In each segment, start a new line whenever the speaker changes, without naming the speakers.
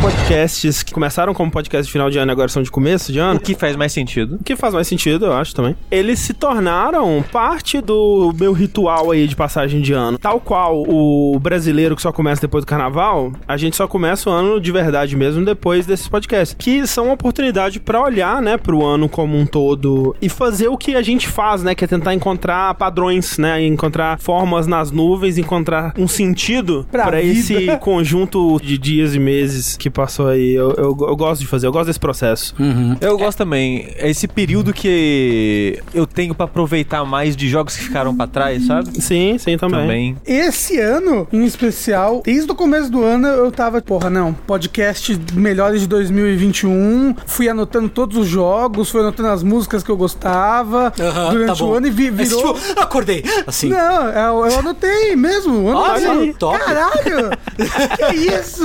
podcasts que começaram como podcast de final de ano e agora são de começo de ano,
O que faz mais sentido.
o que faz mais sentido, eu acho também. Eles se tornaram parte do meu ritual aí de passagem de ano. Tal qual o brasileiro que só começa depois do carnaval, a gente só começa o ano de verdade mesmo depois desses podcasts. Que são uma oportunidade pra olhar, né, pro ano como um todo e fazer o que a gente faz, né, que é tentar encontrar padrões, né, encontrar formas nas nuvens, encontrar um sentido
vida.
esse conjunto de dias e meses que passou aí. Eu, eu, eu gosto de fazer, eu gosto desse processo.
Eu gosto também. É esse período que eu tenho pra aproveitar mais de jogos que ficaram pra trás, sabe?
Sim, sim, também.
Também.
Esse ano, em especial, desde o começo do ano, eu tava, porra, não, podcast melhores de 2021. Fui anotando todos os jogos, fui anotando as músicas que eu gostava
Aham,
durante
tá
o ano e vi-
Mas,
virou.
tipo, acordei. Assim.
Não, eu, eu anotei mesmo. o ano
Olha, top.
Caralho! que isso?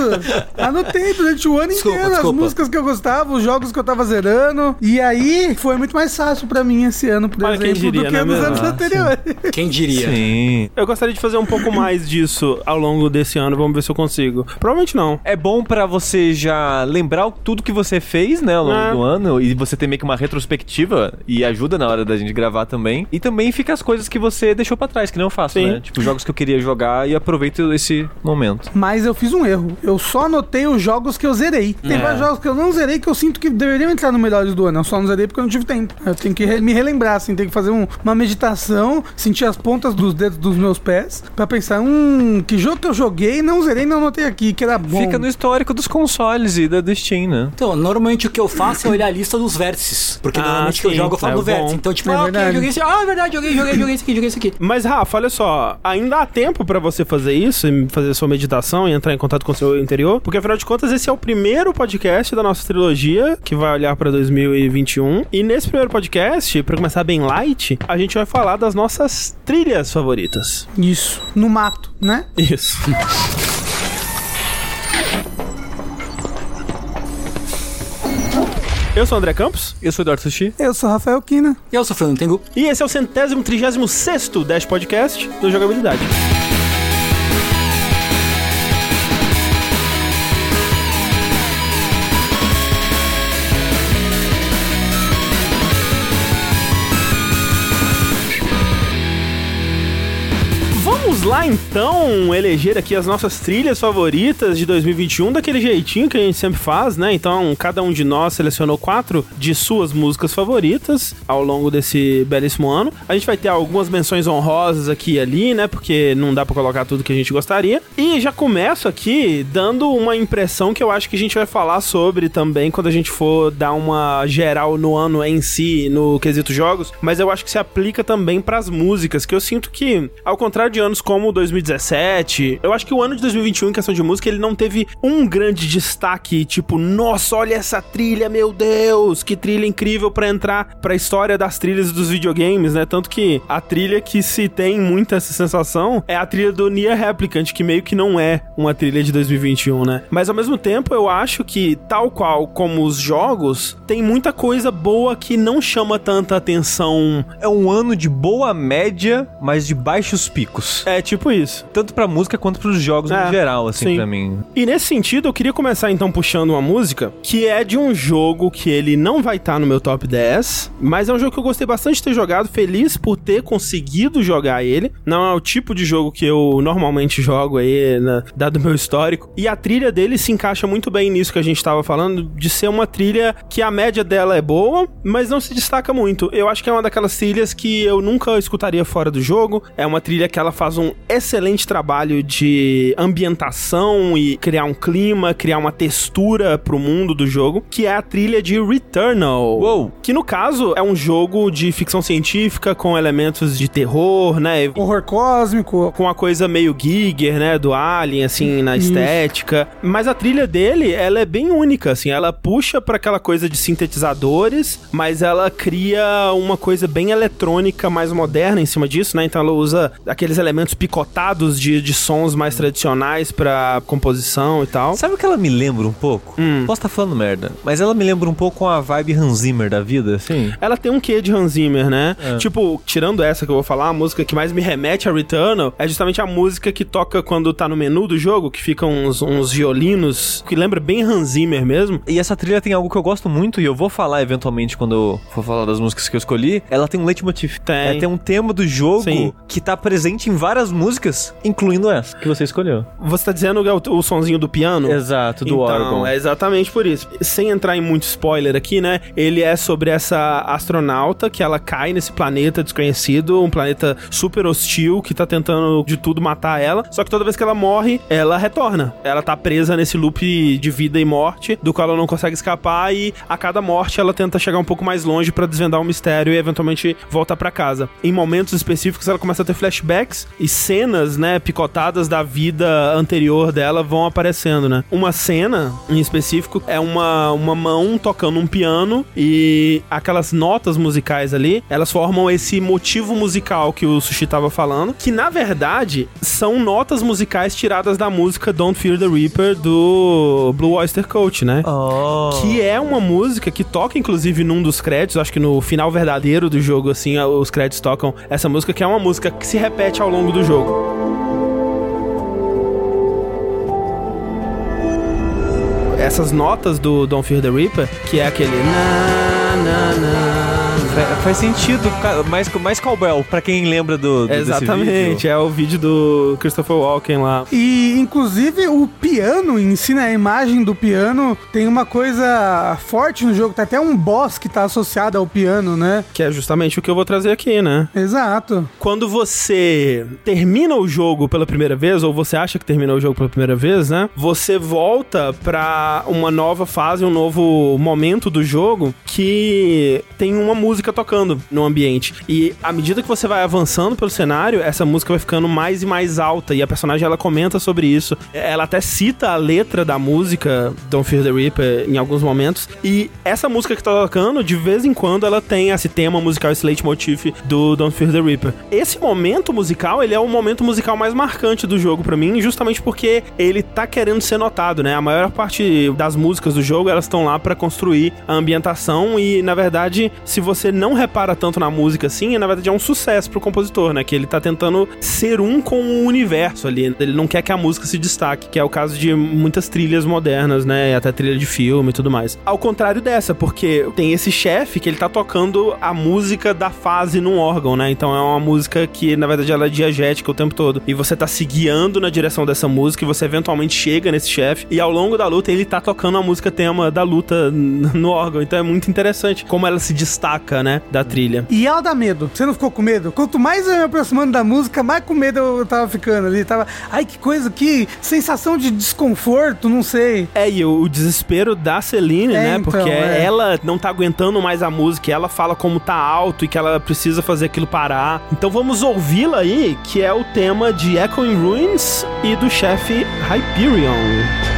Anotei durante o ano
Desculpa,
inteiro
desculpa.
as músicas que eu gostava, os jogos que eu tava zerando. E aí foi muito mais fácil pra mim esse ano, por
Olha, quem
exemplo,
diria,
do que
né,
nos
mesmo?
anos
Ah,
anteriores.
Quem diria?
Sim.
Eu gostaria de fazer um pouco mais disso ao longo desse ano. Vamos ver se eu consigo. Provavelmente não.
É bom pra você já lembrar tudo que você fez, né, ao longo
É.
do ano, e você ter meio que uma retrospectiva, e ajuda na hora da gente gravar também. E também fica as coisas que você deixou pra trás, que não eu faço,
Sim.
né? Tipo, jogos que eu queria jogar e aproveito esse momento.
Mas eu fiz um erro. Eu só anotei os jogos que eu zerei. Tem
É.
vários jogos que eu não zerei que eu sinto que deveriam entrar no melhores do ano. Eu só não zerei porque eu não tive tempo. Eu tenho que re- me relembrar, assim, tenho que fazer um- uma meditação, sentir as pontas dos dedos dos meus pés, pra pensar, hum, que jogo que eu joguei, não zerei, não anotei aqui, que era bom.
Fica no histórico dos consoles e da do Steam, né?
Então, normalmente o que eu faço é olhar a lista dos vértices. Porque
Ah,
normalmente que eu
sim,
jogo eu falo
é
no
bom.
vértice. Então, tipo,
É
ah, ok,
verdade.
joguei esse. Ah, é verdade, joguei, joguei, joguei esse aqui, joguei esse aqui.
Mas, Rafa, olha só. Ainda há tempo pra você fazer isso, e fazer sua meditação e entrar em contato com o seu interior. Porque, afinal de contas, esse é o primeiro podcast da nossa trilogia que vai olhar pra 2021. E nesse primeiro podcast, pra começar bem light, a gente vai falar das nossas trilhas favoritas.
Isso, no mato, né?
Isso. Eu sou o André Campos
Eu sou o Eduardo Sushi.
Eu sou Rafael Kina.
E eu sou o Fernando Tengu.
e esse é o centésimo trigésimo sexto Dash Podcast do Jogabilidade. Lá então eleger aqui as nossas trilhas favoritas de 2021 daquele jeitinho que a gente sempre faz, né? Então, cada um de nós selecionou quatro de suas músicas favoritas ao longo desse belíssimo ano. A gente vai ter algumas menções honrosas aqui e ali, né? Porque não dá pra colocar tudo que a gente gostaria. E já começo aqui dando uma impressão que eu acho que a gente vai falar sobre também quando a gente for dar uma geral no ano em si, no quesito jogos, mas eu acho que se aplica também pras músicas, que eu sinto que, ao contrário de anos como 2017, eu acho que o ano de 2021 em questão de música, ele não teve um grande destaque, tipo, nossa, olha essa trilha, meu Deus, que trilha incrível pra entrar pra história das trilhas dos videogames, né? Tanto que a trilha que se tem muita essa sensação é a trilha do Nier Replicant, que meio que não é uma trilha de 2021, né? Mas ao mesmo tempo, eu acho que, tal qual como os jogos, tem muita coisa boa que não chama tanta atenção.
É um ano de boa média, mas de baixos picos.
É tipo isso.
Tanto pra música quanto pros jogos
É,
no geral, assim,
sim.
pra mim.
E nesse sentido, eu queria começar então puxando uma música que é de um jogo que ele não vai estar no meu top 10, mas é um jogo que eu gostei bastante de ter jogado, feliz por ter conseguido jogar ele. Não é o tipo de jogo que eu normalmente jogo aí, na, dado o meu histórico. E a trilha dele se encaixa muito bem nisso que a gente tava falando, de ser uma trilha que a média dela é boa, mas não se destaca muito. Eu acho que é uma daquelas trilhas que eu nunca escutaria fora do jogo. É uma trilha que ela faz um excelente trabalho de ambientação e criar um clima, criar uma textura pro mundo do jogo, que é a trilha de Returnal.
Uou!
Que no caso é um jogo de ficção científica com elementos de terror, né?
Horror cósmico.
com uma coisa meio Giger, né, do Alien, assim, na
Isso.
estética. Mas a trilha dele, ela é bem única, assim, ela puxa pra aquela coisa de sintetizadores, mas ela cria uma coisa bem eletrônica, mais moderna em cima disso, né, então ela usa aqueles elementos picotados de, de sons mais tradicionais pra composição e tal.
Sabe o que ela me lembra um pouco?
Hum.
Posso estar falando merda, mas ela me lembra um pouco a vibe Hans Zimmer da vida, assim.
Ela tem um quê de Hans Zimmer, né?
É.
Tipo, tirando essa que eu vou falar, a música que mais me remete a Returnal é justamente a música que toca quando tá no menu do jogo, que ficam uns, uns violinos, que lembra bem Hans Zimmer mesmo.
E essa trilha tem algo que eu gosto muito e eu vou falar eventualmente quando eu for falar das músicas que eu escolhi. Ela tem um leitmotiv.
Tem.
É, tem um tema do jogo
Sim.
que tá presente em várias músicas, incluindo essa que você escolheu.
Você tá dizendo que é o, o sonzinho do piano?
Exato, do
então,
órgão.
é exatamente por isso. Sem entrar em muito spoiler aqui, né? Ele é sobre essa astronauta que ela cai nesse planeta desconhecido, um planeta super hostil que tá tentando de tudo matar ela. Só que toda vez que ela morre, ela retorna. Ela tá presa nesse loop de vida e morte, do qual ela não consegue escapar e a cada morte ela tenta chegar um pouco mais longe pra desvendar o mistério e eventualmente voltar pra casa. Em momentos específicos ela começa a ter flashbacks e cenas, né, picotadas da vida anterior dela vão aparecendo, né? Uma cena em específico é uma, uma mão tocando um piano e aquelas notas musicais ali, elas formam esse motivo musical que o Sushi tava falando, que na verdade são notas musicais tiradas da música Don't Fear the Reaper do Blue Oyster Cult, né?
Oh.
Que é uma música que toca, inclusive, num dos créditos, acho que no final verdadeiro do jogo, assim, os créditos tocam essa música, que é uma música que se repete ao longo do jogo. Essas notas do Don't Fear the Reaper, que é aquele na, na, na,
Faz sentido, mais, mais cowbell, pra quem lembra do, do desse
Exatamente,
vídeo.
é o vídeo do Christopher Walken lá.
E, inclusive, o piano em si, né, a imagem do piano, tem uma coisa forte no jogo. Tem até um boss que tá associado ao piano, né?
Que é justamente o que eu vou trazer aqui, né?
Exato.
Quando você termina o jogo pela primeira vez, ou você acha que terminou o jogo pela primeira vez, né? Você volta pra uma nova fase, um novo momento do jogo que tem uma música tocando no ambiente. E à medida que você vai avançando pelo cenário, essa música vai ficando mais e mais alta. E a personagem ela comenta sobre isso. Ela até cita a letra da música Don't Fear the Reaper em alguns momentos. E essa música que tá tocando, de vez em quando, ela tem esse tema musical, esse leitmotiv do Don't Fear the Reaper. Esse momento musical, ele é o momento musical mais marcante do jogo pra mim, justamente porque ele tá querendo ser notado, né? A maior parte das músicas do jogo, elas estão lá pra construir a ambientação e, na verdade, se você não repara tanto na música assim, na verdade é um sucesso pro compositor, né? Que ele tá tentando ser um com o universo ali. Ele não quer que a música se destaque, que é o caso de muitas trilhas modernas, né? E até trilha de filme e tudo mais. Ao contrário dessa, porque tem esse chefe que ele tá tocando a música da fase num órgão, né? Então é uma música que, na verdade, ela é diegética o tempo todo. E você tá se guiando na direção dessa música e você eventualmente chega nesse chefe. E ao longo da luta, ele tá tocando a música tema da luta no órgão. Então é muito interessante como ela se destaca, né? Da trilha.
E ela dá medo. Você não ficou com medo? Quanto mais eu me aproximando da música, mais com medo eu tava ficando ali. Tava, ai, que coisa, que sensação de desconforto, não sei.
É, e o, o desespero da Celine,
É,
né?
então,
Porque
é.
ela não tá aguentando mais a música, e ela fala como tá alto e que ela precisa fazer aquilo parar. Então vamos ouvi-la aí, que é o tema de Echoing Ruins e do chefe Hyperion.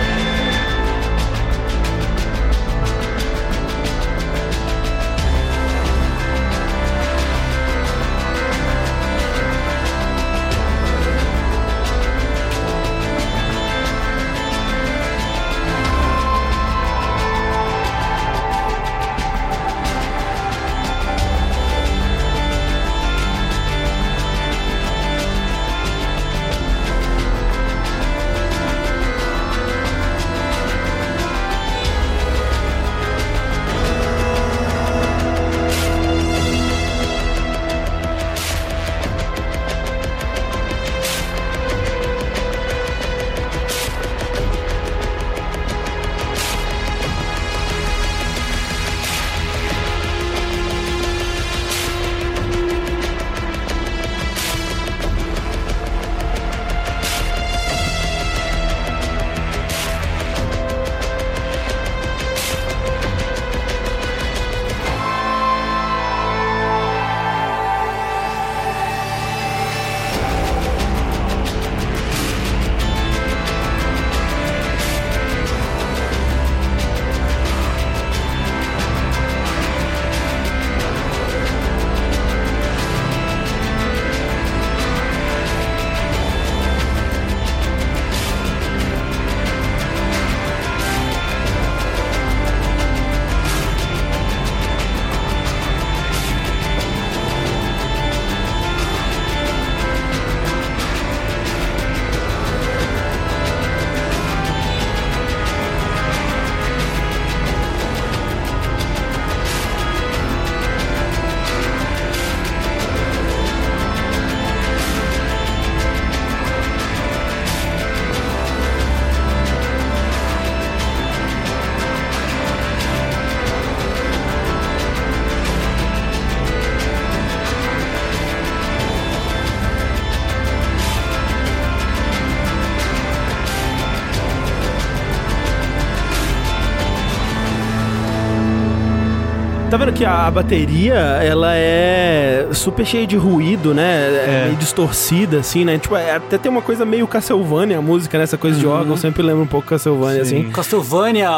Vendo que a bateria, ela é super cheia de ruído, né? É, meio distorcida, assim, né? Tipo, é- até tem uma coisa meio Castlevania, a música, né? Essa coisa de órgão, sempre lembra um pouco Castlevania,
Sim.
assim.
Castlevania,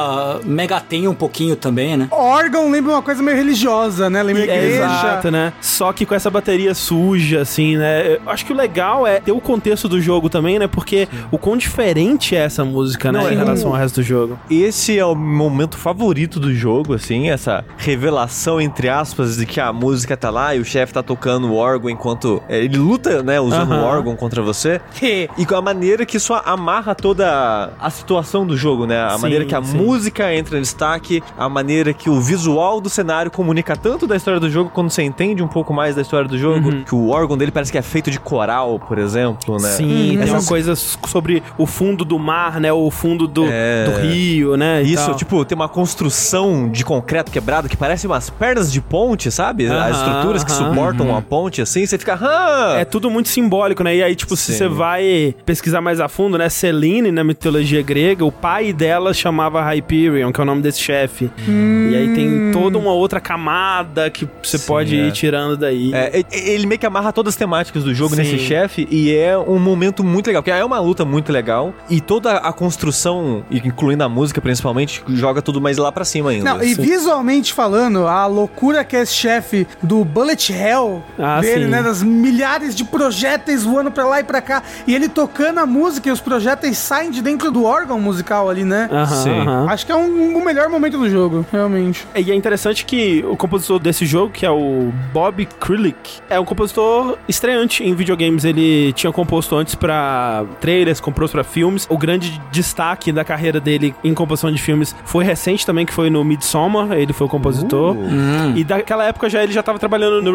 Mega tem um pouquinho também, né?
Órgão lembra uma coisa meio religiosa, né? Lembra
É,
igreja.
exato, né? Só que com essa bateria suja, assim, né? Eu acho que o legal é ter o contexto do jogo também, né? Porque o quão diferente é essa música, né?
Não,
em
é
relação
um-
ao resto do jogo.
Esse é o momento favorito do jogo, assim, essa revelação, entre aspas, de que a música tá lá e o chefe tá tocando o órgão enquanto é, ele luta, né, usando o órgão contra você. E com a maneira que isso amarra toda a situação do jogo, né? A
Sim,
maneira que a
sim.
música entra em destaque, a maneira que o visual do cenário comunica tanto da história do jogo quando você entende um pouco mais da história do jogo,
Uhum.
que o órgão dele parece que é feito de coral, por exemplo, né?
Sim, tem
Essas-
uma coisa sobre o fundo do mar, né? O fundo do,
É.
do rio, né?
Isso,
tal.
tipo, tem uma construção de concreto quebrado que parece umas pernas de ponte, sabe? As estruturas que
aham.
suportam uma ponte assim, você fica. "Ah!"
É tudo muito simbólico, né? E aí, tipo, se
Sim.
você vai pesquisar mais a fundo, né? Selene, na mitologia grega, o pai dela chamava Hyperion, que é o nome desse chefe. E aí tem toda uma outra camada que você
Sim,
pode
é.
ir tirando daí.
É, ele meio que amarra todas as temáticas do jogo
Sim.
nesse chefe e é um momento muito legal, porque é uma luta muito legal e toda a construção, incluindo a música principalmente, joga tudo mais lá pra cima ainda.
Não, e visualmente falando, a loucura que é esse chefe do Bullet Hell
Ah,
dele,
sim.
né? Das milhares de projéteis voando pra lá e pra cá. E ele tocando a música e os projéteis saem de dentro do órgão musical ali, né?
Aham,
Sim.
aham.
Acho que é um, o melhor momento do jogo, realmente.
E é interessante que o compositor desse jogo, que é o Bob Krilick, é um compositor estreante em videogames. Ele tinha composto antes pra trailers, compôs pra filmes. O grande destaque da carreira dele em composição de filmes foi recente também, que foi no Midsommar. Ele foi o compositor.
Uh.
E daquela época já ele já tava trabalhando no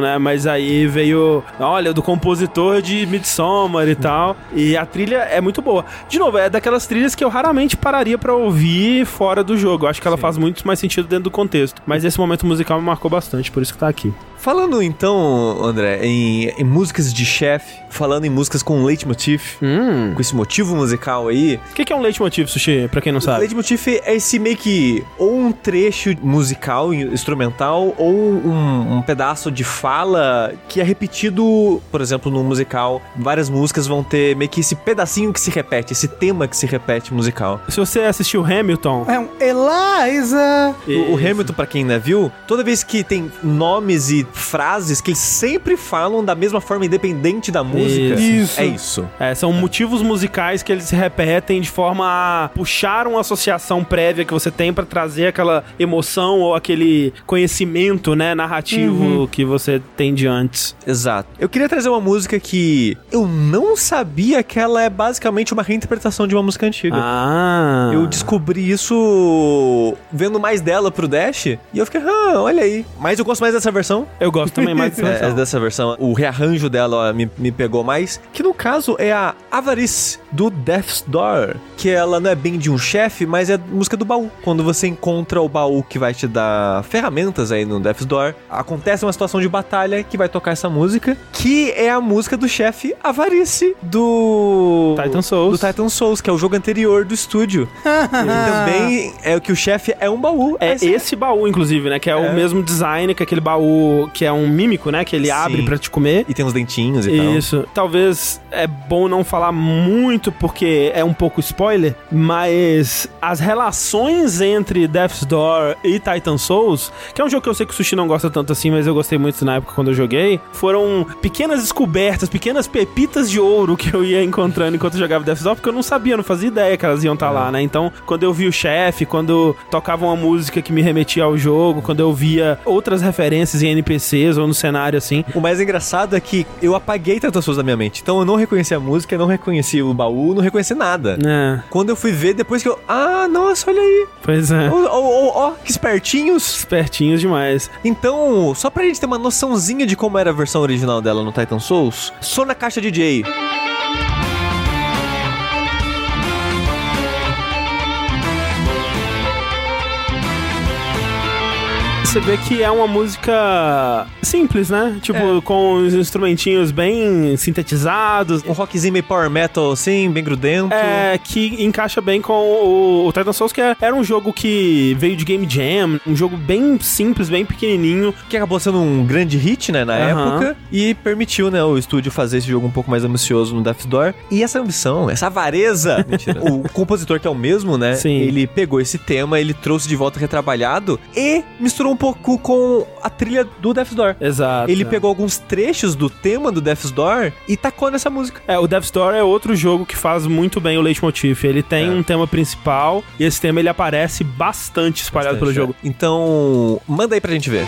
Né? Mas aí veio, olha, do compositor de Midsommar e tal. E a trilha é muito boa. De novo, é daquelas trilhas que eu raramente pararia pra ouvir fora do jogo. Eu acho que ela faz muito mais sentido dentro do contexto. Mas esse momento musical me marcou bastante, por isso que tá aqui.
Falando então, André, em, em músicas de chefe, falando em músicas com leitmotiv,
Hum.
com esse motivo musical aí,
O que, que é um leitmotiv, Sushi, pra quem não sabe?
Leitmotiv é esse meio que ou um trecho musical, instrumental, ou um, um pedaço de fala que é repetido, por exemplo, no musical. Várias músicas vão ter meio que esse pedacinho que se repete, esse tema que se repete musical.
Se você assistiu Hamilton...
É um Eliza.
O, o Hamilton, pra quem ainda viu, toda vez que tem nomes e frases que eles sempre falam da mesma forma, independente da música,
Isso.
é isso.
É, são motivos musicais que eles se repetem de forma a puxar uma associação prévia que você tem pra trazer aquela emoção ou aquele conhecimento, né, narrativo que você tem de antes.
Exato. Eu queria trazer uma música que eu não sabia que ela é basicamente uma reinterpretação de uma música antiga.
Ah.
Eu descobri isso vendo mais dela pro Dash e eu fiquei, ah, olha aí. Mas eu gosto mais dessa versão.
Eu gosto também mais dessa
É,
versão.
dessa versão. O rearranjo dela ó, me, me pegou mais. Que no caso é a Avarice do Death's Door. Que ela não é bem de um chefe, mas é música do baú. Quando você encontra o baú que vai te dar ferramentas aí no Death's Door, acontece uma situação de batalha que vai tocar essa música. Que é a música do chefe Avarice do.
Titan Souls.
Do Titan Souls, que é o jogo anterior do estúdio. e também é o que o chefe é um baú.
É
Essa-
esse baú, inclusive, né? Que é, o
É.
mesmo design que aquele baú que é um mímico, né? Que ele
Sim.
abre pra te comer.
E tem uns dentinhos e tal.
Isso. Talvez é bom não falar muito porque é um pouco spoiler, mas as relações entre Death's Door e Titan Souls, que é um jogo que eu sei que o Sushi não gosta tanto assim, mas eu gostei muito na época quando eu joguei, foram pequenas descobertas, pequenas pepitas de ouro que eu ia encontrando enquanto eu jogava Death's Door, porque eu não sabia, não fazia ideia que elas iam estar lá, né? Então, quando eu vi o chefe, quando tocava uma música que me remetia ao jogo, quando eu via outras referências em NPCs ou no cenário assim,
O mais engraçado é que eu apaguei tantas coisas da minha mente. Então eu não reconheci a música, eu não reconheci o baú, não reconheci nada.
né?
Quando eu fui ver, depois que eu. Ah, nossa, olha aí.
Pois é.
Ó, ó, ó, ó, que espertinhos.
Espertinhos demais.
Então, só pra gente ter uma noçãozinha de como era a versão original dela no Titan Souls, só na caixa DJ.
você vê que é uma música simples, né? Tipo,
É.
com os instrumentinhos bem sintetizados.
Um rockzinho meio power metal, assim, bem grudento.
É, que encaixa bem com o, o Titan Souls, que é- era um jogo que veio de Game Jam, um jogo bem simples, bem pequenininho.
Que acabou sendo um grande hit, né, na
Aham.
época. E permitiu, né, o estúdio fazer esse jogo um pouco mais ambicioso no Death's Door. E essa ambição, essa avareza... Mentira. o compositor, que é o mesmo, né,
Sim.
ele pegou esse tema, ele trouxe de volta retrabalhado e misturou um pouco com a trilha do Death's Door.
Exato.
Ele pegou alguns trechos do tema do Death's Door e tacou nessa música.
É, o Death's Door é outro jogo que faz muito bem o leitmotiv. Ele tem
É.
um tema principal e esse tema ele aparece bastante espalhado pelo jogo.
Então, manda aí pra gente ver.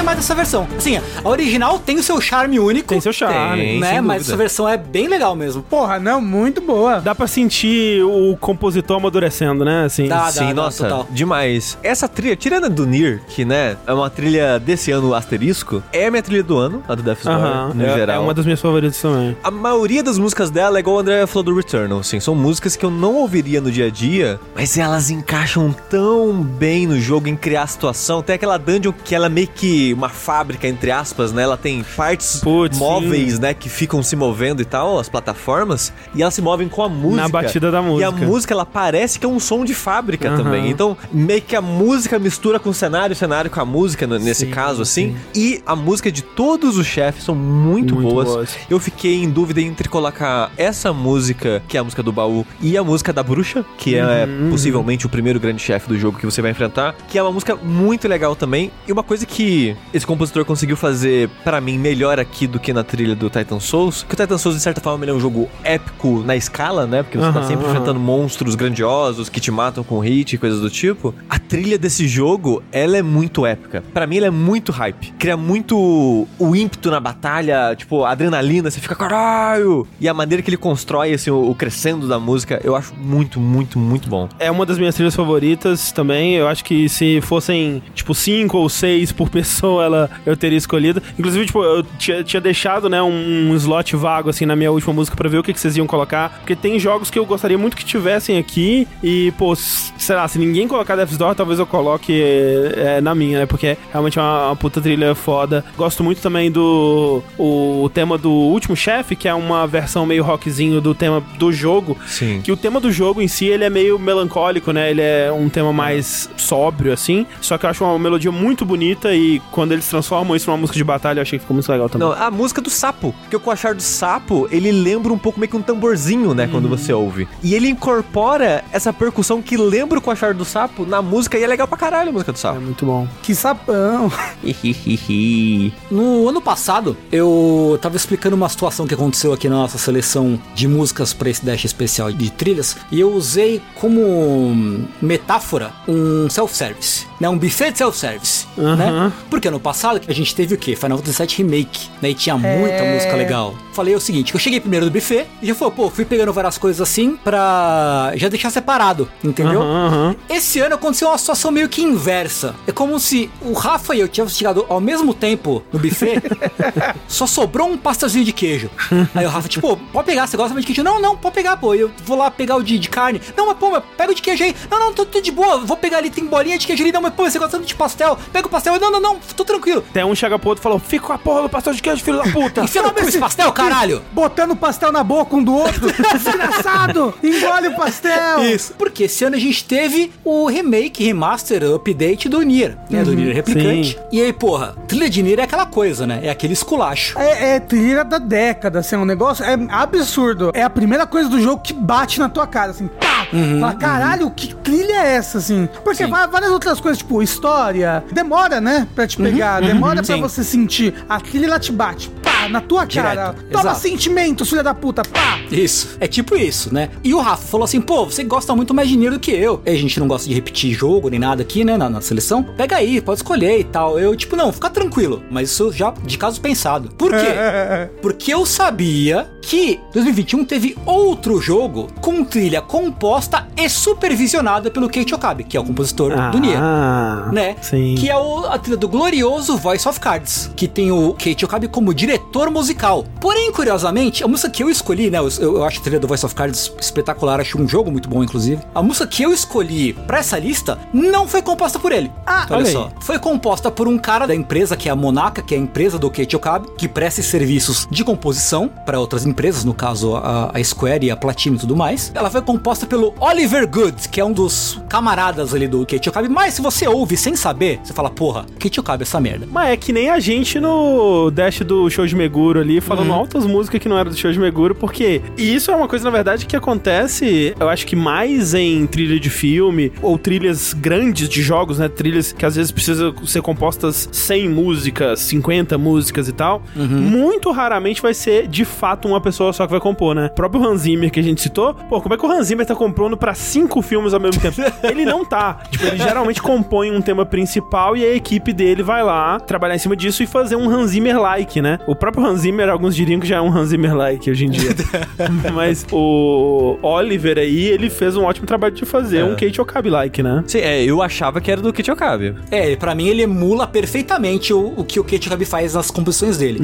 Gostei mais dessa versão. Assim, a original tem o seu charme único.
Tem seu charme.
Tem.
né?
sem
Mas essa versão é bem legal mesmo.
Porra, não, muito boa.
Dá pra sentir o compositor amadurecendo, né? Assim.
Dá, dá.
Sim, nossa,
total.
demais. Essa trilha, tirando a do Nier, que, né, é uma trilha desse ano asterisco, é a minha trilha do ano, a do Death's Door,
Aham.
no
é,
geral.
é uma das minhas favoritas também.
A maioria das músicas dela é igual o André falou do Returnal, assim, são músicas que eu não ouviria no dia a dia, mas elas encaixam tão bem no jogo em criar a situação. Tem aquela dungeon que ela é meio que uma fábrica, entre aspas, né? Ela tem partes móveis, né, que ficam se movendo e tal, as plataformas, e elas se movem com a música.
Na batida da
E a
música.
música, ela parece que é um som de fábrica
Aham.
também. Então, meio que a música mistura com o cenário, o cenário com a música, nesse
Sim,
caso, assim.
sim.
E a música de todos os chefes são muito,
Muito
boas.
boas.
Eu fiquei em dúvida entre colocar essa música, que é a música do baú, e a música da bruxa, que é
Uhum.
possivelmente o primeiro grande chefe do jogo que você vai enfrentar, que é uma música muito legal também. E uma coisa que esse compositor conseguiu fazer, pra mim, melhor aqui do que na trilha do Titan Souls, que o Titan Souls, de certa forma, ele é um jogo épico na escala, né? Porque você tá
Aham,
sempre enfrentando monstros grandiosos que te matam com hit e coisas do tipo. A trilha desse jogo, ela é muito épica. Pra mim, ela é muito hype. Cria muito o ímpeto na batalha, tipo, a adrenalina, você fica, caralho! E a maneira que ele constrói, assim, o crescendo da música, eu acho muito, muito, muito bom.
É uma das minhas trilhas favoritas também. Eu acho que se fossem, tipo, cinco ou seis por pessoa, ela eu teria escolhido. Inclusive, tipo, eu tinha, tinha deixado, né, um, um slot vago, assim, na minha última música pra ver o que, que vocês iam colocar. Porque tem jogos que eu gostaria muito que tivessem aqui. E, pô, sei lá, se ninguém colocar Death's Door, talvez eu coloque é, é, na minha, né? Porque realmente é uma, uma puta trilha foda. Gosto muito também do o, tema do último chefe, que é uma versão meio rockzinho do tema do jogo.
Sim.
Que o tema do jogo em si, ele é meio melancólico, né? Ele é um tema mais sóbrio, assim. Só que eu acho uma melodia muito bonita e quando eles transformam isso numa música de batalha, eu achei que ficou muito legal também.
Não, a música do sapo. Porque o coachar do sapo, ele lembra um pouco meio que um tamborzinho, né? Quando você ouve. E ele incorpora essa percussão que lembra o coachar do sapo na música e é legal pra caralho a música do
É
sapo.
muito bom.
Que sapão.
No ano passado, eu tava explicando uma situação que aconteceu aqui na nossa seleção de músicas para esse dash especial de trilhas, e eu usei como metáfora um self-service, né? Um buffet de self-service,
Aham.
né? Porque ano passado a gente teve o quê? Final Fantasy VII Remake, né? E tinha muita
É.
música legal. Falei o seguinte: eu cheguei primeiro no buffet e já falou, pô, fui pegando várias coisas assim pra já deixar separado, entendeu?
Aham, aham.
Esse ano aconteceu uma situação meio que inversa. É como se o Rafa e eu tivéssemos chegado ao mesmo tempo no buffet, só sobrou um pastelzinho de queijo. Aí o Rafa, tipo, pode pegar, você gosta de queijo? Não, não, pode pegar, pô. Eu vou lá pegar o de, de carne. Não, mas pô, mas pega o de queijo aí. Não, não, tô, tô de boa. Vou pegar ali, tem bolinha de queijo ali. Não, mas pô, você gosta de pastel? Pega o pastel. Não, não, não, tô tranquilo.
Até um chega pro outro e falou: Fica com a porra do pastel de queijo, filho da puta.
Enfia no cu esse pastel, caralho!
Botando pastel na boca um do outro. Desgraçado! Engole o pastel!
Isso. Porque esse ano a gente teve o remake, remaster, update do Nier, né? Do Nier Replicante.
sim.
E aí, porra, trilha de Nier é aquela coisa, né? É aquele esculacho.
É, é trilha da década, assim, é um negócio é absurdo. É a primeira coisa do jogo que bate na tua cara, assim, pá! Fala, caralho, que trilha é essa, assim? Porque
Sim.
várias outras coisas, tipo, história, demora, né, pra te pegar, demora pra
sim.
você sentir. A trilha, ela te bate, pá, na tua cara.
Direto,
Toma
exato.
sentimento, filha da puta, pá!
Isso. É tipo isso, né? E o Rafa falou assim: pô, você gosta muito mais de Nier do que eu. E a gente não gosta de repetir jogo nem nada aqui, né? Na, na seleção. Pega aí, pode escolher e tal. Eu, tipo, não, fica tranquilo. Mas isso já de caso pensado. Por quê? Porque eu sabia que 2021 teve outro jogo com trilha composta e supervisionada pelo Keiichi Okabe, que é o compositor do Nier
Ah,
né?
Sim.
Que é o, a trilha do glorioso Voice of Cards, que tem o Keiichi Okabe como diretor musical. Porém, curiosamente, a música que eu escolhi, né? Eu, eu acho a trilha do Voice of Cards espetacular, acho um jogo muito bom, inclusive. A música que eu escolhi pra essa lista não foi composta por ele.
Ah,
olha
olha aí.
só. Foi composta por um cara da empresa que é a Monaka, que é a empresa do Keiichi Okabe, que presta serviços de composição para outras empresas, no caso a, a Square e a Platinum e tudo mais. Ela foi composta pelo Oliver Good, que é um dos camaradas ali do Keiichi Okabe, mas se você ouve sem saber, você fala, porra, Keiichi Okabe é essa merda.
Mas é que nem a gente no Dash do show de Meguro ali, falando altas músicas que não eram do show de Meguro, porque e isso é uma coisa, na verdade, que acontece, eu acho que mais em trilha de filme, ou trilhas grandes de jogos, né? Trilhas que às vezes precisam ser compostas 100 músicas, 50 músicas e tal. Muito raramente vai ser, de fato, uma pessoa só que vai compor, né? O próprio Hans Zimmer que a gente citou, pô, como é que o Hans Zimmer tá compondo pra cinco filmes ao mesmo tempo? ele não tá. Tipo, ele geralmente compõe um tema principal e a equipe dele vai lá trabalhar em cima disso e fazer um Hans Zimmer-like, né? O próprio Hans Zimmer, alguns diriam que já é um Hans Zimmer-like hoje em dia. Mas o Oliver aí, ele fez um ótimo trabalho de fazer
É.
um Kate Okabe-like, né?
Sim, é, eu achava que era do Kit Okabe.
É, pra mim ele emula perfeitamente o, o que o Keiichi Okabe faz nas composições dele.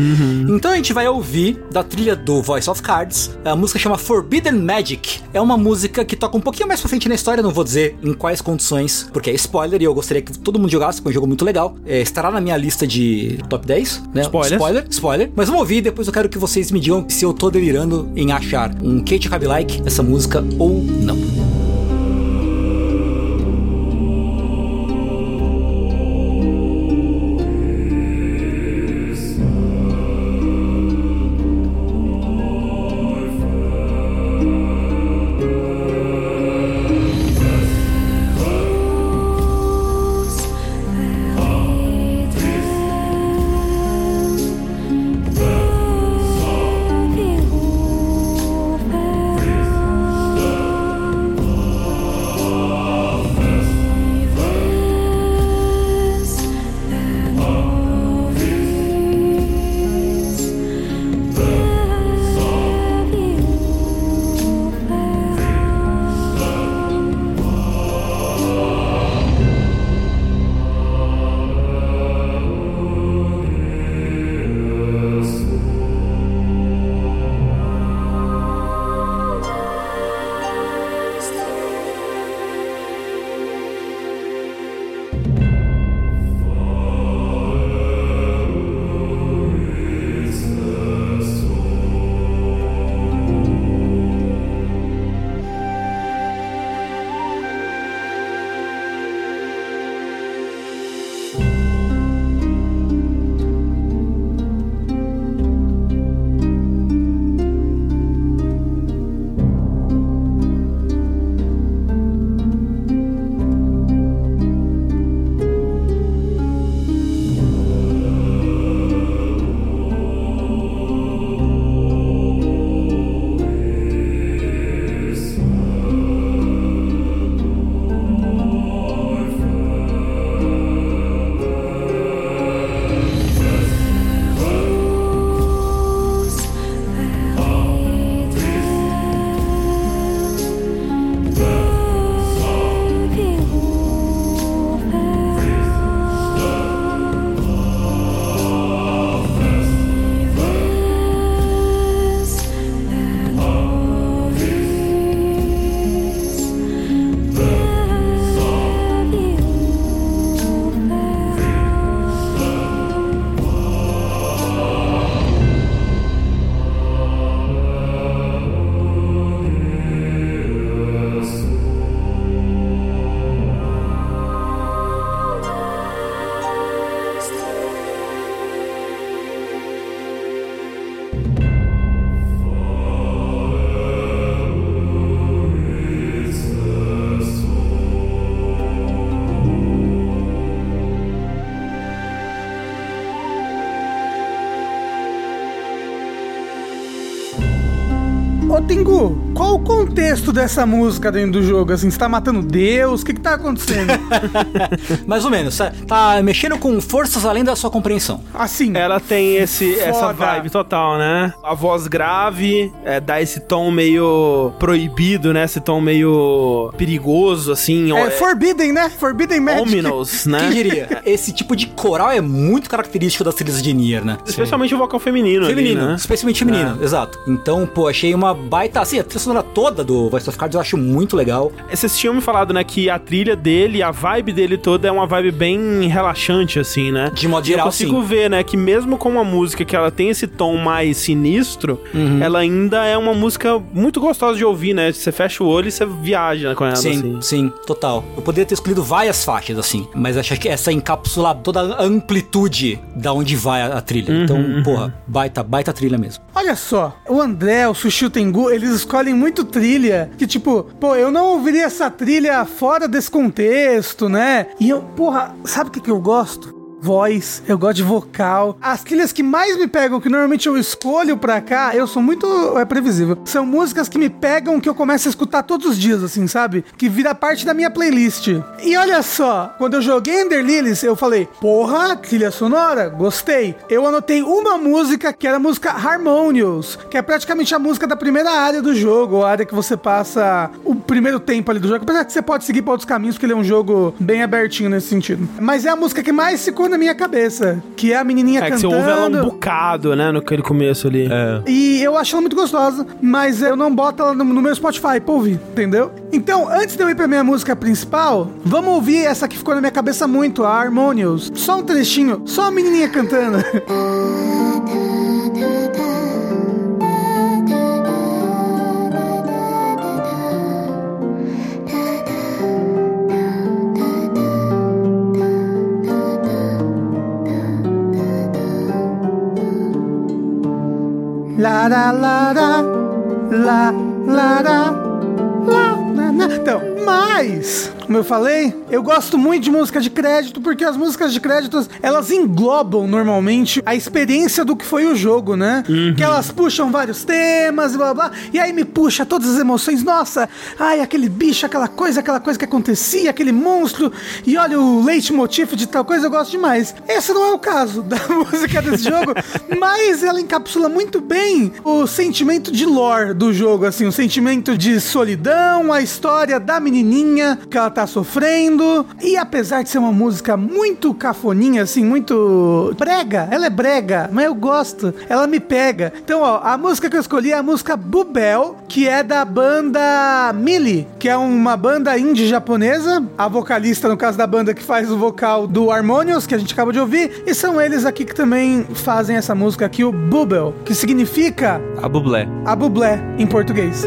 Então a gente vai ouvir da trilha do Voice of Cards, a música chama Forbidden Magic. É uma música que toca um pouquinho mais pra frente na história, não vou dizer em quais condições, porque é spoiler e eu gostaria que todo mundo jogasse, porque é um jogo muito legal. É, estará na minha lista de top 10, né?
Spoilers.
Spoiler, spoiler. Mas vamos ouvir, depois eu quero que vocês me digam se eu tô delirando em achar um Keiichi Okabe-like essa música ou não.
Qual o contexto dessa música dentro do jogo? Assim, você tá matando Deus? O que que tá acontecendo?
Mais ou menos. Tá, tá mexendo com forças além da sua compreensão.
Assim,
Ela tem esse, essa vibe total, né? A voz grave, é, dá esse tom meio proibido, né? Esse tom meio perigoso, assim.
é Forbidden, né? Forbidden Magic.
ominous, né?
Quem diria? Esse tipo de coral é muito característico das trilhas de Nier, né?
Especialmente o vocal feminino,
Feminino,
ali, né?
especialmente feminino, exato. Então, pô, achei uma baita. Assim, a trilha sonora toda do Voice of Cards eu acho muito legal.
Vocês tinham me falado, né, que a trilha dele, a vibe dele toda é uma vibe bem relaxante, assim, né?
De modo
E eu
geral,
consigo
sim.
ver, né, que mesmo com uma música que ela tem esse tom mais sinistro, ela ainda é uma música muito gostosa de ouvir, né? Você fecha o olho e você viaja com ela,
Sim,
assim.
sim, total. Eu poderia ter escolhido várias faixas, assim, mas acho que essa encapsula toda a amplitude da onde vai a, a trilha. então, porra, baita, baita trilha mesmo.
Olha só, o André, o Sushi o Tengu, eles escolhem muito trilha que, tipo, pô, eu não ouviria essa trilha fora desse contexto, né? E eu, porra, sabe o que, que eu gosto? Voz, eu gosto de vocal. As trilhas que mais me pegam, que normalmente eu escolho pra cá, eu sou muito é previsível. São músicas que me pegam, que eu começo a escutar todos os dias, assim, sabe? Que vira parte da minha playlist. E olha só, quando eu joguei Ender Lilies, eu falei, porra, trilha sonora, gostei. Eu anotei uma música que era a música Harmonious, que é praticamente a música da primeira área do jogo, a área que você passa o primeiro tempo ali do jogo. Apesar que você pode seguir para outros caminhos, porque ele é um jogo bem abertinho nesse sentido. Mas é a música que mais ficou na minha cabeça, que é a menininha
É que você
cantando.
ouve ela um bocado, né, no aquele começo ali.
É.
E eu acho ela muito gostosa, mas eu não boto ela no, no meu Spotify pra ouvir, entendeu? Então, antes de eu ir pra minha música principal, vamos ouvir essa que ficou na minha cabeça muito, a Harmonious. Só um trechinho, só a menininha cantando. La la la la la la la na, na. Então, mas, como eu falei, eu gosto muito de música de crédito porque as músicas de créditos elas englobam normalmente a experiência do que foi o jogo, né? Que elas puxam vários temas e blá blá, blá, e aí me puxa todas as emoções. Nossa, ai, aquele bicho, aquela coisa, aquela coisa que acontecia, aquele monstro, e olha o leitmotiv de tal coisa, eu gosto demais. Esse não é o caso da música desse jogo, mas ela encapsula muito bem o sentimento de lore do jogo, assim, o sentimento de solidão, a história da menininha que ela tá sofrendo. E apesar de ser uma música muito cafoninha, assim, muito brega, ela é brega, mas eu gosto, ela me pega. Então, ó, a música que eu escolhi é a música Bubel, que é da banda Mili, que é uma banda indie japonesa. A vocalista, no caso da banda, que faz o vocal do Harmonious, que a gente acabou de ouvir. E são eles aqui que também fazem essa música aqui, o Bubel, que significa
A bublé.
a bublé em português.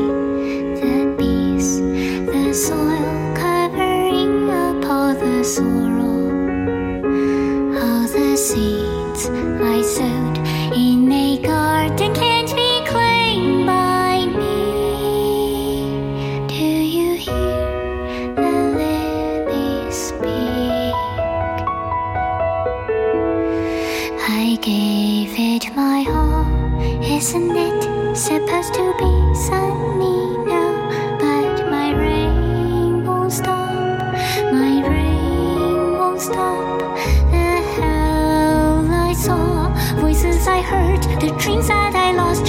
supposed to be sunny now? But my rain won't stop. My rain won't stop. The hell I saw, voices I heard, the dreams that I lost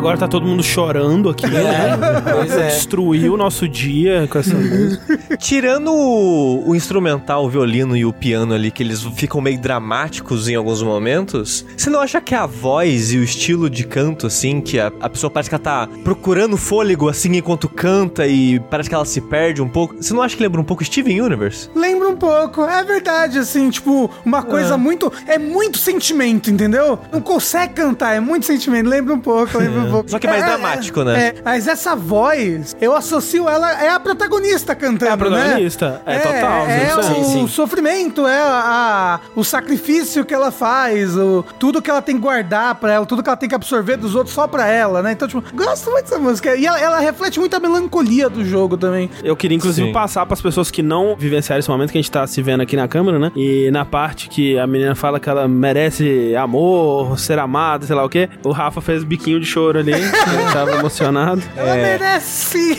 Agora tá todo mundo chorando aqui, né?
Pois é.
Destruiu o nosso dia com essa música.
Tirando o, o instrumental, o violino e o piano ali, que eles ficam meio dramáticos em alguns momentos, você não acha que a voz e o estilo de canto, assim, que a, a pessoa parece que ela tá procurando fôlego, assim, enquanto canta e parece que ela se perde um pouco, você não acha que lembra um pouco Steven Universe?
Lembra um pouco, é verdade, assim, tipo, uma coisa muito. É muito sentimento, entendeu? Não consegue cantar, é muito sentimento. Lembra um pouco, lembra um pouco.
Só que é mais dramático, né?
É, mas essa voz, eu associo ela, é a protagonista cantando,
É a protagonista,
né?
é total,
É,
sim,
o
sim,
sim.
sofrimento, é a, o sacrifício que ela faz, o, tudo que ela tem que guardar pra ela, tudo que ela tem que absorver dos outros só pra ela, né? Então, tipo, gosto muito dessa música. E ela, ela reflete muito a melancolia do jogo também.
Eu queria, inclusive,
Sim.
passar pras pessoas que não vivenciaram esse momento que a gente tá se vendo aqui na câmera, né? E na parte que a menina fala que ela merece amor, ser amada, sei lá o quê, o Rafa fez biquinho de choro ali, ele tava emocionado.
Ela merece!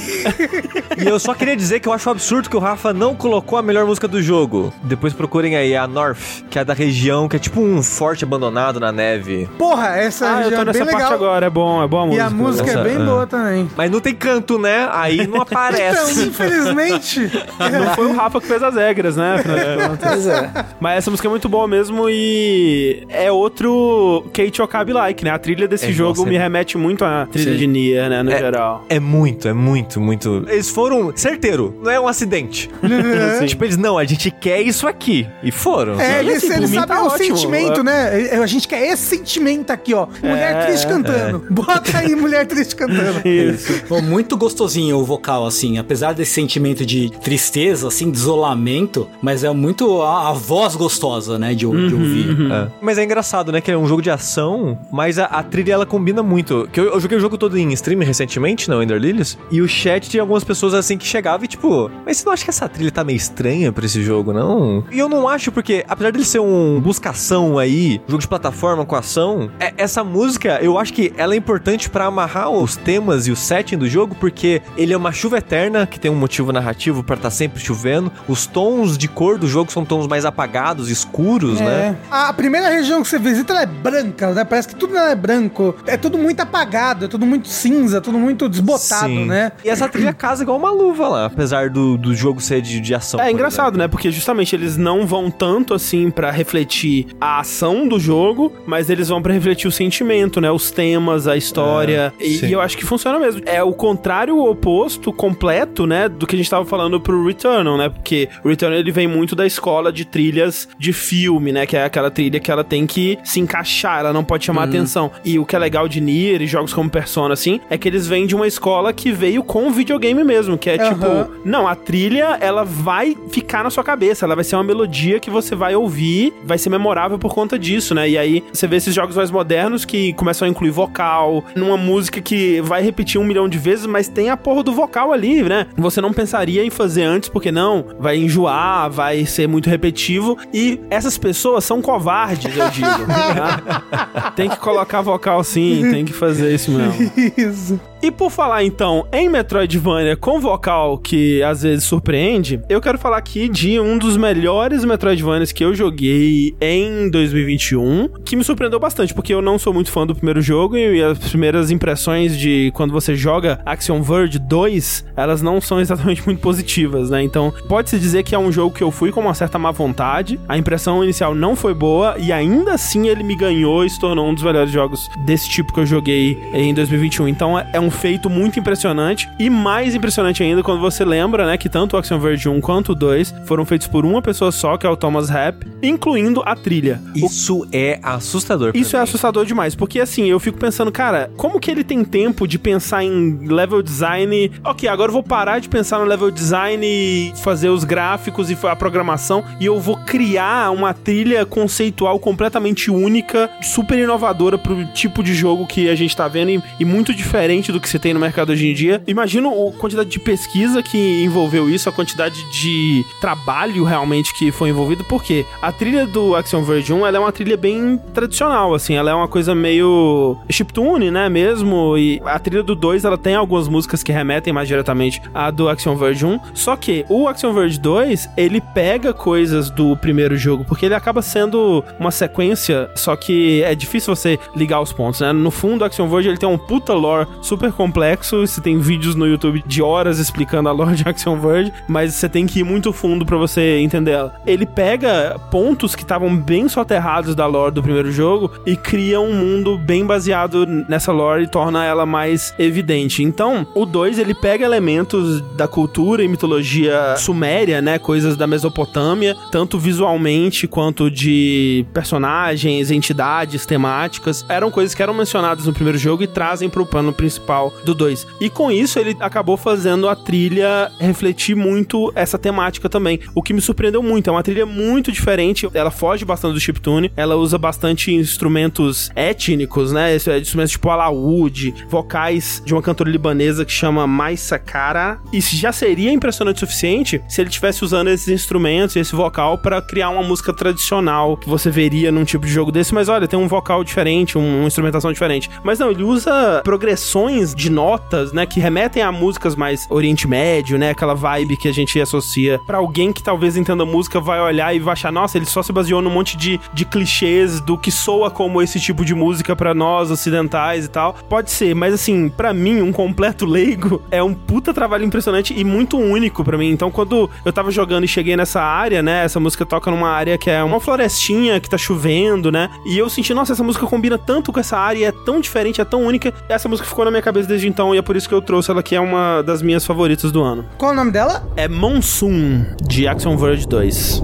E eu só queria dizer que eu acho um absurdo que o Rafa não colocou a melhor música do jogo. Depois procurem aí a North, que é da região, que é tipo um forte abandonado na neve.
Porra, essa
Ah, eu
já
tô
é
nessa
bem
parte
legal.
agora, é bom, é boa a
E
música.
a música
Essa,
é bem
é.
boa também.
Mas não tem canto, né? Aí não
Então,
aparece.
infelizmente.
Não foi o Rafa que fez as regras, né? Contas.
Pois é.
Mas essa música é muito boa mesmo e é outro Kate Okabe-like, né? A trilha desse
É,
jogo
nossa,
me
é-
remete muito à trilha
Sim.
de Nier, né? No
É-
geral.
É muito, é muito, muito. Eles foram certeiro, não é um acidente. Tipo, eles, não, a gente quer isso aqui. E foram.
É, eles,
assim,
eles sabem
tá
o
ótimo.
sentimento, né? A gente quer esse sentimento aqui, ó. Mulher
É,
triste cantando. Bota aí mulher triste cantando.
Isso.
Pô, muito gostosinho o vocal, assim, apesar desse sentimento de tristeza, assim, de isolamento, mas é muito a, a voz gostosa, né, de, de ouvir.
É. Mas é engraçado, né? Que é um jogo de ação, mas a, a trilha ela combina muito. Que eu, eu joguei o jogo todo em stream recentemente, não, Ender Lilies, e o chat tinha algumas pessoas assim que chegavam e tipo, mas você não acha que essa trilha tá meio estranha pra esse jogo, não? E eu não acho, porque apesar dele ser um buscação aí, jogo de plataforma com ação, é- essa música eu acho que ela é importante pra amarrar os temas e o setting do jogo, porque ele é uma chuva eterna que tem um motivo narrativo pra estar sempre chovendo. Os tons de cor do jogo são tons mais apagados, escuros, né?
É. A primeira região que você visita ela é branca, né? Parece que tudo é branco. É tudo muito apagado, é tudo muito cinza, tudo muito desbotado,
Sim.
né?
E essa trilha casa igual uma luva lá, apesar do, do jogo ser de, de ação.
É engraçado, né? Porque justamente eles não vão tanto assim pra refletir a ação do jogo, mas eles vão pra refletir o sentimento, né? Os temas, a história.
É,
e, e eu acho que funciona mesmo. É o contrário, o oposto, completo, né? Do que a gente tava falando pro Returnal, né? Porque o Returnal ele vem muito da escola de trilhas de filme, né? Que é aquela trilha que ela tem que se encaixar, ela não pode chamar atenção. E o que é legal de Nier e jogos como Persona, assim, é que eles vêm de uma escola que veio com videogame mesmo, que é
Aham.
tipo, não, a trilha, ela vai ficar na sua cabeça, ela vai ser uma melodia que você vai ouvir, vai ser memorável por conta disso, né? E aí você vê esses jogos mais modernos que começam a incluir vocal, numa música que vai repetir um milhão de vezes, mas tem a porra do vocal ali, né? Você não pensaria em fazer antes, porque não, vai enjoar, vai ser muito repetitivo, e essas pessoas são covardes, eu digo. tá? Tem que colocar vocal sim, tem que fazer isso mesmo.
Isso.
E por falar então em Metroidvania com vocal que às vezes surpreende, eu quero falar aqui de um dos melhores Metroidvanias que eu joguei em 2021, que me surpreendeu bastante, porque eu não sou muito fã do primeiro jogo e as primeiras impressões de quando você joga Action Verge 2, elas não são exatamente muito positivas, né? Então, pode-se dizer que é um jogo que eu fui com uma certa má vontade, a impressão inicial não foi boa e ainda assim ele me ganhou e se tornou um dos melhores jogos desse tipo que eu joguei em 2021. Então é um feito muito impressionante e mais impressionante ainda quando você lembra, né, que tanto o Action Verge 1 quanto o 2 foram feitos por uma pessoa só, que é o Thomas Rapp, incluindo a trilha. O
Isso é assustador.
isso é
mim.
assustador demais, porque assim, eu fico pensando, cara, como que ele tem tempo de pensar em level design? Ok, agora eu vou parar de pensar no level design e fazer os gráficos e a programação e eu vou criar uma trilha conceitual completamente única, super inovadora pro tipo de jogo que a gente tá vendo e, e muito diferente do que você tem no mercado hoje em dia. Imagino a quantidade de pesquisa que envolveu isso, a quantidade de trabalho realmente que foi envolvido, porque a trilha do Action Verge 1, ela é uma trilha bem tradicional, assim, ela é uma coisa meio chiptune, né, mesmo, e a trilha do 2, ela tem algumas músicas que remetem mais diretamente à do Action Verge 1, só que o Action Verge 2, ele pega coisas do primeiro jogo, porque ele acaba sendo uma sequência, só que é difícil você ligar os pontos, né, no fundo o Action Verge, ele tem um puta lore super complexo, você tem vídeos no YouTube de horas explicando a lore de Action Verge, mas você tem que ir muito fundo pra você entender ela. Ele pega pontos que estavam bem soterrados da lore do primeiro jogo e cria um mundo bem baseado nessa lore e torna ela mais evidente. Então, o 2 ele pega elementos da cultura e mitologia suméria, né, coisas da Mesopotâmia, tanto visualmente quanto de personagens, entidades, temáticas. Eram coisas que eram mencionadas no primeiro jogo e trazem pro plano principal do 2. E com isso ele acabou fazendo a trilha refletir muito essa temática também. O que me surpreendeu muito, é uma trilha muito diferente, ela foge bastante do chiptune, ela usa bastante instrumentos étnicos, né? Esse- Instrumentos tipo alaúde, vocais de uma cantora libanesa que chama Mais Sakara. Isso já seria impressionante o suficiente se ele tivesse usando esses instrumentos e esse vocal pra criar uma música tradicional que você veria num tipo de jogo desse, mas olha, tem um vocal diferente, um- uma instrumentação diferente. Mas não, ele usa progressões de notas, né, que remetem a músicas mais Oriente Médio, né, aquela vibe que a gente associa pra alguém que talvez entenda música vai olhar e vai achar, nossa, ele só se baseou num monte de, de clichês do que soa como esse tipo de música pra nós ocidentais e tal. Pode ser, mas assim, pra mim, um completo leigo é um puta trabalho impressionante e muito único pra mim. Então, quando eu tava jogando e cheguei nessa área, né, essa música toca numa área que é uma florestinha que tá chovendo, né, e eu senti, nossa, essa música combina tanto com essa área, é tão diferente, é tão única. Essa música ficou na minha cabeça desde então e é por isso que eu trouxe ela que é uma das minhas favoritas do ano.
Qual o nome dela?
É Monsoon, de Action Verge 2.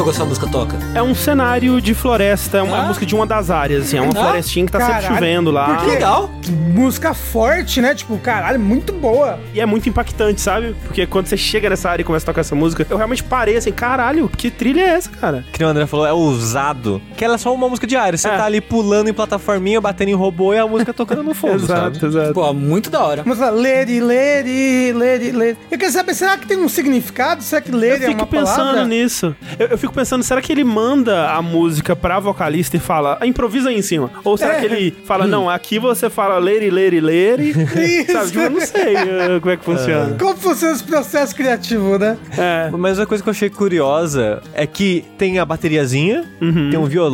Jogo essa música toca?
É um cenário de floresta, é uma
Ah.
música de uma das áreas, assim. É uma
Ah,
florestinha que tá sempre
caralho.
chovendo lá.
Por quê?
Legal.
Música forte, né? Tipo, caralho, muito boa.
E é muito impactante, sabe? Porque quando você chega nessa área e começa a tocar essa música, eu realmente parei assim, caralho, que trilha é essa, cara?
Que o André falou, é ousado. Que ela é só uma música diária. Você
É.
tá ali pulando em plataforminha, batendo em robô e a música tocando no fundo, sabe?
exato.
Pô, muito da hora.
Música Lady, Lady, Lady, Lady. Eu quero saber, será que tem um significado? Será que
Eu
Lady é
fico
uma
pensando
palavra?
nisso. Eu, eu fico pensando, será que ele manda a música pra vocalista e fala, "Ah, improvisa aí em cima? Ou será
É.
que ele fala, não, aqui você fala lady, lady, lady?
Isso.
Sabe, tipo, eu não sei uh, como é que funciona.
Como funciona esse processo criativo, né?
É.
Mas uma coisa que eu achei curiosa é que tem a bateriazinha,
Uhum.
tem um violão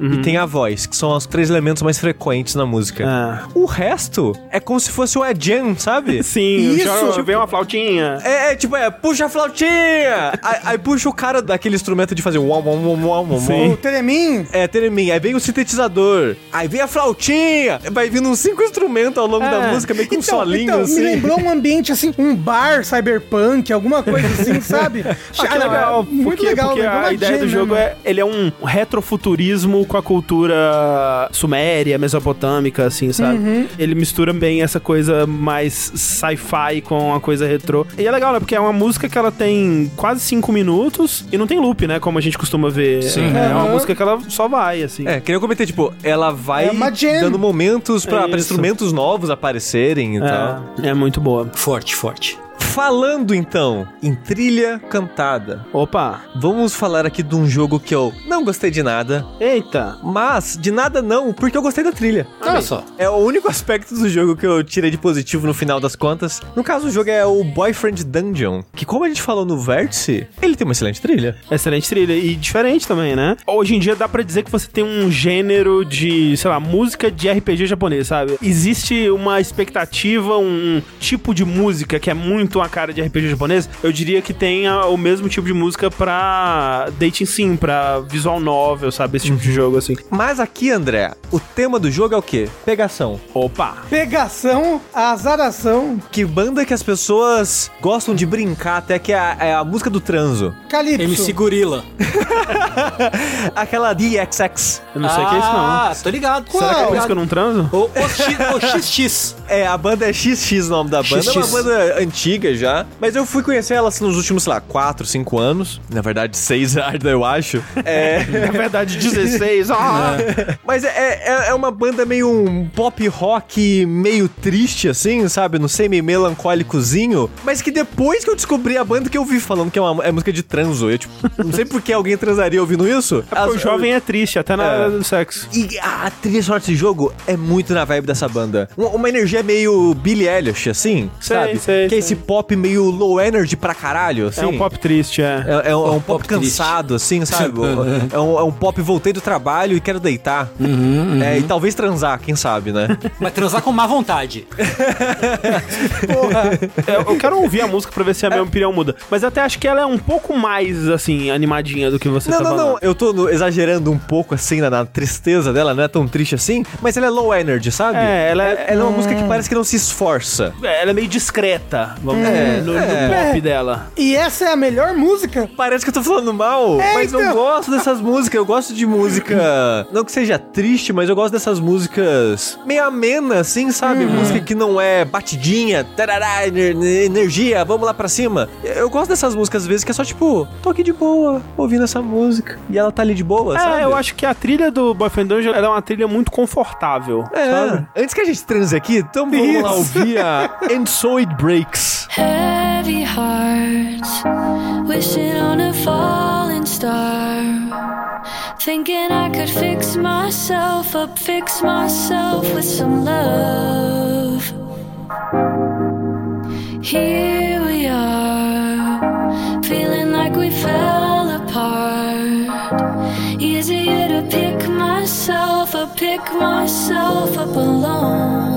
e tem a voz, que são os três elementos mais frequentes na música.
Ah.
O resto é como se fosse o Jam, sabe?
Sim,
Isso, tipo-
vem uma flautinha.
É, é, tipo, é, puxa a flautinha! aí, aí puxa o cara daquele instrumento de fazer um uau, uau, uau, uau, uau,
Sim.
O Teremin.
É, teremin. Aí vem o sintetizador. Aí vem a flautinha. Vai vindo uns cinco instrumentos ao longo
É.
da música, meio que um solinho
então,
assim.
me lembrou um ambiente assim, um bar cyberpunk, alguma coisa assim, sabe?
Ah, que legal.
Muito
porque,
legal.
Porque
lembrou
a ideia do jogo
mesmo.
é... Ele é um retrofuturismo com a cultura suméria, mesopotâmica, assim, sabe?
Uhum.
Ele mistura bem essa coisa mais sci-fi com a coisa retrô. E é legal, né? Porque é uma música que ela tem quase cinco minutos e não tem loop, né? Como a gente costuma ver.
Sim.
É uma
Uhum.
música que ela só vai, assim.
É, queria comentar, tipo, ela vai
É uma
dando momentos
É isso.
instrumentos novos aparecerem e tal.
É, é muito boa.
Forte, forte.
Falando então em trilha cantada,
Opa!
vamos falar aqui de um jogo que eu não gostei de nada,
Eita!
mas de nada não, porque eu gostei da trilha.
Olha só.
É o único aspecto do jogo que eu tirei de positivo no final das contas. No caso, o jogo é o Boyfriend Dungeon, que como a gente falou no Vértice, ele tem uma excelente trilha.
Excelente trilha. E diferente também, né? Hoje em dia dá pra dizer que você tem um gênero de, sei lá, música de RPG japonês, sabe? Existe uma expectativa, um tipo de música que é muito cara de RPG japonês. Eu diria que tem o mesmo tipo de música pra dating sim, pra visual novel, sabe? Esse tipo de jogo, assim.
Mas aqui, André, o tema do jogo é o quê? Pegação.
Opa!
Pegação, azaração,
Que banda que as pessoas gostam de brincar, até que é a, é a música do transo.
Calypso.
MC Gorila.
Aquela DXX.
Eu não sei o que é isso, não.
Ah, tô ligado.
Qual?
Será que é por isso que eu não transo?
O, o, X, o XX.
É, a banda é XX o nome da banda. É uma
XX.
banda antiga já. Mas eu fui conhecer ela assim, nos últimos, sei lá, 4, 5 anos. Na verdade, 6 ainda, eu acho. É.
Na verdade, 16. Ah!
Mas é, é, é uma banda meio um pop rock meio triste, assim, sabe? Não sei, meio melancólicozinho. Mas que depois que eu descobri a banda que eu vi falando que é uma é música de transo. Eu, tipo, não sei por que alguém transaria ouvindo isso.
É porque o
As-
jovem é triste, até na
É.
hora do sexo.
E a trilha sonora desse jogo é muito na vibe dessa banda. Uma, uma energia meio Billie Eilish, assim,
Sei,
sabe?
sei,
que é esse pop meio low energy pra caralho, assim.
É um pop triste, é.
É, é um, é um pop,
pop
cansado, assim, sabe? é, um, é um pop voltei do trabalho e quero deitar. É, e talvez transar, quem sabe, né?
Mas transar com má vontade.
É, eu quero ouvir a música pra ver se a minha opinião muda. Mas eu até acho que ela é um pouco mais, assim, animadinha do que você
não,
tá
não,
falando.
não. Eu tô no- exagerando um pouco, assim, na, na tristeza dela. Não é tão triste assim. Mas ela é low energy, sabe?
É, ela é-
Ela é uma música que parece que não se esforça.
É, Ela é meio discreta, vamos
É,
no, no
é.
pop dela.
E essa é a melhor música?
Parece que eu tô falando mal,
É,
mas eu
então.
gosto dessas músicas. Eu gosto de música. Não que seja triste, mas eu gosto dessas músicas meio amena, assim, sabe? Música que não é batidinha, tarará, ener- energia, vamos lá pra cima. Eu gosto dessas músicas às vezes que é só tipo, tô aqui de boa, ouvindo essa música. E ela tá ali de boa, sabe?
É, eu acho que a trilha do Boyfriend Dungeon ela é uma trilha muito confortável,
É.
sabe?
Antes que a gente transe aqui, então vamos lá
Isso.
ouvir a And So It Breaks.
Heavy hearts, wishing on a falling star. Thinking I could fix myself up, fix myself with some love. Here we are, feeling like we fell apart. Easier to pick myself up, pick myself up alone.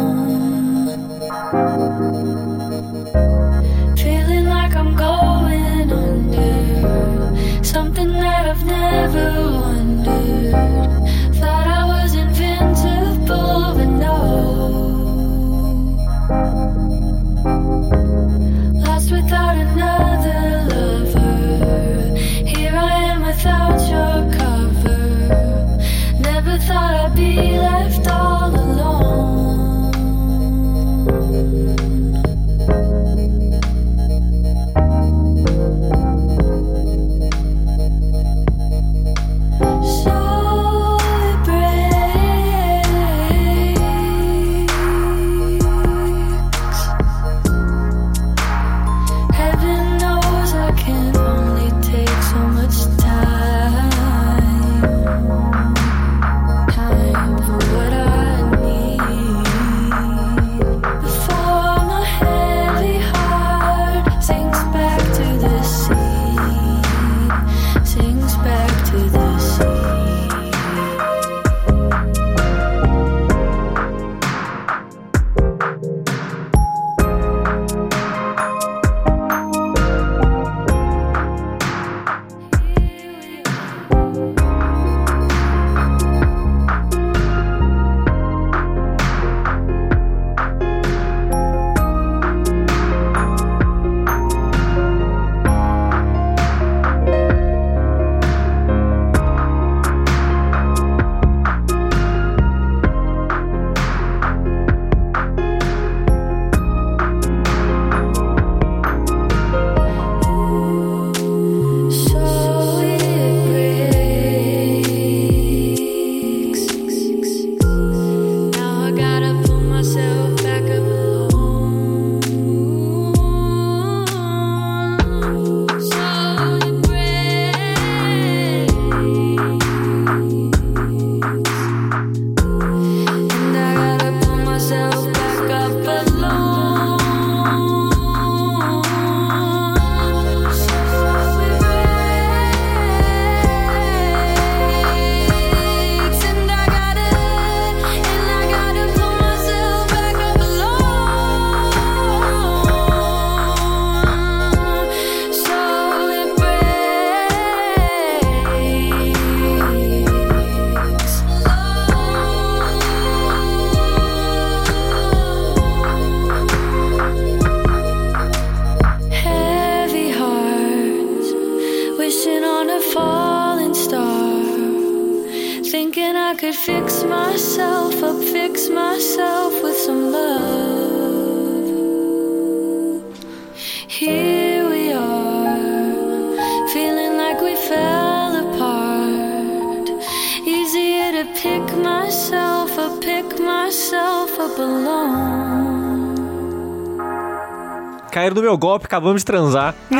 No
meu golpe, acabamos de transar.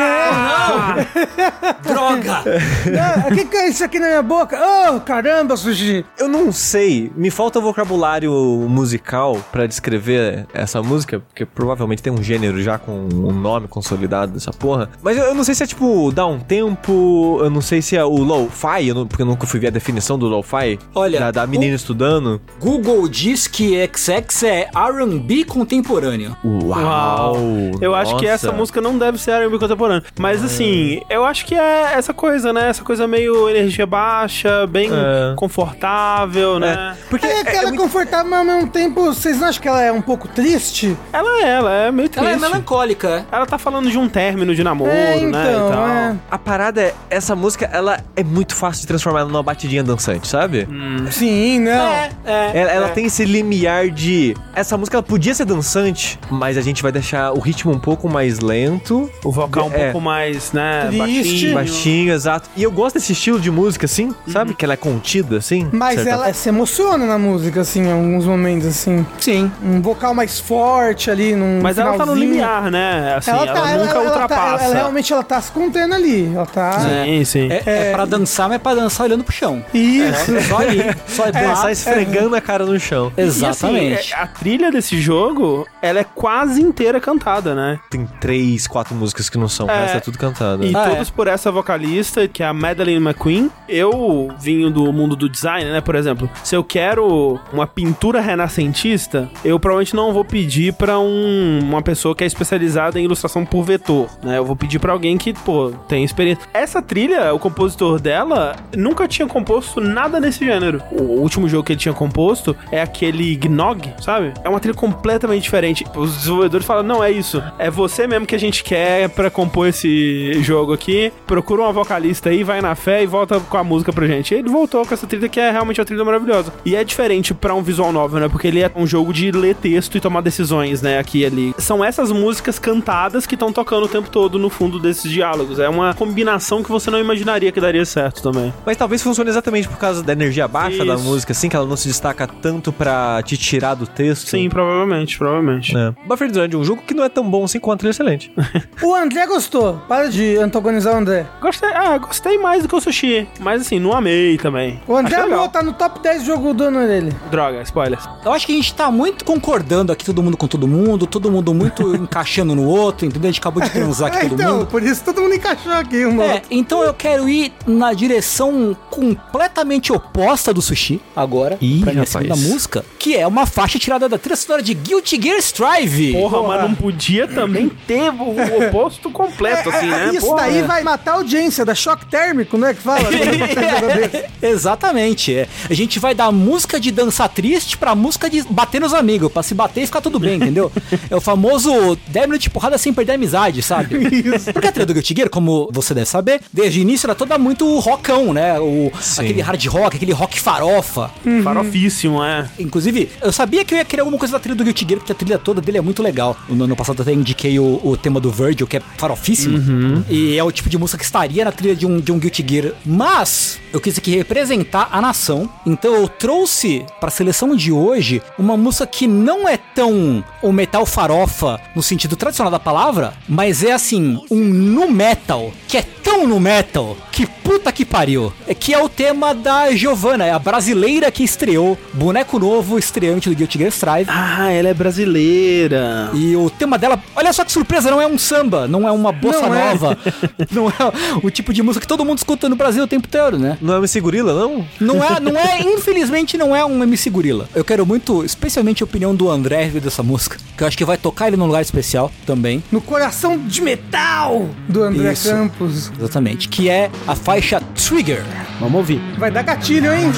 Droga!
O que, que é isso aqui na minha boca? Oh, caramba, sushi.
Eu não sei, me falta vocabulário musical pra descrever essa música, porque provavelmente tem um gênero já com um nome consolidado dessa porra. Mas eu, eu não sei se é tipo dar um tempo, eu não sei se é o lo-fi, eu não- porque eu nunca fui ver a definição do lo-fi.
Olha,
da, da menina estudando.
Google diz que XX é R&B contemporâneo.
Uau!
Eu acho que
nossa.
essa música não deve ser R&B contemporâneo. Mas assim, eu acho que é essa coisa, né? Essa coisa meio energia baixa, bem
É.
confortável, né?
Porque
É aquela
muito-
confortável, mas ao mesmo tempo, vocês não acham que ela é um pouco triste?
Ela é, ela é meio triste.
Ela é melancólica.
Ela tá falando de um término de namoro,
é,
né?
então,
E tal.
é.
A parada é, essa música, ela é muito fácil de transformar numa batidinha dançante, sabe?
Sim, não.
É, é.
Ela, ela tem esse limiar de. Essa música ela podia ser dançante, mas a gente vai deixar o ritmo um pouco mais lento.
O vocal um
É.
pouco mais, né?
Triste.
Baixinho.
Baixinho, exato. E eu gosto desse estilo de música, assim, sabe? Que ela é contida, assim.
Mas
certa
ela se emociona na música, assim, em alguns momentos, assim.
Sim.
Um vocal mais forte ali, num
Mas ela tá no
finalzinho.
limiar, né? Assim, ela,
Ela, tá,
nunca
ela, ela tá-
ultrapassa.
ela realmente ela tá se contendo ali. Ela tá.
Sim, sim.
É, é pra dançar, mas é pra dançar olhando pro chão.
Isso.
Só ali. Só é,
Ela sai esfregando a cara no chão.
E, assim,
Exatamente.
é- a trilha desse jogo, ela é quase inteira cantada, né?
Tem três, quatro músicas que não são,
É.
resto é tudo cantado.
E
Ah,
todos por essa vocalista, que é a Madeline McQueen. Eu vinho do mundo do design, né? Por exemplo, se eu quero uma pintura renascentista, eu provavelmente não vou pedir pra um- uma pessoa que é especializada em ilustração por vetor, né? Eu vou pedir pra alguém que, pô, tem experiência. Essa trilha, o compositor dela nunca tinha composto nada nesse gênero. O último jogo que ele tinha composto é aquele Gnog, sabe? É uma trilha completamente diferente. Os desenvolvedores falam: não, é isso. É você mesmo que a gente quer pra compor esse jogo aqui. Procura uma vocalista aí, vai na fé e volta com a música pra gente. E ele voltou com essa trilha que é realmente uma trilha maravilhosa. E é diferente pra um visual novel, né? Porque ele é um jogo de ler texto e tomar decisões, né? Aqui e ali. São essas músicas cantadas que estão tocando o tempo todo no fundo desses diálogos. É uma combinação que você não imaginaria que daria certo também.
Mas talvez funcione exatamente por causa da energia baixa da
Isso.
música, assim, que ela não se destaca tanto pra te tirar do texto.
Sim, provavelmente, provavelmente.
É. Buffer Design é um jogo que não é tão bom assim quanto ele é excelente.
O André gostou. Para de antagonizar o André.
Gostei, ah, gostei mais do que o sushi. Mas assim, não amei também.
O André amou, tá no top 10 jogo do ano dele.
Droga, spoilers.
Eu acho que a gente tá muito concordando aqui, todo mundo com todo mundo, todo mundo muito encaixando no outro, entendeu? A gente acabou de transar aqui
É,
todo
então,
mundo.
por isso todo mundo encaixou aqui um no
É,
outro.
então eu quero ir na direção completamente oposta do sushi agora,
Ih,
pra minha
rapaz.
segunda música, que é uma faixa tirada da trilha sonora de Guilty Gear Strive.
Porra, mas não podia também ter o, o oposto completo, assim,
É,
né?
Isso
Porra,
daí vai matar a audiência da choque térmico, não é que fala?
Exatamente. é. A gente vai da música de dança triste pra música de bater nos amigos, pra se bater e ficar tudo bem, entendeu? É o famoso 10 minutos de porrada sem perder a amizade, sabe? Porque a trilha do Guilty Gear, como você deve saber, desde o início era toda muito rockão, né? O,
Sim.
aquele hard rock, aquele rock farofa.
Farofíssimo, é.
Inclusive, eu sabia que eu ia querer alguma coisa da trilha do Guilty Gear, porque a trilha toda dele é muito legal. No ano passado eu até indiquei o, o tema do Virgil, que é farofíssimo. E é o tipo de música que estaria na trilha de um, de um Guilty Gear. Mas, eu quis aqui representar a nação. Então eu trouxe pra seleção de hoje uma música que não é tão o metal farofa no sentido tradicional da palavra, mas é assim, um nu metal, que é tão nu metal, que puta que pariu. É que é o tema da Giovanna, é a brasileira que estreou, boneco novo, estreante do Guilty Gear Strive.
Ah, ela é brasileira.
E o tema dela, olha só que surpresa, não é um samba, não é uma bossa
Não é.
nova, não é o tipo de música que todo mundo escuta no Brasil o tempo inteiro, né?
Não é uma segurila, não?
Não é, não é, infelizmente não é um MC Gorila. Eu quero muito, especialmente a opinião do André dessa música, que eu acho que vai tocar ele num lugar especial também.
No coração de metal do André
Isso.
Campos.
Exatamente, que é a faixa Trigger.
Vamos ouvir.
Vai dar gatilho, hein?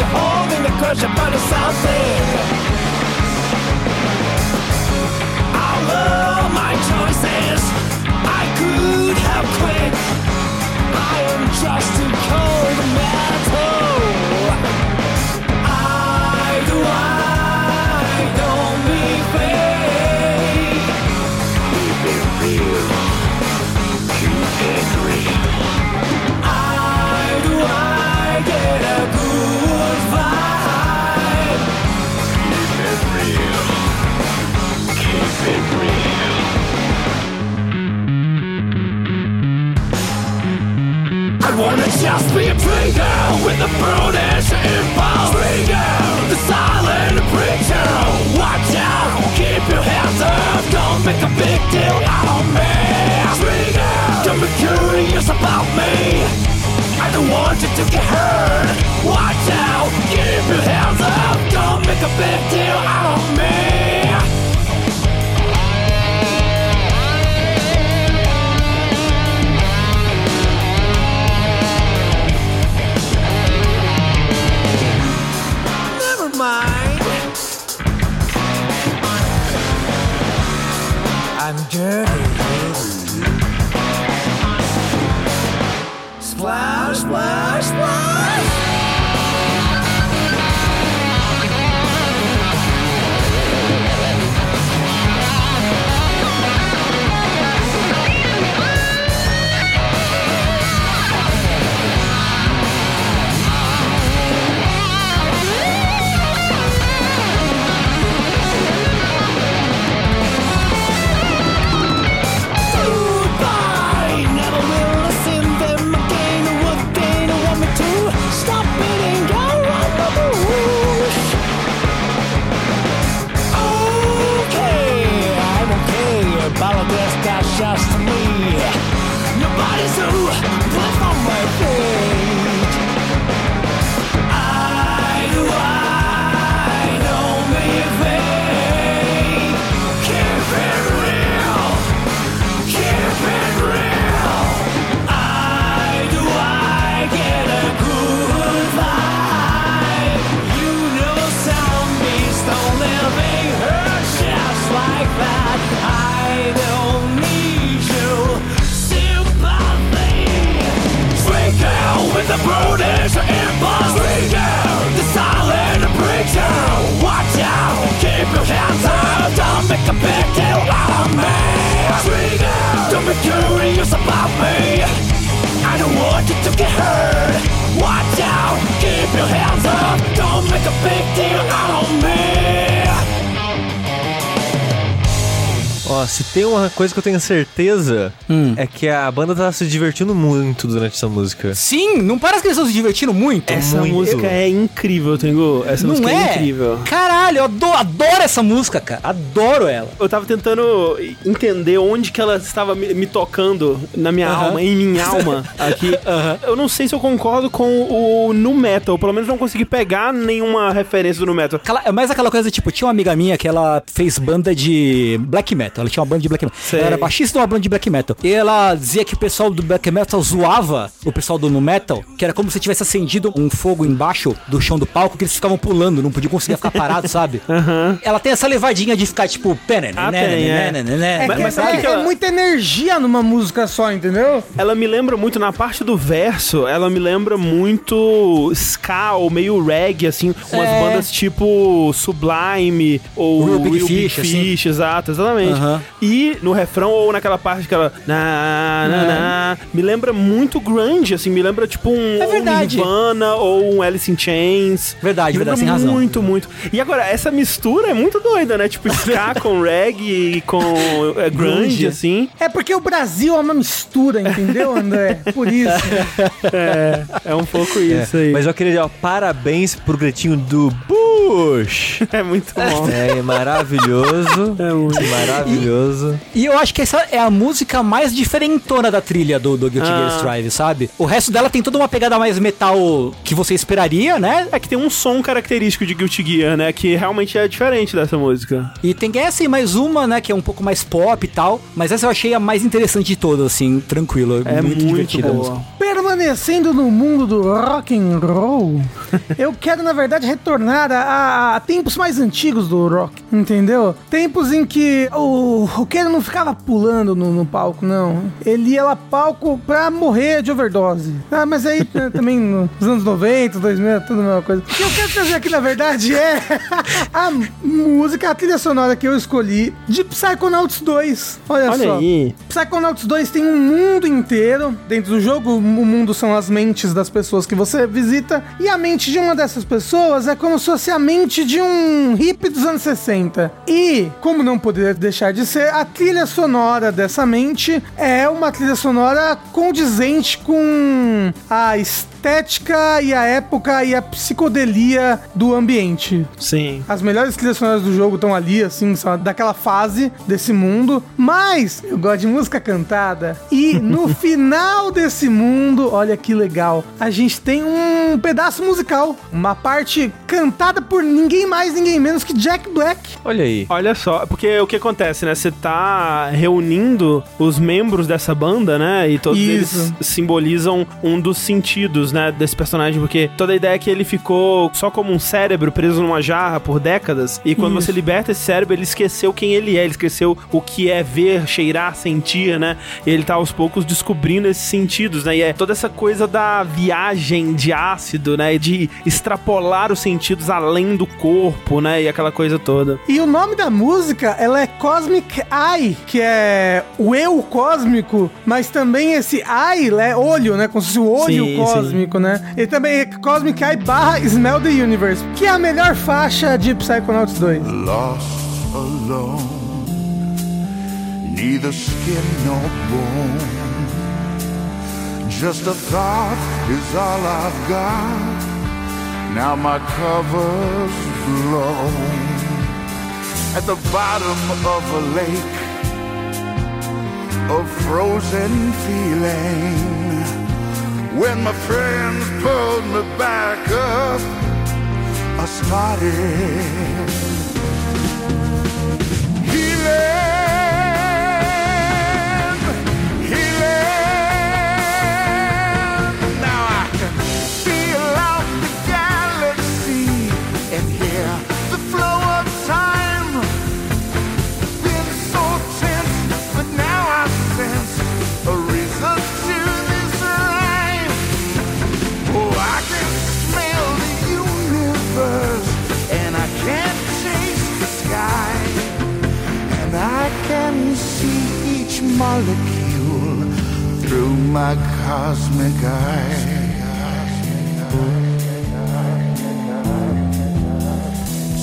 you holding the crush upon the south end. I love my choices. I could have quit. I am just too cold. Just be a trigger with a brutish impulse. Trigger, the silent preacher. Watch out, keep your hands up. Don't make a big deal out of me. Trigger, don't be curious about me. I don't want you to get hurt. Watch out, keep your hands up. Don't make a big deal out of me. I'm dirty. Jesu, put on my face. The brutish impulse. Out the silent preacher. Watch out, keep your hands up. Don't make a big deal out of me. Out, don't be curious about me. I don't want you to get hurt. Watch out, keep your hands up. Don't make a big deal out of me.
Ó, se tem uma coisa que eu tenho certeza,
Hum.
é que a banda tá se divertindo muito durante essa música.
Sim, não parece que eles estão se divertindo muito?
Essa
muito.
música é incrível, Tengu. Essa
não
música é,
é?
incrível.
Caralho, eu adoro, adoro essa música, cara. Adoro ela.
Eu tava tentando entender onde que ela estava me, me tocando na minha
Aham.
alma, em minha alma aqui. Eu não sei se eu concordo com o nu metal, pelo menos não consegui pegar nenhuma referência do nu metal.
É mais aquela coisa, tipo, tinha uma amiga minha que ela fez banda de black metal. Ela tinha uma banda de black metal.
Sei.
Ela era baixista de uma banda de black metal. E ela dizia que o pessoal do black metal zoava o pessoal do nu metal, que era como se tivesse acendido um fogo embaixo do chão do palco que eles ficavam pulando, não podiam conseguir ficar parados, sabe? Ela tem essa levadinha de ficar, tipo, pene,
Ah,
né,
tem,
né,
é.
né, né, né.
É,
Mas- mas
é,
sabe
é
que ela-
muita energia numa música só, entendeu?
Ela me lembra muito, na parte do verso, ela me lembra muito ska ou meio reggae, assim, umas
É.
bandas tipo Sublime ou
Real Big
Real
Fish, assim.
Fish, exato, exatamente. E no refrão ou naquela parte que ela na, na, na, me lembra muito grunge, assim, me lembra tipo um,
É
um. Nirvana ou um Alice in Chains.
Verdade,
me
verdade, sem razão.
muito, muito. E agora, essa mistura é muito doida, né? Tipo, ska com reggae e com é, grunge,
Grunge.
assim.
É porque o Brasil é uma mistura, entendeu, André? Por isso.
É, é um pouco
É,
isso aí.
Mas eu queria ó, parabéns pro gritinho do Boo! Push!
É muito bom.
É maravilhoso.
É muito.
Maravilhoso.
E eu acho que essa é a música mais diferentona da trilha do, do Guilty
Ah.
Gear Strive, sabe? O resto dela tem toda uma pegada mais metal que você esperaria, né?
É que tem um som característico de Guilty Gear, né? Que realmente é diferente dessa música.
E tem essa e mais uma, né, que é um pouco mais pop e tal. Mas essa eu achei a mais interessante de todas, assim, tranquilo.
É muito,
divertida a música.
boa.
Permanecendo no mundo do rock and roll, eu quero, na verdade, retornar a, a- a tempos mais antigos do rock, entendeu? Tempos em que o roqueiro não ficava pulando no, no palco, não. Ele ia lá palco pra morrer de overdose. Ah, mas aí né, também nos anos 90, 2000, é tudo a mesma coisa. O que eu quero trazer aqui, na verdade, é a música, a trilha sonora que eu escolhi de Psychonauts 2. Olha,
Olha
só.
aí.
Psychonauts 2 tem um mundo inteiro dentro do jogo. O mundo são as mentes das pessoas que você visita. E a mente de uma dessas pessoas é como se fosse a mente de um hippie dos anos 60. E, como não poderia deixar de ser, a trilha sonora dessa mente é uma trilha sonora condizente com a estética e a época e a psicodelia do ambiente.
Sim.
As melhores trilhas sonoras do jogo estão ali, assim, só daquela fase desse mundo. Mas eu gosto de música cantada. E no final desse mundo, olha que legal, a gente tem um pedaço musical. Uma parte cantada por ninguém mais, ninguém menos que Jack Black.
Olha aí.
Olha só, porque o que acontece, né? Você tá reunindo os membros dessa banda, né? E todos
Isso.
eles simbolizam um dos sentidos, né? Desse personagem, porque toda a ideia é que ele ficou só como um cérebro preso numa jarra por décadas. E quando
Isso.
você liberta esse cérebro, ele esqueceu quem ele é, ele esqueceu o que é ver, cheirar, sentir, né? E ele tá aos poucos descobrindo esses sentidos, né? E é toda essa coisa da viagem de ácido, né? De extrapolar os sentidos além do corpo, né? E aquela coisa toda.
E o nome da música, ela é Cosmic Eye, que é o eu cósmico, mas também esse eye, né, olho, né, como se fosse o olho
Sim,
cósmico, né? E também é Cosmic Eye barra Smell the Universe, que é a melhor faixa de Psychonauts 2.
lost alone, neither skin nor bone. Just a thought is all I've got. Now my cover's blown at the bottom of a lake of frozen feeling. When my friends pulled me back up, I started molecule through my cosmic eye.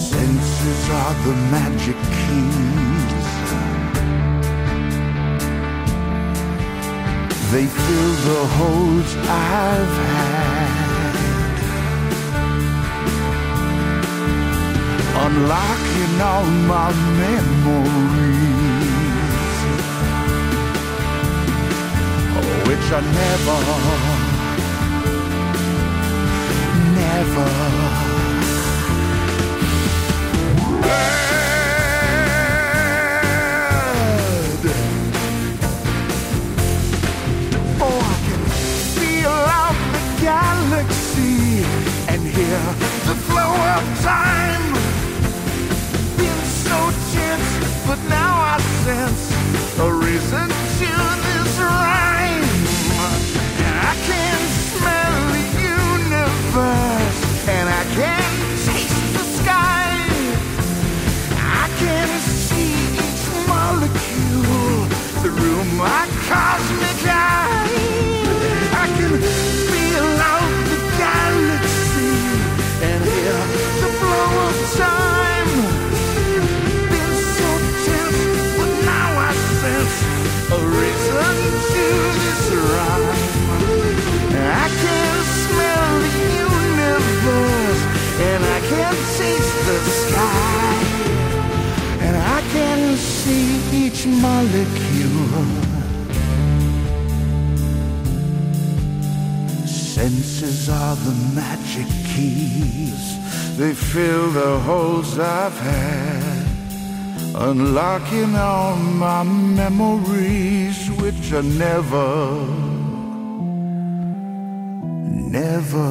Senses are the magic keys. They fill the holes I've had. Unlocking all my memories, which I never, never. Oh, I can feel out the galaxy Are the magic keys. They fill the holes I've had. Unlocking all my memories, which are never, never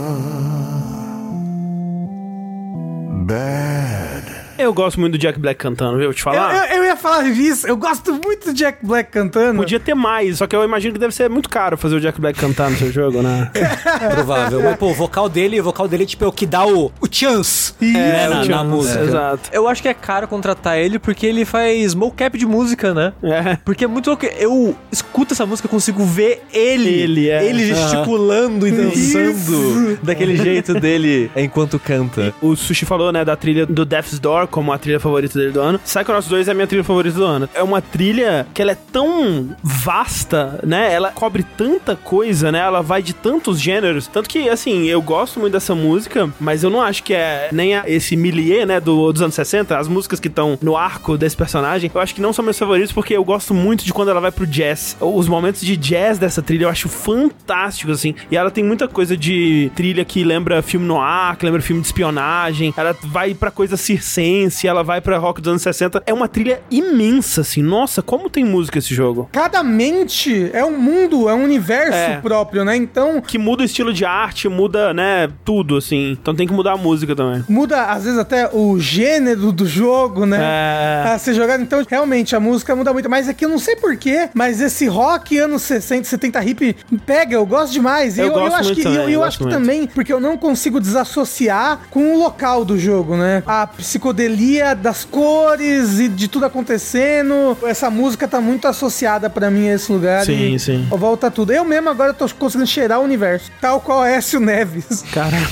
bad.
Eu gosto muito do Jack Black cantando, viu? Vou te
Eu,
falar.
eu- eu ia falar disso, eu gosto muito do Jack Black cantando.
Podia ter mais, só que eu imagino que deve ser muito caro fazer o Jack Black cantar no seu jogo, né?
Provável. Mas, pô, o vocal dele, o vocal dele, tipo, é o que dá o, o chance né, na, na música.
Exato.
Eu acho que é caro contratar ele porque ele faz mocap de música, né?
É.
Porque é muito louco. Eu escuto essa música, consigo ver ele.
Ele, é.
Ele gesticulando e dançando daquele jeito dele enquanto canta.
O Sushi falou, né, da trilha do Death's Door como a trilha favorita dele do ano. Psychonauts 2 é a minha trilha favorita do ano. É uma trilha que ela é tão vasta, né? Ela cobre tanta coisa, né? Ela vai de tantos gêneros. Tanto que, assim, eu gosto muito dessa música, mas eu não acho que é nem esse milieu, né, do, dos anos 60, as músicas que estão no arco desse personagem, eu acho que não são meus favoritos porque eu gosto muito de quando ela vai pro jazz. Os momentos de jazz dessa trilha eu acho fantásticos, assim. E ela tem muita coisa de trilha que lembra filme noir, que lembra filme de espionagem. Ela vai pra coisa circense, ela vai pra rock dos anos 60. É uma trilha imensa, assim. Nossa, como tem música esse jogo.
Cada mente é um mundo, é um universo
É.
próprio, né? Então,
Que muda o estilo de arte, muda, né, tudo, assim. Então tem que mudar a música também.
muda às vezes até o gênero do jogo, né?
É.
A ser jogado. Então, realmente, a música muda muito. Mas aqui eu não sei porquê, mas esse rock anos 60, 70 hip pega, eu gosto demais. E
Eu
eu,
gosto
acho
muito
que,
também,
eu,
eu
eu acho que também, porque eu não consigo desassociar com o local do jogo, né? A psicodelia das cores e de tudo acontecendo. Essa música tá muito associada pra mim a esse lugar.
Sim,
e
sim.
Volta tudo. Eu mesmo agora tô conseguindo cheirar o universo. Tal qual Écio Neves.
Caralho.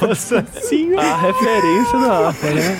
Nossa senhora. A referência da né?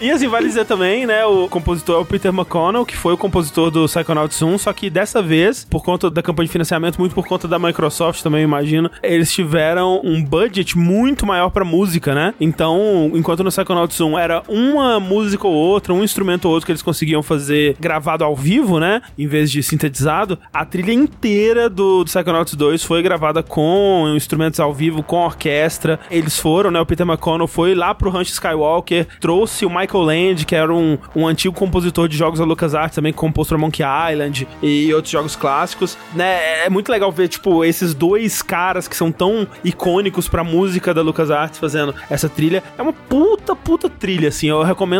E assim, vale dizer também, né, o compositor é o Peter McConnell, que foi o compositor do Psychonauts 1, só que dessa vez, por conta da campanha de financiamento, muito por conta da Microsoft também, eu imagino, eles tiveram um budget muito maior pra música, né? Então, enquanto no Psychonauts 1 era uma música ou outra, um instrumento ou outro que eles conseguiam fazer gravado ao vivo, né, em vez de sintetizado, a trilha inteira do, do Psychonauts 2 foi gravada com instrumentos ao vivo, com orquestra. Eles foram, né, o Peter McConnell foi lá pro Ranch Skywalker, trouxe o Michael Land, que era um, um antigo compositor de jogos da LucasArts, também compôs pra Monkey Island e outros jogos clássicos, né? É muito legal ver, tipo, esses dois caras que são tão icônicos pra música da LucasArts fazendo essa trilha. É uma puta, puta trilha, assim. Eu recomendo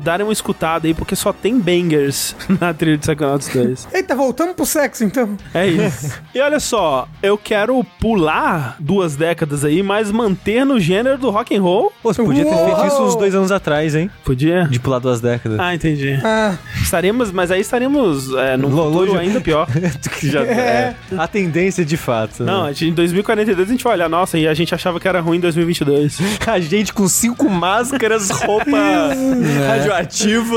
darem uma escutada aí, porque só tem bangers na trilha de Psychonauts 2.
Eita, voltamos pro sexo, então.
É isso. e olha só, eu quero pular duas décadas aí, mas manter no gênero do rock and roll.
Pô, você podia ter feito isso uns dois anos atrás, hein?
Podia?
De pular duas décadas.
Ah, entendi.
Ah,
Estaremos, mas aí estaremos é, num
longe-
ainda pior.
Já é. A tendência de fato.
Não,
né?
a gente, em 2042 a gente vai olhar, nossa, e a gente achava que era ruim em 2022.
A gente com cinco máscaras, roupa radioativa.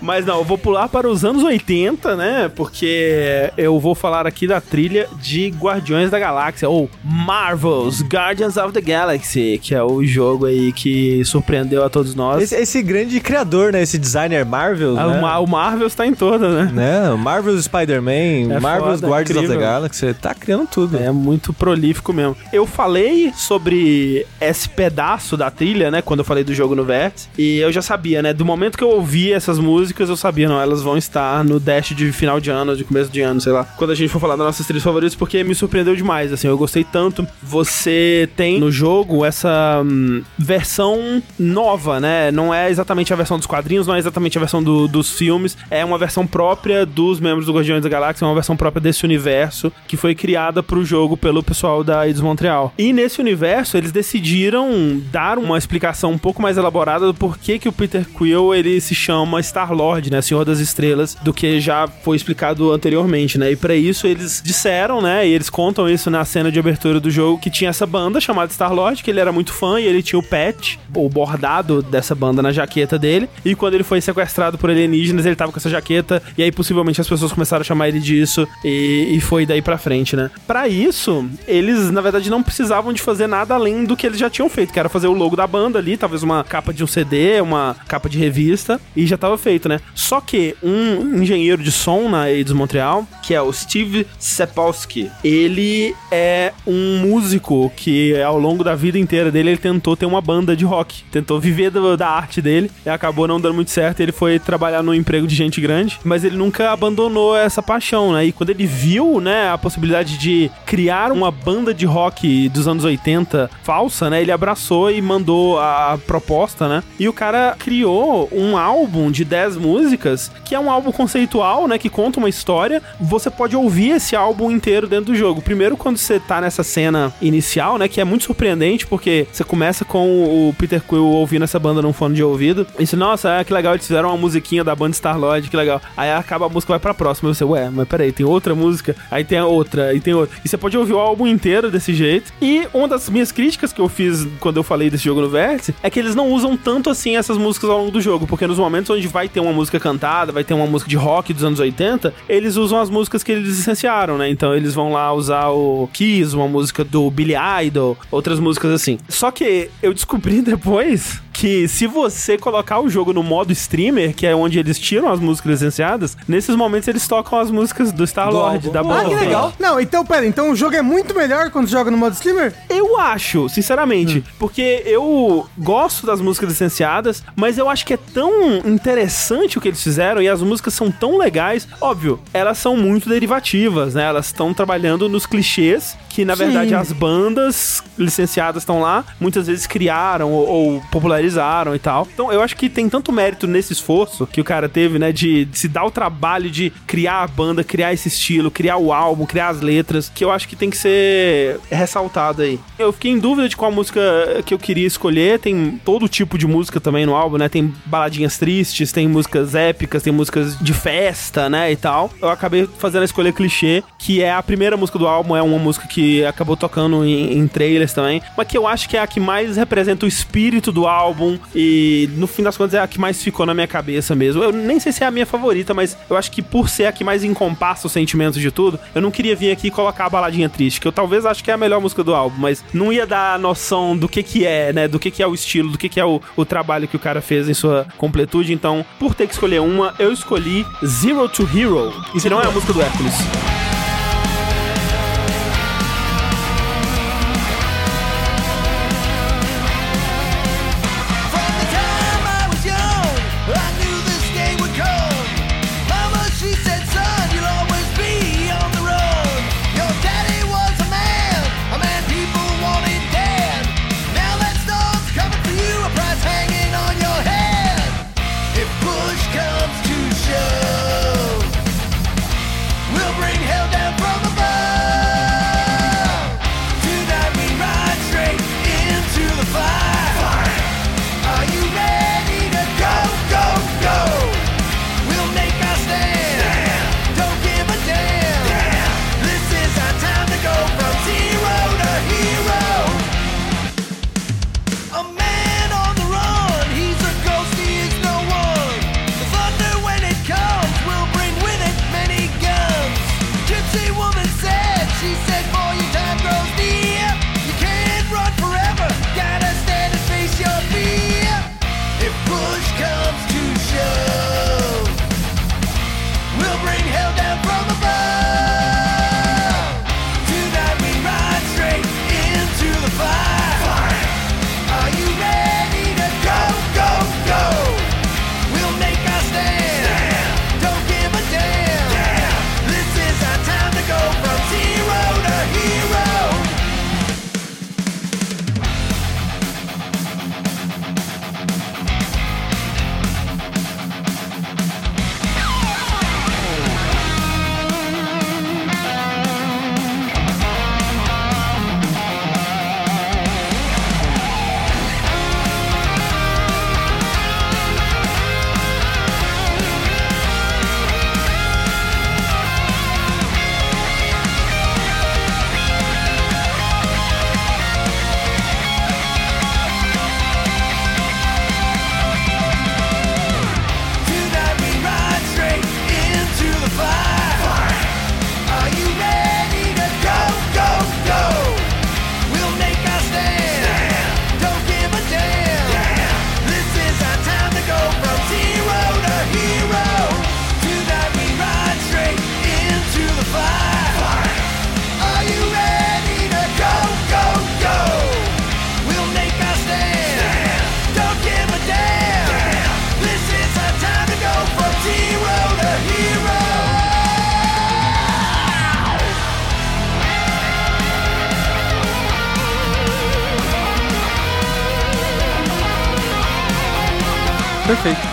Mas não, eu vou pular para os anos 80, né? Porque eu vou falar aqui da trilha de Guardiões da Galáxia, ou Marvel's Guardians of the Galaxy, que é o jogo aí que surpreendeu a todos nós.
Esse, esse grande criador, né? Esse designer Marvel,
Ah,
né?
o, Ma- o Marvel está em toda, né?
né? Marvel's Spider-Man,
É
Marvel's
foda,
Guardians of the
incrível.
Galaxy, tá criando tudo.
É muito prolífico mesmo. Eu falei sobre esse pedaço da trilha, né? Quando eu falei do jogo no Vértice. E eu já sabia, né? Do momento que eu ouvi essas músicas, eu sabia, não, elas vão estar no dash de final de ano, de começo de ano, sei lá. Quando a gente for falar das nossas trilhas favoritas, porque me surpreendeu demais, assim. Eu gostei tanto. Você tem no jogo essa hum, versão nova, né? Não é exatamente a versão dos quadrinhos, não é exatamente a versão do- dos filmes. É uma versão própria dos membros do Guardiões da Galáxia, é uma versão própria desse universo que foi criada pro jogo pelo pessoal da Eidos Montreal. E nesse universo, eles decidiram dar uma explicação um pouco mais elaborada do porquê que o Peter Quill ele se chama Star-Lord, né? Senhor das Estrelas, do que já foi explicado anteriormente, né? E pra isso eles disseram, né? E eles contam isso na cena de abertura do jogo que tinha essa banda chamada Star-Lord, que ele era muito fã e ele tinha o patch, o bordado dessa banda na jaqueta dele. E quando ele foi sequestrado por alienígenas, ele tava com essa jaqueta. E aí, possivelmente, as pessoas começaram a chamar ele disso. E, e foi daí pra frente, né? Pra isso, eles, na verdade, não precisavam de fazer nada além do que eles já tinham feito, que era fazer o logo da banda ali, talvez uma capa de um CD, uma capa de revista. E já tava feito, né? Só que um engenheiro de som na Eidos Montreal, que é o Steve Sepolsky, ele é um músico que ao longo da vida inteira dele ele tentou ter uma banda de rock, tentou viver do- da arte dele e acabou não dando muito certo. Ele foi trabalhar no emprego de gente grande, mas ele nunca abandonou essa paixão, né? E quando ele viu, né, a possibilidade de criar uma banda de rock dos anos 80 falsa, né, ele abraçou e mandou a proposta, né? E o cara criou um álbum de 10 músicas, que é um álbum conceitual, né, que conta uma história. Você pode ouvir esse álbum inteiro dentro do jogo. Primeiro quando você tá nessa cena inicial, né, que é muito surpreendente porque você começa com o Peter Quill ouvindo essa banda num fone de ouvido. E você, nossa, é, que legal, eles fizeram uma musiquinha da banda Star-Lord, que legal. Aí acaba a música, vai pra próxima. E você, ué, mas peraí, tem outra música, aí tem a outra, aí tem outra. E você pode ouvir o álbum inteiro desse jeito. E uma das minhas críticas que eu fiz quando eu falei desse jogo no Vértice é que eles não usam tanto assim essas músicas ao longo do jogo, porque nos momentos onde vai ter uma música cantada, vai ter uma música de rock dos anos 80, eles usam as músicas que eles licenciaram, né? Então eles vão lá usar o Kiss, uma música do Billy Idol, outras músicas assim. Só que eu descobri depois que se você colocar o jogo no modo streamer, que é onde eles tiram as músicas licenciadas, nesses momentos eles tocam as músicas do Star-Lord, da
álbum.
Ah,
banda.
que legal. Não, então, pera, então o jogo é muito melhor quando joga no modo streamer?
Eu acho, sinceramente, porque eu gosto das músicas licenciadas, mas eu acho que é tão interessante o que eles fizeram e as músicas são tão legais. Óbvio, elas são muito derivativas, né? Elas estão trabalhando nos clichês que, na
Sim.
verdade, as bandas licenciadas estão lá, muitas vezes criaram ou, ou popularizaram e tal. Então, eu acho que tem tanto mérito nesse esforço que o cara teve, né, de, se dar o trabalho de criar a banda, criar esse estilo, criar o álbum, criar as letras, que eu acho que tem que ser ressaltado aí. Eu fiquei em dúvida de qual música que eu queria escolher. Tem todo tipo de música também no álbum, né? Tem baladinhas tristes, tem músicas épicas, tem músicas de festa, né, e tal. Eu acabei fazendo a escolha clichê, que é a primeira música do álbum, é uma música que acabou tocando em, em trailers também, mas que eu acho que é a que mais representa o espírito do álbum e no fim das contas é a que mais ficou na minha cabeça mesmo. Eu nem sei se é a minha favorita, mas eu acho que por ser a que mais encompassa os sentimentos de tudo, eu não queria vir aqui e colocar a baladinha triste, que eu talvez acho que é a melhor música do álbum, mas não ia dar a noção do que que é, né, do que que é o estilo, do que que é o, o trabalho que o cara fez em sua completude, então, por ter que escolher uma, eu escolhi Zero to Hero, que não é a música do Hércules.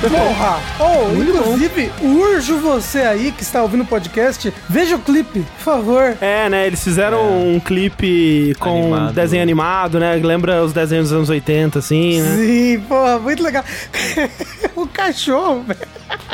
Porra! Oh, inclusive, urjo você aí que está ouvindo o podcast, veja o clipe, por favor.
É, né? Eles fizeram um clipe com
Animado.
desenho animado, né? Lembra os desenhos dos anos 80, assim, né?
Sim, porra, muito legal. o cachorro, velho.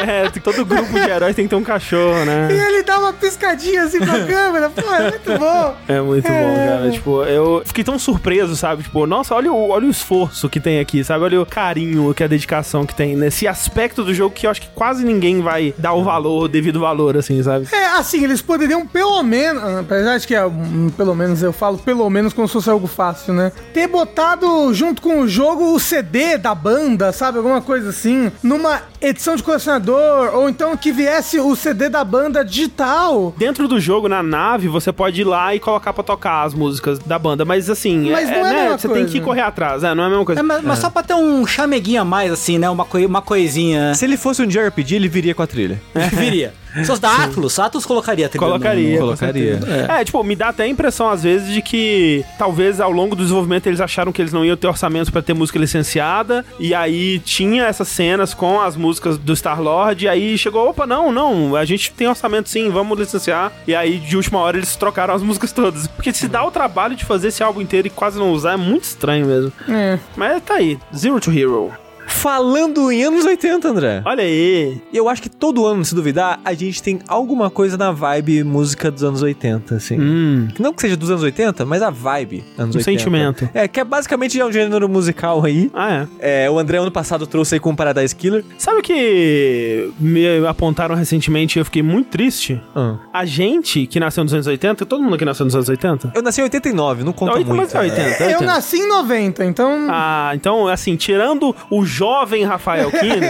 É, todo grupo de heróis tem que ter um cachorro,
E
né?
ele dá uma piscadinha assim pra câmera. Pô, é muito bom.
É muito bom, cara. Tipo, eu fiquei tão surpreso, sabe? Tipo, nossa, olha o, olha o esforço que tem aqui, sabe? Olha o carinho, que a dedicação que tem nesse aspecto do jogo que eu acho que quase ninguém vai dar o valor, o devido valor, assim, sabe?
É, assim, eles poderiam pelo menos, apesar de que é, hum, pelo menos eu falo pelo menos como se fosse algo fácil, né? Ter botado junto com o jogo o CD da banda, sabe? Alguma coisa assim, numa edição de colecionador, ou então que viesse o CD da banda digital.
Dentro do jogo, na nave, você pode ir lá e colocar pra tocar as músicas da banda. Mas assim,
Mas não é a
né? Você tem
coisa.
que correr atrás, né? Não é a mesma coisa.
É, mas, mas só pra ter um chameguinho a mais, assim, né? Uma, coi- uma coisinha.
Se ele fosse um JRPG, ele viria com a trilha.
Viria. Se fosse da Atlus, a Atlus colocaria a trilha
Colocaria.
no-
colocaria.
certeza. É. tipo, me dá até a impressão, às vezes, de que talvez ao longo do desenvolvimento eles acharam que eles não iam ter orçamento pra ter música licenciada. E aí tinha essas cenas com as músicas do Star-Lord. E aí chegou, opa, não, não, a gente tem orçamento sim, vamos licenciar. E aí, de última hora, eles trocaram as músicas todas. Porque se dá o trabalho de fazer esse álbum inteiro e quase não usar, é muito estranho mesmo.
É.
Mas tá aí, Zero to Hero.
Falando em anos 80, André.
Olha aí.
Eu acho que todo ano, se duvidar, a gente tem alguma coisa na vibe música dos anos 80, assim.
Hum.
Não que seja dos anos 80, mas a vibe anos
Um
80.
sentimento.
É, que é basicamente já um gênero musical aí.
Ah, é.
É, o André ano passado trouxe aí com o Paradise Killer.
Sabe o que me apontaram recentemente e eu fiquei muito triste?
Ah.
A gente que nasceu nos anos 80, todo mundo aqui nasceu nos anos 80?
Eu nasci em 89, não conta
Oito,
muito.
mas é 80,
Eu
80.
nasci em 90, então.
Ah, então, assim, tirando o jovem Rafael Kine,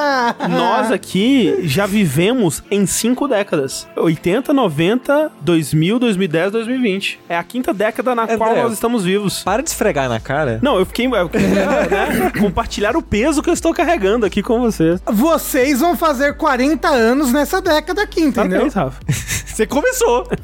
nós aqui já vivemos em cinco décadas. 80, 90, 2000, 2010, 2020. É a quinta década na
André,
qual nós estamos vivos.
Para de esfregar na cara.
Não, eu fiquei... Eu queria, né, compartilhar o peso que eu estou carregando aqui com vocês.
Vocês vão fazer 40 anos nessa década aqui, entendeu?
Parabéns, Rafa.
Você começou.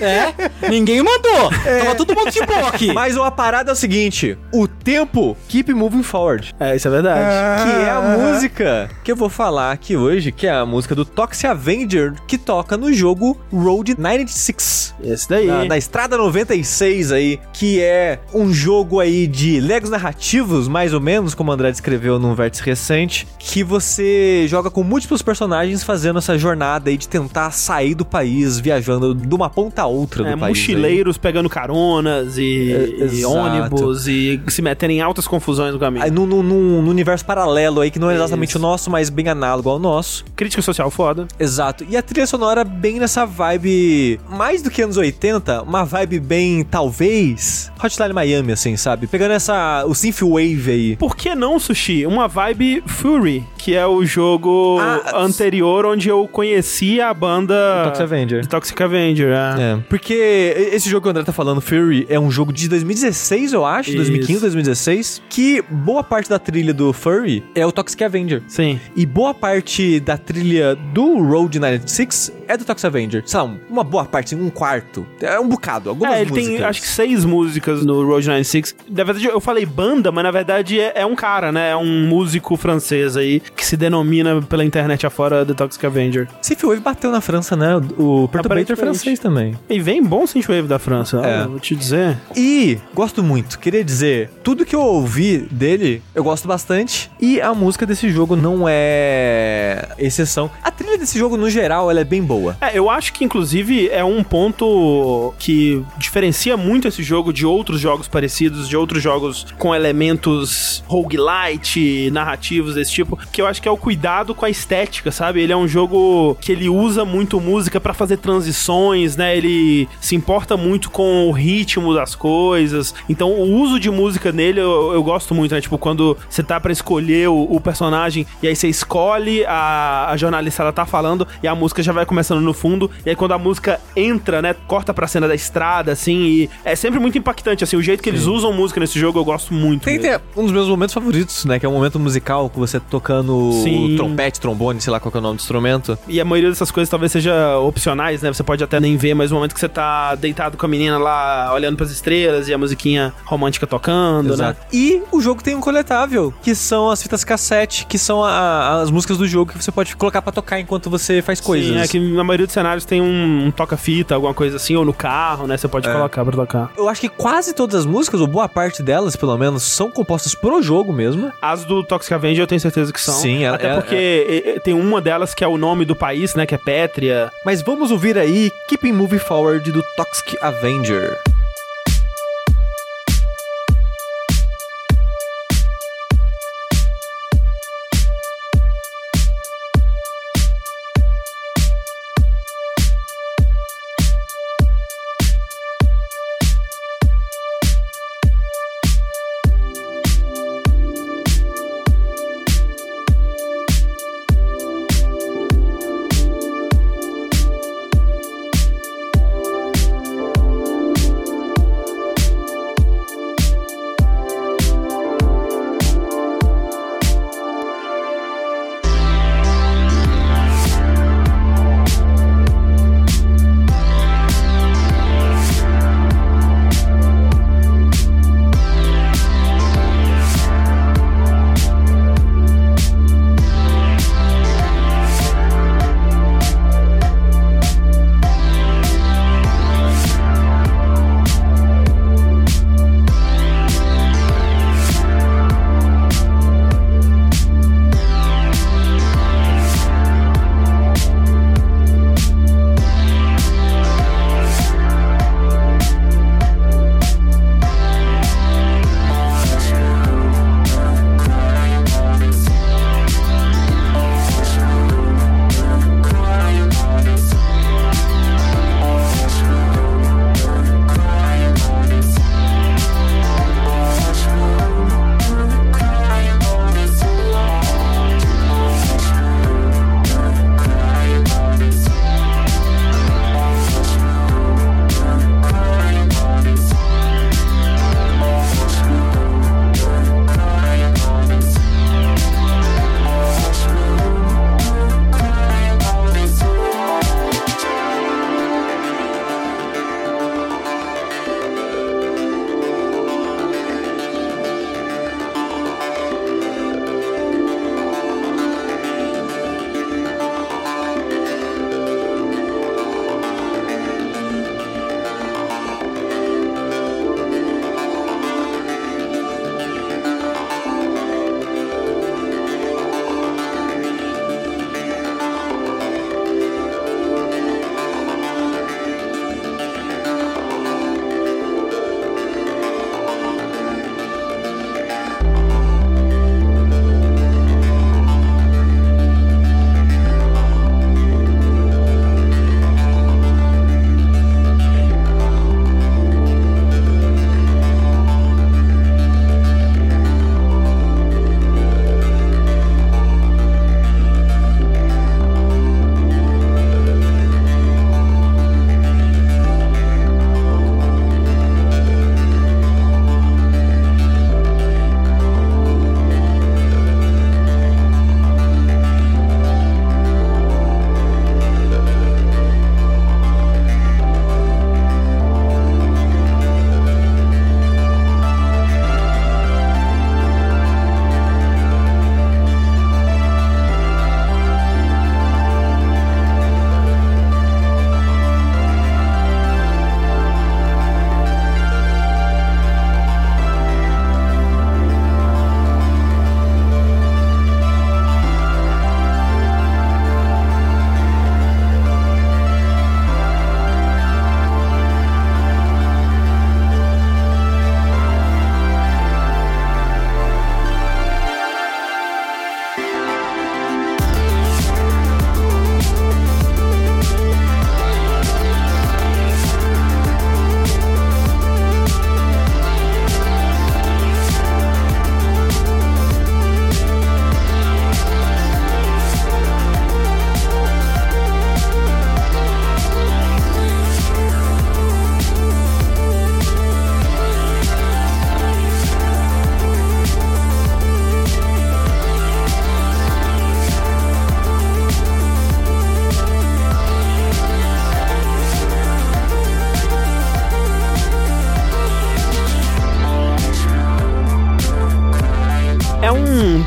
É, ninguém mandou. Tava todo mundo de boa aqui.
Mas a parada é o seguinte: o tempo keep moving forward.
É, isso é verdade.
Que é a música que eu vou falar aqui hoje, que é a música do Toxic Avenger, que toca no jogo Road 96.
Esse daí.
Na, na Estrada 96 aí, que é um jogo aí de legos narrativos, mais ou menos, como o André descreveu num vértice recente, que você joga com múltiplos personagens fazendo essa jornada aí de tentar sair do país, viajando de uma ponta a outra do
É,
país. aí.
mochileiros pegando caronas e,
É,
e ônibus e se metendo em altas confusões no caminho.
Aí, num, num- num- num universo paralelo aí, que não é exatamente o nosso, mas bem análogo ao nosso.
Crítica social foda.
Exato. E a trilha sonora bem nessa vibe, mais do que anos 80, uma vibe bem, talvez, Hotline Miami, assim, sabe? Pegando essa, o synthwave aí.
Por que não, Sushi? Uma vibe Fury, que é o jogo
Ah,
anterior onde eu conheci a banda
Toxic Avenger.
Toxic Avenger. É.
É, porque esse jogo que o André tá falando, Fury, é um jogo de 2016, eu acho,
Isso.
2015, 2016, que boa parte da trilha do Furry é o Toxic Avenger.
Sim.
E boa parte da trilha do Road 96 é do Toxic Avenger. Lá, uma boa parte, um quarto. É um bocado, algumas
É, ele
músicas.
tem acho que seis músicas no Road 96. Na verdade, eu falei banda, mas na verdade é, é um cara, né? É um músico francês aí que se denomina pela internet afora The Toxic Avenger.
Synthwave bateu na França, né? O Perturbator
Aparentemente.
francês também.
E vem bom synthwave da França,
É.
vou te dizer.
E gosto muito, queria dizer, tudo que eu ouvi dele, eu gosto bastante. E a música desse jogo não é exceção. A trilha desse jogo, no geral, ela é bem boa.
É, eu acho que inclusive é um ponto que diferencia muito esse jogo de outros jogos parecidos, de outros jogos com elementos roguelite, narrativos desse tipo, que eu acho que é o cuidado com a estética, sabe? Ele é um jogo que ele usa muito música pra fazer transições, né? Ele se importa muito com o ritmo das coisas. Então, o uso de música nele eu, eu gosto muito, né? Tipo, quando você tá pra escolher o, o personagem e aí você escolhe, a, a jornalista ela tá falando e a música já vai começando no fundo. E aí quando a música entra, né, corta pra cena da estrada, assim, e é sempre muito impactante, assim, o jeito que eles usam música nesse jogo eu gosto muito.
Tem, tem um dos meus momentos favoritos, né? Que é um momento musical com você tocando
Sim.
trompete, trombone, sei lá qual é o nome do instrumento.
E a maioria dessas coisas talvez seja opcionais, né? Você pode até nem ver, mas o momento que você tá deitado com a menina lá, olhando pras estrelas e a musiquinha romântica tocando, né?
E o jogo tem um coletável, que são as fitas cassete, que são a- as músicas do jogo que você pode colocar pra tocar enquanto você faz coisas.
Sim, é que na maioria dos cenários tem um, um toca-fita, alguma coisa assim, ou no carro, né? Você pode
É.
colocar pra tocar.
Eu acho que quase todas as músicas, ou boa parte delas, pelo menos, são compostas pro jogo mesmo.
As do Toxic Avenger eu tenho certeza que são.
Sim, ela-
Até
ela-
porque e- e- tem uma delas que é o nome do país, né? Que é Pétria.
Mas vamos ouvir aí Keeping Moving Forward do Toxic Avenger.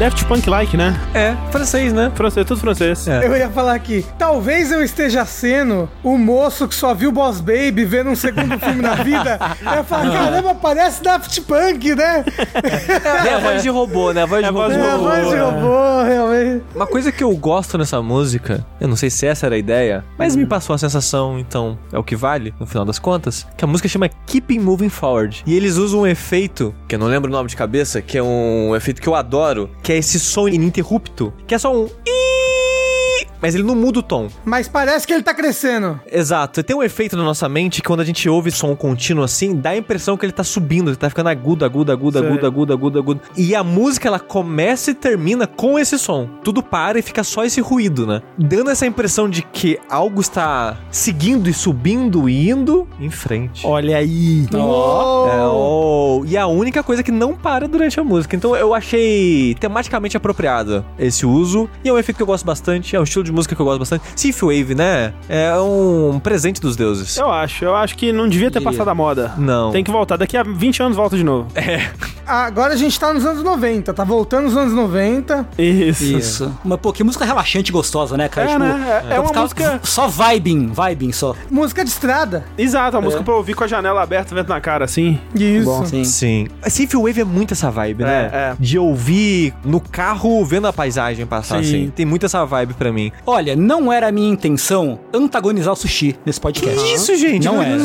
Daft Punk-like, né?
É, francês, né?
Francês, tudo francês.
É.
Eu ia falar aqui, talvez eu esteja sendo o moço que só viu Boss Baby vendo um segundo filme na vida. Eu ia falar, caramba, parece Daft Punk, né?
É a voz de robô, né? A voz de
É
robô.
voz de
É, a voz de
é.
robô, realmente.
Uma coisa que eu gosto nessa música, eu não sei se essa era a ideia, mas me passou a sensação, então é o que vale, no final das contas, que a música chama Keeping Moving Forward. E eles usam um efeito, que eu não lembro o nome de cabeça, que é um efeito que eu adoro, que é esse som ininterrupto, que é só um mas ele não muda o tom.
Mas parece que ele tá crescendo.
Exato. Tem um efeito na nossa mente que quando a gente ouve som contínuo assim, dá a impressão que ele tá subindo, ele tá ficando agudo, agudo, agudo,
Sei.
agudo, agudo, agudo, agudo. E a música ela começa e termina com esse som. Tudo para e fica só esse ruído, né? Dando essa impressão de que algo está seguindo e subindo e indo em frente.
Olha aí.
Ó.
É, oh, e a única coisa que não para durante a música. Então eu achei tematicamente apropriado esse uso. E é um efeito que eu gosto bastante. É um estilo de música que eu gosto bastante. Synthwave, né? É um presente dos deuses.
Eu acho, eu acho que não devia ter
Diria.
passado a moda.
Não.
Tem que voltar. Daqui a 20 anos volta de novo.
Agora a gente tá nos anos 90, tá voltando nos anos 90.
Isso.
Isso. Mas, pô, que música relaxante e gostosa, né, cara?
É, né? É- é uma música-
Só vibing, vibing só.
Música de estrada.
Exato, a música pra ouvir com a janela aberta, vento na cara, assim.
Isso.
Bom, sim.
Sim. A Synthwave é muito essa vibe, né?
É, é.
De ouvir no carro vendo a paisagem passar,
Sim.
assim. Tem muito essa vibe pra mim.
Olha, não era a minha intenção antagonizar o sushi nesse podcast.
Que isso, gente?
Não era.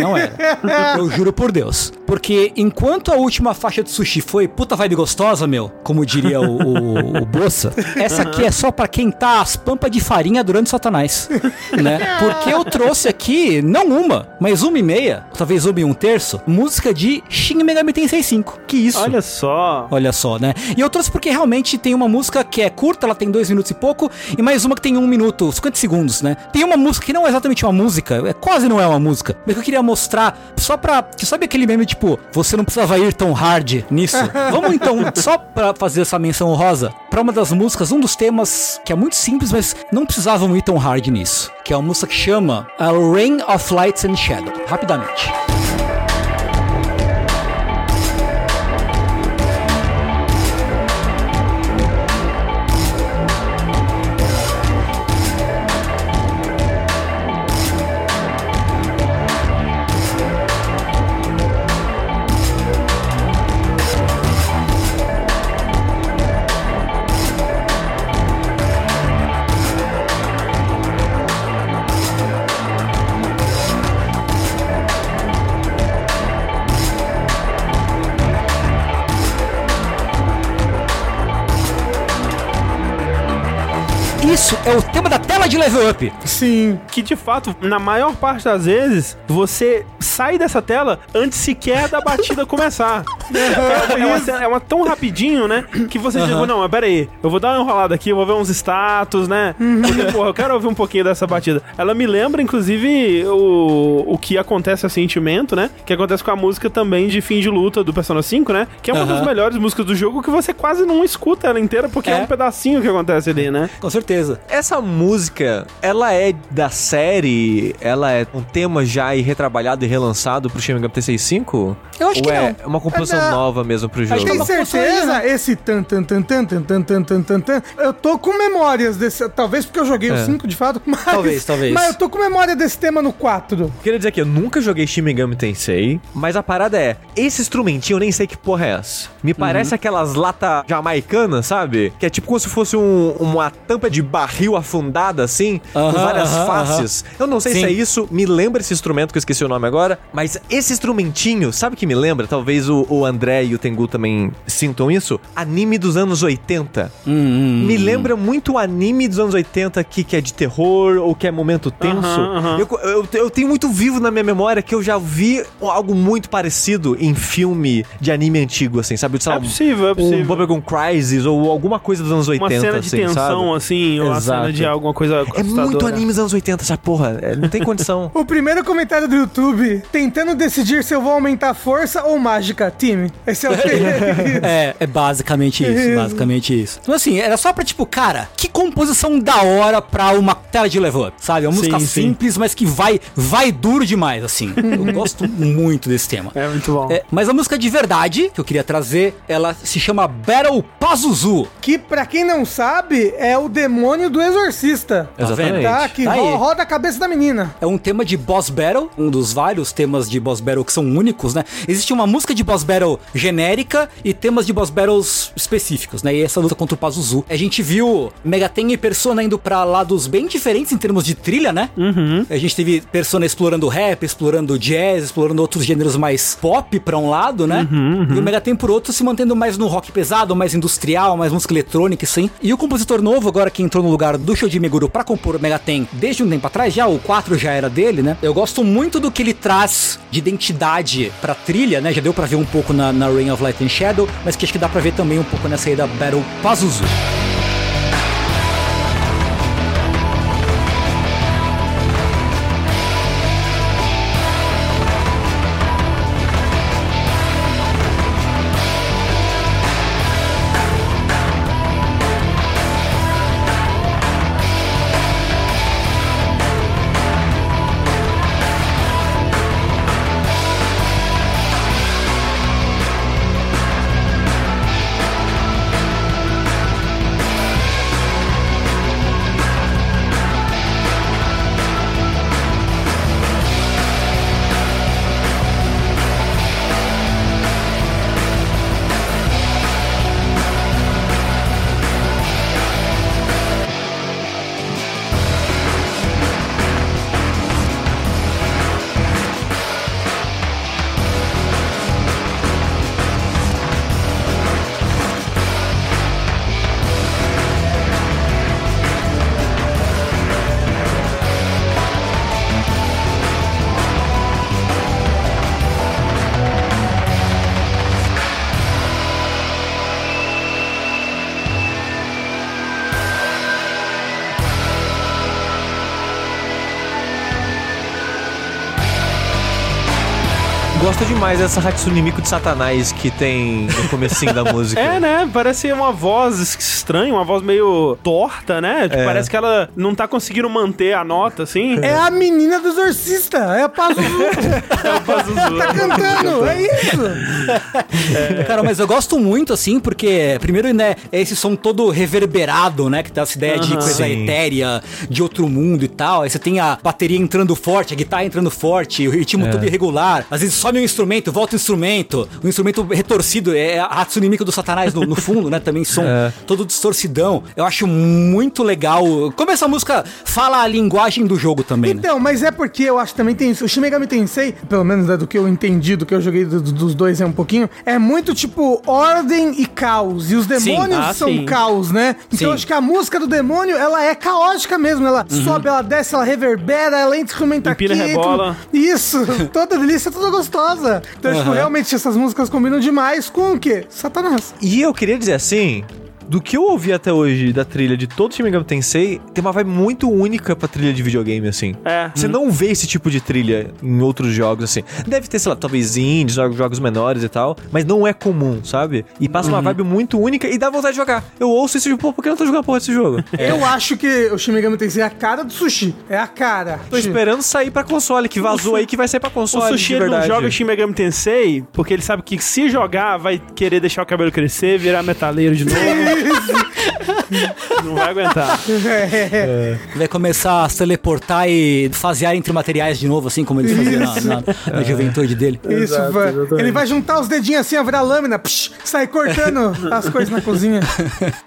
Não era. Eu juro por Deus. Porque enquanto a última faixa de sushi foi puta vibe gostosa, meu, como diria o, o, o Bossa, essa aqui é só pra quem tá as pampas de farinha durante Satanás. Né? Porque eu trouxe aqui, não uma, mas uma e meia, talvez uma e um terço, música de Shin Megami Tensei 5. Que isso?
Olha só.
Olha só, né? E eu trouxe porque realmente tem uma música que é curta, ela tem dois minutos e pouco, e mais uma que tem um minuto, 50 segundos, né? Tem uma música que não é exatamente uma música, é quase não é uma música, mas que eu queria mostrar só pra. Que sabe aquele meme tipo, você não precisava ir tão hard nisso? Vamos então, só pra fazer essa menção honrosa, pra uma das músicas, um dos temas que é muito simples, mas não precisavam ir tão hard nisso. Que é uma música que chama A Rain of Lights and Shadow. Rapidamente. Isso é o tema da tela de level up.
Sim.
Que de fato, na maior parte das vezes, você sai dessa tela antes sequer da batida começar. É, é uma, cena- é uma tão rapidinho, né? Que você diz, não, mas pera aí, eu vou dar uma enrolada aqui, eu vou ver uns status, né? Porque, porra, eu quero ouvir um pouquinho dessa batida. Ela me lembra, inclusive, o, o que acontece a sentimento, né? Que acontece com a música também de fim de luta do Persona 5, né? Que é uma das melhores músicas do jogo que você quase não escuta ela inteira, porque é,
É.
um pedacinho que acontece ali, né?
Com certeza.
Essa música, ela é da série? Ela é um tema já e retrabalhado e relançado pro Shin Megami Tensei 5?
Eu acho
Ou
que
é
não.
uma composição
É, não.
nova mesmo pro jogo?
que é
Tem
uma
certeza? Esse tan tan tan tan tan tan tan tan tan tan. Eu tô com memórias desse. Talvez porque eu joguei o
É.
5 de fato. Mas,
Talvez, talvez.
Mas eu tô com memória desse tema no 4.
Queria dizer que eu nunca joguei Shin Megami Tensei, mas a parada é, esse instrumentinho eu nem sei que porra é essa. Me parece aquelas lata jamaicanas, sabe? Que é tipo como se fosse um- uma tampa de barril afundada, assim, com
Aham,
várias
aham,
faces. Eu não sei
Sim.
se é isso, me lembra esse instrumento que eu esqueci o nome agora, mas esse instrumentinho, sabe o que me lembra? Talvez o, o André e o Tengu também sintam isso. Anime dos anos 80.
Hum,
Me lembra muito o anime dos anos 80 aqui, que é de terror ou que é momento tenso. Eu, eu, eu tenho muito vivo na minha memória que eu já vi algo muito parecido em filme de anime antigo, assim, sabe? Sei
É possível, é
um
possível.
Bubblegum Crisis ou alguma coisa dos anos 80,
uma cena de
assim,
tensão,
sabe?
assim, ou ação, cena
Exato.
de alguma coisa
É muito anime dos anos 80 essa porra. É, não tem condição.
O primeiro comentário do YouTube, tentando decidir se eu vou aumentar força ou mágica, time. Esse é o que...
É, é basicamente isso, basicamente isso. Então assim, era só pra tipo, cara, que composição da hora pra uma tela de level up, sabe? É uma música
Sim, sim.
simples, mas que vai, vai duro demais, assim. Eu gosto muito desse tema.
É muito bom.
É, mas a música de verdade que eu queria trazer, ela se chama Battle Pazuzu.
que, pra quem não sabe, é o demônio do exorcista.
Exatamente.
Tá? Que
Tá
roda a cabeça da menina.
É um tema de boss battle, um dos vários temas de boss battle que são únicos, né? Existe uma música de boss battle genérica e temas de boss battles específicos, né? E essa luta contra o Pazuzu. A gente viu Megaten e Persona indo pra lados bem diferentes em termos de trilha, né? A gente teve Persona explorando rap, explorando jazz, explorando outros gêneros mais pop pra um lado, né? E o Megaten por outro se mantendo mais no rock pesado, mais industrial, mais música eletrônica, sim. E o compositor novo, agora que entrou no lugar do Shoji Meguro pra compor o Megaten desde um tempo atrás, já o 4 já era dele, né? Eu gosto muito do que ele traz de identidade pra trilha, né? Já deu pra ver um pouco na, na Rain of Light and Shadow, mas que acho que dá pra ver também um pouco nessa aí da Battle Pazuzu.
Gosto demais dessa Hatsune Miku de Satanás que tem no comecinho da música.
É, né? Parece uma voz estranha, uma voz meio torta, né? Tipo,
É.
Parece que ela não tá conseguindo manter a nota, assim.
É a menina do exorcista. É a Pazuzu. tá cantando. É isso.
Cara, mas eu gosto muito, assim, porque, primeiro, né, é esse som todo reverberado, né, que dá essa ideia de
Aham.
coisa
Sim.
etérea, de outro mundo e tal. Aí você tem a bateria entrando forte, a guitarra entrando forte, o ritmo todo irregular. Às vezes sobe um instrumento, volta o instrumento, o instrumento retorcido, é a Hatsune Miku do Satanás no, no fundo, né, também som
É.
todo distorcidão. Eu acho muito legal como essa música fala a linguagem do jogo também, né?
Então, mas é porque eu acho que também tem isso. O Shin Megami Tensei, pelo menos né, do que eu entendi, do que eu joguei do- do- dos dois é um pouquinho, é muito tipo ordem e caos. E os demônios
ah,
são
sim.
caos, né? Então
Sim.
eu acho que a música do demônio, ela é caótica mesmo. Ela sobe, ela desce, ela reverbera, ela entra instrumenta
Empina,
aqui.
rebola.
Isso, toda delícia, toda gostosa. Então, tipo, realmente essas músicas combinam demais com o quê? Satanás.
E eu queria dizer assim, do que eu ouvi até hoje da trilha de todo Shin Megami Tensei, tem uma vibe muito única pra trilha de videogame, assim.
É.
Você não vê esse tipo de trilha em outros jogos, assim. Deve ter, sei lá, talvez indies, jogos, menores e tal, mas não é comum, sabe? E passa uma vibe muito única e dá vontade de jogar. Eu ouço isso e digo, pô, por que eu não tô jogando a porra desse jogo?
Eu acho que o Shin Megami Tensei é a cara do sushi. É a cara.
Tô esperando sair pra console, que vazou aí que vai sair pra
O
console
Sushi
de
ele não joga Shin Megami Tensei porque ele sabe que se jogar vai querer deixar o cabelo crescer, virar metaleiro de novo. não vai aguentar.
É.
Vai começar a se teleportar e fasear entre materiais de novo, assim como ele fazia na, na- na juventude dele.
Isso, vai. ele vai juntar os dedinhos assim, virar lâmina, psh, sair cortando as coisas na cozinha.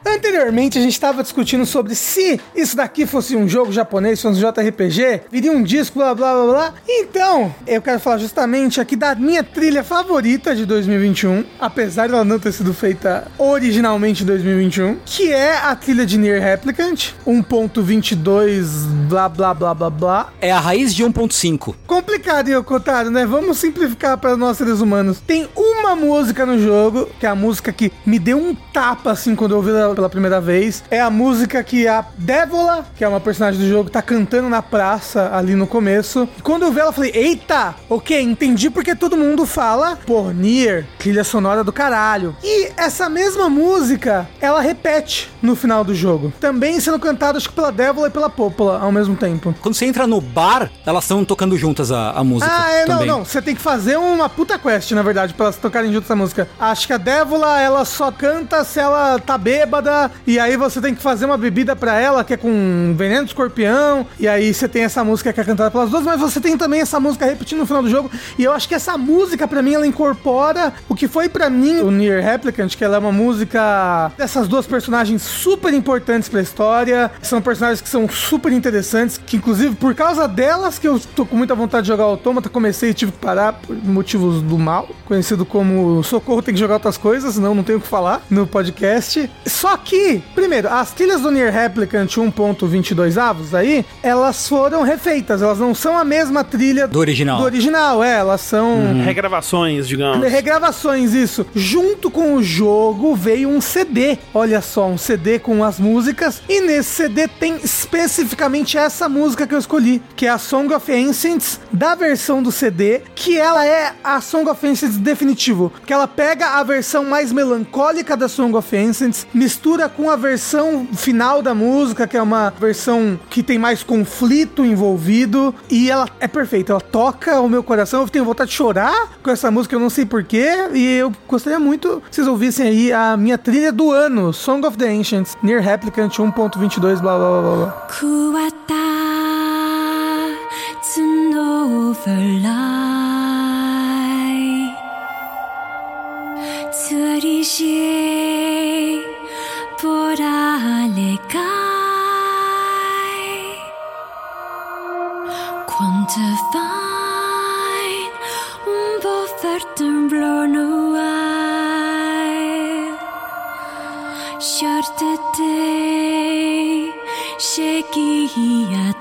Anteriormente, a gente estava discutindo sobre se isso daqui fosse um jogo japonês, fosse um JRPG, viria um disco, blá blá blá blá. Então, eu quero falar justamente aqui da minha trilha favorita de 2021, apesar dela não ter sido feita originalmente em 2021. 2021, que é a trilha de Nier Replicant, 1.22, blá blá blá blá blá.
É a raiz de 1.5.
Complicado, Yokotaro, né? Vamos simplificar para nós seres humanos. Tem uma música no jogo, que é a música que me deu um tapa assim quando eu ouvi ela pela primeira vez. É a música que a Dévola, que é uma personagem do jogo, tá cantando na praça ali no começo. E quando eu vi ela, eu falei: Eita, ok, entendi porque todo mundo fala, pô, Nier, trilha sonora do caralho. E essa mesma música, ela repete no final do jogo. Também sendo cantada, acho que pela Dévola e pela Popola ao mesmo tempo.
Quando você entra no bar, elas estão tocando juntas a, a música.
Ah, é,
também.
não, não. Você tem que fazer uma puta quest, na verdade, pra elas tocarem junto essa música. Acho que a Dévola, ela só canta se ela tá bêbada, e aí você tem que fazer uma bebida pra ela, que é com veneno de escorpião, e aí você tem essa música que é cantada pelas duas, mas você tem também essa música repetindo no final do jogo, e eu acho que essa música, pra mim, ela incorpora o que foi pra mim o Nier Replicant, que ela é uma música dessas duas personagens super importantes pra história, são personagens que são super interessantes, que inclusive por causa delas que eu tô com muita vontade de jogar Autômata, comecei e tive que parar por motivos do mal, conhecido como Socorro tem que jogar outras coisas, senão não tenho o que falar no podcast. Só que, primeiro, as trilhas do Nier Replicant 1.22 avos aí, elas foram refeitas, elas não são a mesma trilha
Do original.
do original, é, elas são
Regravações, digamos.
Regravações, isso. Junto com o jogo veio um CD. Olha só, um CD com as músicas. E nesse CD tem especificamente essa música que eu escolhi, que é a Song of Ancients, da versão do CD, que ela é a Song of Ancients definitivo. Que ela pega a versão mais melancólica da Song of Ancients, mistura com a versão final da música, que é uma versão que tem mais conflito envolvido. E ela é perfeita, ela toca o meu coração. Eu tenho vontade de chorar com essa música, eu não sei porquê. E eu gostaria muito que vocês ouvissem aí a minha trilha do ano, ano, Song of the Ancients, Near Replicant 1.22, blá blá blá blá.
Quantify Dig shaky jag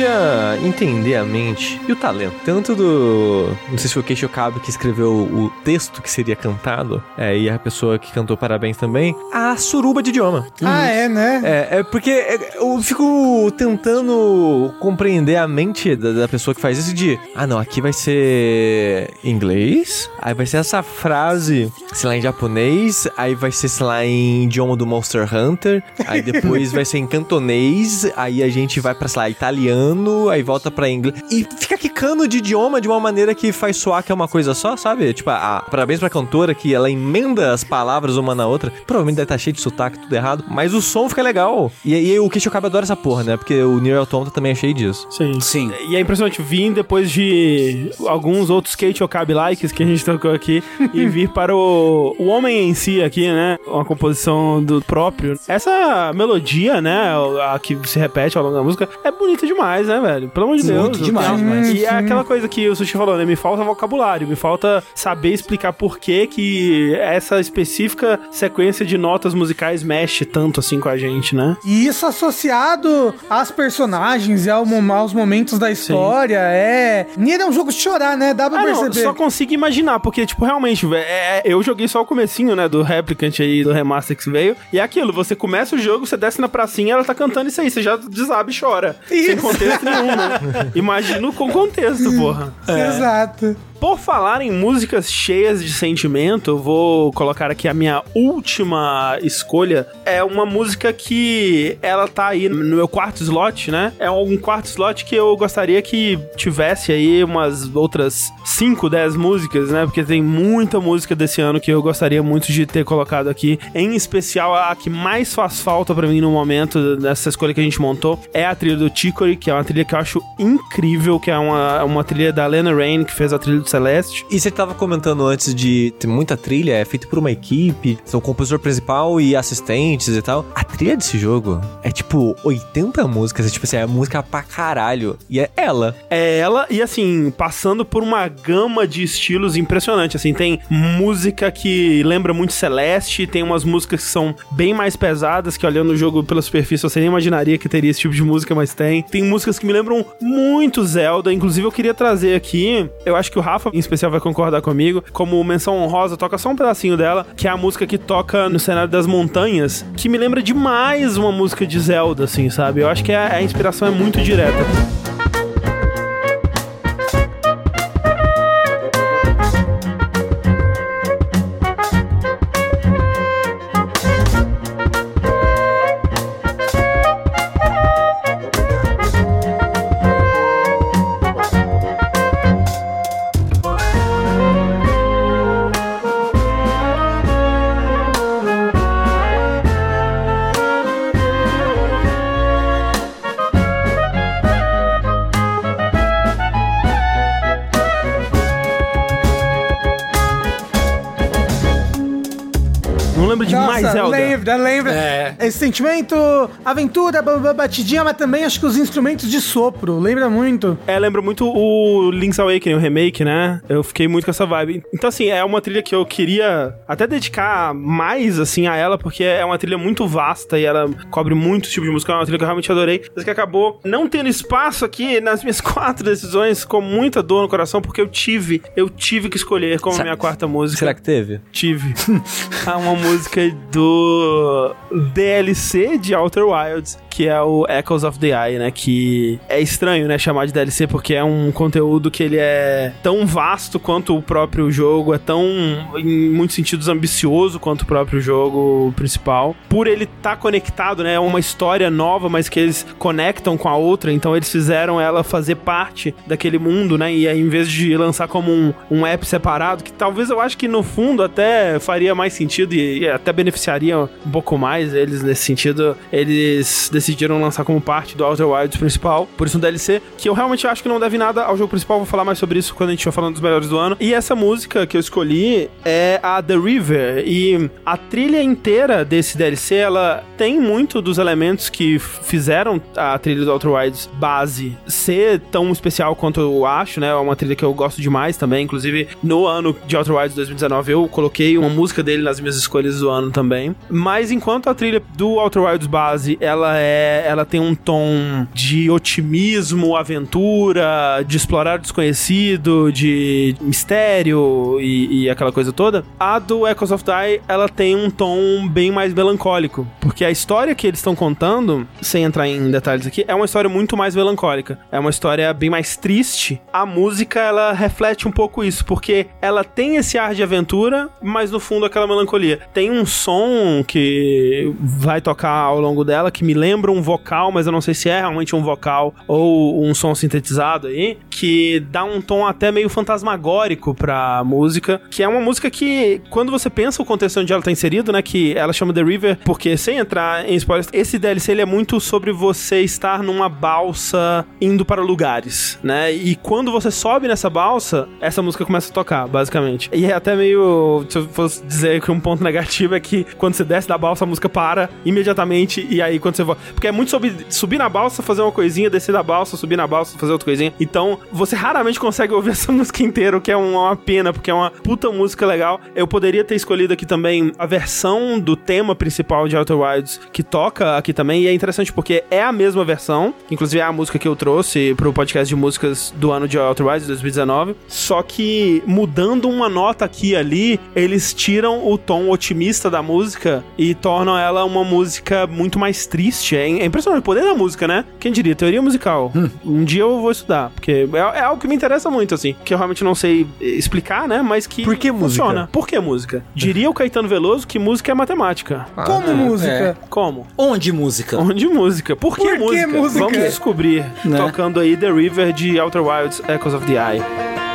queria entender a mente e o talento. Tanto do. Não sei se foi o Keisho Kabe que escreveu o texto que seria cantado, é, e a pessoa que cantou parabéns também, a suruba de idioma.
Ah, é, né?
É, é porque é, eu fico tentando compreender a mente da, da pessoa que faz isso de, ah não, aqui vai ser inglês, aí vai ser essa frase, sei lá, em japonês, aí vai ser, sei lá, em idioma do Monster Hunter, aí depois vai ser em cantonês, aí a gente vai pra, sei lá, italiano, aí volta pra inglês, e fica quicando de idioma de uma maneira que faz soar que é uma coisa só, sabe? Tipo, a, parabéns pra cantora que ela emenda as palavras uma na outra, provavelmente deve estar cheio de sotaque, tudo errado, mas o som fica legal. E, e o Keisho Kabe adora essa porra, né? Porque o Nier Automata também é cheio disso.
Sim.
Sim.
E é impressionante vir depois de alguns outros Skate Okabe likes que a gente tocou aqui e vir para o, o homem em si aqui, né? Uma composição do próprio. Essa melodia, né? A que se repete ao longo da música é bonita demais, né, velho? Pelo amor de Deus.
Muito demais, demais.
E é aquela coisa que o Sushi falou, né? Me falta vocabulário, me falta saber explicar por que que essa específica sequência de notas musicais mexe tanto assim com a gente, né?
E isso associado às personagens e ao aos momentos da história, é... Nier é um jogo de chorar, né? Dá pra
Ah, não,
perceber.
só consigo imaginar, porque, tipo, realmente, velho, é- é- eu joguei só o comecinho, né, do Replicant aí, do remaster que veio, e é aquilo, você começa o jogo, você desce na pracinha, ela tá cantando isso aí, você já desaba e chora. Sem
Isso.
contexto nenhum, né? Imagino com contexto, porra.
Exato.
Por falar em músicas cheias de sentimento, eu vou colocar aqui a minha última escolha. É uma música que ela tá aí no meu quarto slot, né? É um quarto slot que eu gostaria que tivesse aí umas outras 5, 10 músicas, né? Porque tem muita música desse ano que eu gostaria muito de ter colocado aqui. Em especial, a que mais faz falta pra mim no momento dessa escolha que a gente montou é a trilha do Chicory, que é uma trilha que eu acho incrível, que é uma, uma trilha da Lena Rain, que fez a trilha do Celeste.
E você tava comentando antes de ter muita trilha, é feito por uma equipe, são compositor principal e assistentes e tal. A trilha desse jogo é tipo 80 músicas, é tipo assim, é música pra caralho. E é ela.
É ela, e assim, passando por uma gama de estilos impressionante. Assim, tem música que lembra muito Celeste, tem umas músicas que são bem mais pesadas, que olhando o jogo pela superfície você nem imaginaria que teria esse tipo de música, mas tem. Tem músicas que me lembram muito Zelda, inclusive eu queria trazer aqui, eu acho que o Rafa em especial vai concordar comigo, como menção honrosa, toca só um pedacinho dela, que é a música que toca no cenário das montanhas, que me lembra demais uma música de Zelda, assim, sabe? Eu acho que a, a inspiração é muito direta.
Nossa,
Zelda.
lembra, lembra.
É.
Esse sentimento, aventura, ba- ba- batidinha, mas também acho que os instrumentos de sopro, lembra muito.
É, lembra muito o Link's Awakening, o remake, né? Eu fiquei muito com essa vibe. Então, assim, é uma trilha que eu queria até dedicar mais, assim, a ela, porque é uma trilha muito vasta e ela cobre muitos tipos de música. É uma trilha que eu realmente adorei, mas que acabou não tendo espaço aqui nas minhas quatro decisões com muita dor no coração, porque eu tive, eu tive que escolher como
Será-
minha quarta música.
Será que teve?
Tive. Ah, uma música do DLC de Outer Wilds, que é o Echoes of the Eye, né? Que é estranho, né? Chamar de DLC, porque é um conteúdo que ele é tão vasto quanto o próprio jogo, é tão, em muitos sentidos, ambicioso quanto o próprio jogo principal. Por ele estar conectado, né? É uma história nova, mas que eles conectam com a outra, então eles fizeram ela fazer parte daquele mundo, né? E aí, em vez de lançar como um, um app separado, que talvez eu acho que no fundo até faria mais sentido e, e até beneficiaria um pouco mais eles nesse sentido, eles decidiram lançar como parte do Outer Wilds principal, por isso um DLC, que eu realmente acho que não deve nada ao jogo principal, vou falar mais sobre isso quando a gente estiver falando dos melhores do ano. E essa música que eu escolhi é a The River, e a trilha inteira desse DLC, ela tem muito dos elementos que fizeram a trilha do Outer Wilds base ser tão especial quanto eu acho, né? É uma trilha que eu gosto demais também, inclusive no ano de Outer Wilds 2019 eu coloquei uma música dele nas minhas escolhas do ano também. Mas enquanto a trilha do Outer Wilds base, ela é, ela tem um tom de otimismo, aventura, de explorar o desconhecido, de mistério e, e aquela coisa toda. A do Echoes of Die, ela tem um tom bem mais melancólico, porque a história que eles estão contando, sem entrar em detalhes aqui, é uma história muito mais melancólica. É uma história bem mais triste. A música, ela reflete um pouco isso, porque ela tem esse ar de aventura, mas no fundo aquela melancolia. Tem um som que vai tocar ao longo dela que me lembra um vocal, mas eu não sei se é realmente um vocal ou um som sintetizado aí, que dá um tom até meio fantasmagórico pra música, que é uma música que, quando você pensa o contexto onde ela tá inserido, né, que ela chama The River, porque sem entrar em spoilers, esse DLC ele é muito sobre você estar numa balsa indo para lugares, né, e quando você sobe nessa balsa, essa música começa a tocar, basicamente. E é até meio, se eu fosse dizer que um ponto negativo é que quando você desce da balsa, a música para imediatamente, e aí quando você volta, porque é muito sobre subir na balsa, fazer uma coisinha, descer da balsa, subir na balsa, fazer outra coisinha. Então, você raramente consegue ouvir essa música inteira, o que é uma pena, porque é uma puta música legal. Eu poderia ter escolhido aqui também a versão do tema principal de Outer Wilds, que toca aqui também, e é interessante porque é a mesma versão, inclusive é a música que eu trouxe pro podcast de músicas do ano de Outer Wilds, 2019, só que mudando uma nota aqui e ali, eles tiram o tom otimista da música e tornam ela uma música muito mais triste. É é impressionante o poder da música, né? Quem diria? Teoria musical. Um dia eu vou estudar, porque é, é algo que me interessa muito, assim, que eu realmente não sei explicar, né? Mas que
Por que música?
funciona. Por que música? Diria o Caetano Veloso que música é matemática.
Como música?
Como?
Onde música?
Onde música? Por que,
Por que
música?
música?
Vamos descobrir.
Né?
Tocando aí The River de Outer Wilds, Echoes of the Eye.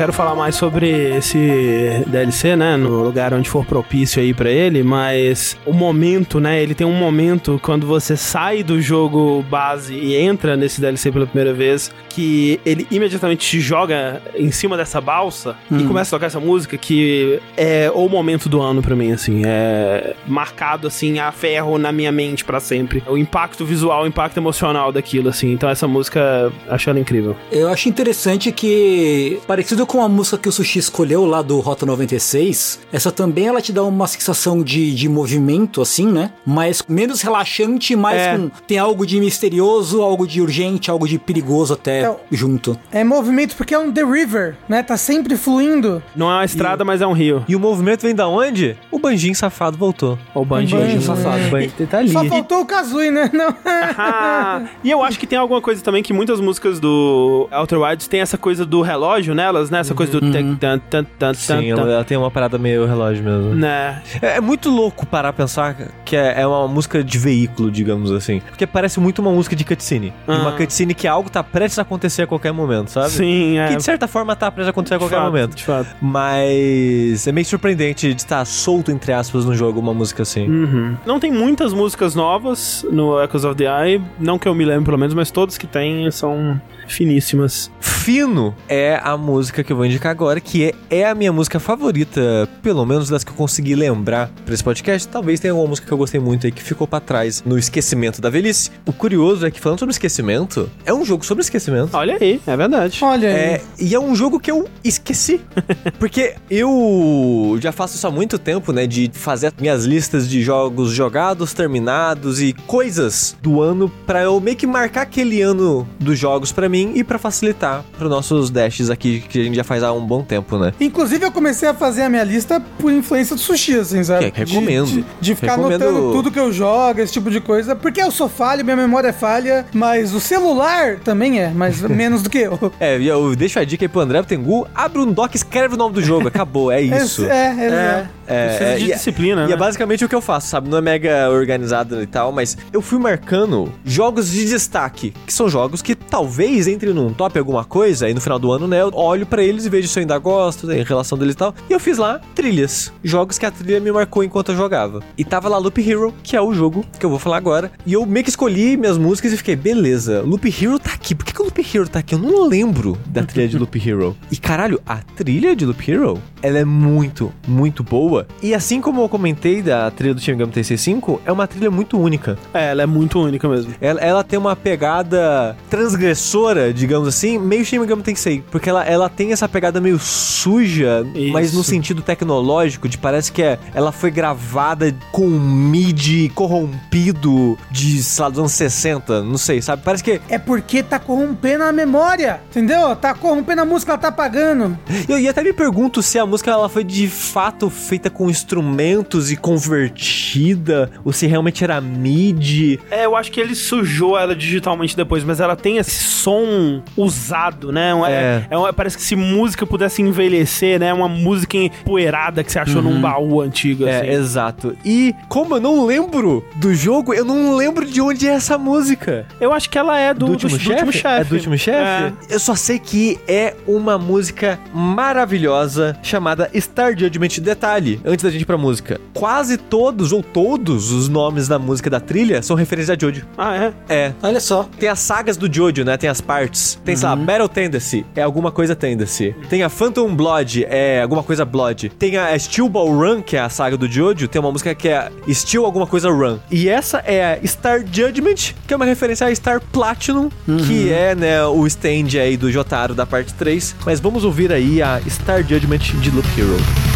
Quero falar mais sobre esse DLC, né? No lugar onde for propício aí pra ele, mas o momento, né? Ele tem um momento quando você sai do jogo base e entra nesse DLC pela primeira vez, que ele imediatamente te joga em cima dessa balsa e começa a tocar essa música que é o momento do ano pra mim, assim. É marcado, assim, a ferro na minha mente pra sempre. O impacto visual, o impacto emocional daquilo, assim. Então essa música, acho ela incrível.
Eu acho interessante que, parecido com a música que o Sushi escolheu lá do Rota 96, essa também ela te dá uma sensação de, de movimento, assim, né? Mas menos relaxante, mais
É.
com. Tem algo de misterioso, algo de urgente, algo de perigoso até
É,
junto.
É movimento porque é um The River, né? Tá sempre fluindo.
Não é uma estrada, mas é um rio.
E o movimento vem da onde? O Banjinho safado voltou.
O bandinho.
Banjo,
safado. Ele tá ali.
Só faltou o Kazooie, né? Não.
Ah, e eu acho que tem alguma coisa também que muitas músicas do Outer Wilds tem essa coisa do relógio nelas, né? Essa coisa do tan, tan, tan, tan,
Sim,
tan,
ela, tem uma parada meio relógio mesmo.
né?
É, é muito louco parar a pensar que é, é uma música de veículo, digamos assim. Porque parece muito uma música de cutscene.
Ah.
Uma cutscene que algo tá prestes a acontecer a qualquer momento, sabe?
Sim, é.
Que de certa forma tá prestes a acontecer a qualquer
fato,
momento.
De fato.
Mas é meio surpreendente de estar solto, entre aspas, no jogo uma música assim.
Uhum. Não tem muitas músicas novas no Echoes of the Eye, não que eu me lembre pelo menos, mas todas que tem são finíssimas.
Fino é a música que eu vou indicar agora, que é, é a minha música favorita, pelo menos das que eu consegui lembrar pra esse podcast. Talvez tenha alguma música que eu gostei muito aí que ficou pra trás no esquecimento da velhice. O curioso é que, falando sobre esquecimento, é um jogo sobre esquecimento.
Olha aí, é verdade.
Olha aí.
É, e é um jogo que eu esqueci. Porque eu já faço isso há muito tempo, né? De fazer as minhas listas de jogos jogados, terminados e coisas do ano pra eu meio que marcar aquele ano dos jogos pra mim e pra facilitar para nossos dashes aqui que a gente já faz há um bom tempo, né?
Inclusive, eu comecei a fazer a minha lista por influência do sushi, assim, sabe?
Que- recomendo.
De, de- de ficar
Recomendo-
anotando tudo que eu jogo, esse tipo de coisa. Porque eu sou falho, minha memória é falha, mas o celular também é, mas menos do que eu.
É, eu deixo a dica aí pro André Tengu, abre um doc, escreve o nome do jogo, acabou, é isso.
É, é, é.
É,
Precisa
é,
de
e é-
disciplina,
E
né?
é basicamente o que eu faço, sabe? Não é mega organizado e tal, mas eu fui marcando jogos de destaque, que são jogos que talvez entrem num top alguma coisa, e no final do ano, né, eu olho pra eles e vejo se eu ainda gosto, em relação deles e tal. E eu fiz lá trilhas, jogos que a trilha me marcou enquanto eu jogava. E tava lá Loop Hero, que é o jogo que eu vou falar agora. E eu meio que escolhi minhas músicas e fiquei, beleza, Loop Hero tá aqui. Por que, que o Loop Hero tá aqui? Eu não lembro da trilha de Loop Hero. E caralho, a trilha de Loop Hero, ela é muito, muito boa. E assim como eu comentei da trilha do Shin Megami Tensei 5, é uma trilha muito única.
É, ela é muito única mesmo.
Ela, ela tem uma pegada transgressora, digamos assim, meio Shin Megami Tensei. Porque ela, ela tem essa pegada meio suja,
Isso.
mas no sentido tecnológico, de parece que é, ela foi gravada com um MIDI corrompido de, sei lá, dos anos 60, não sei, sabe? Parece que...
É porque tá corrompendo a memória, entendeu? Tá corrompendo a música, ela tá apagando.
Eu, e até me pergunto se a música ela foi de fato feita com instrumentos e convertida, ou se realmente era MIDI.
É, eu acho que ele sujou ela digitalmente depois, mas ela tem esse som usado, né? Um-
É.
é uma- parece que se música pudesse envelhecer, né? Uma música empoeirada que você achou num baú antigo, assim.
É, exato. E como eu não lembro do jogo, eu não lembro de onde é essa música.
Eu acho que ela é do,
Do último chefe? É do último chefe? Eu só sei que é uma música maravilhosa chamada Star Judgment. Detalhe, antes da gente ir pra música. Quase todos, ou todos, os nomes da música da trilha são referências a Jojo.
Ah, é?
É.
Olha só.
Tem as sagas do Jojo, né? Tem as partes. Tem, sei lá, Battle Tendency, é alguma coisa Tendency. Tem a Phantom Blood, é alguma coisa Blood. Tem a Steel Ball Run, que é a saga do Jojo. Tem uma música que é Steel alguma coisa Run. E essa é a Star Judgment, que é uma referência a Star Platinum, que é, né, o stand aí do Jotaro da parte 3. Mas vamos ouvir aí a Star Judgment de Loop Hero.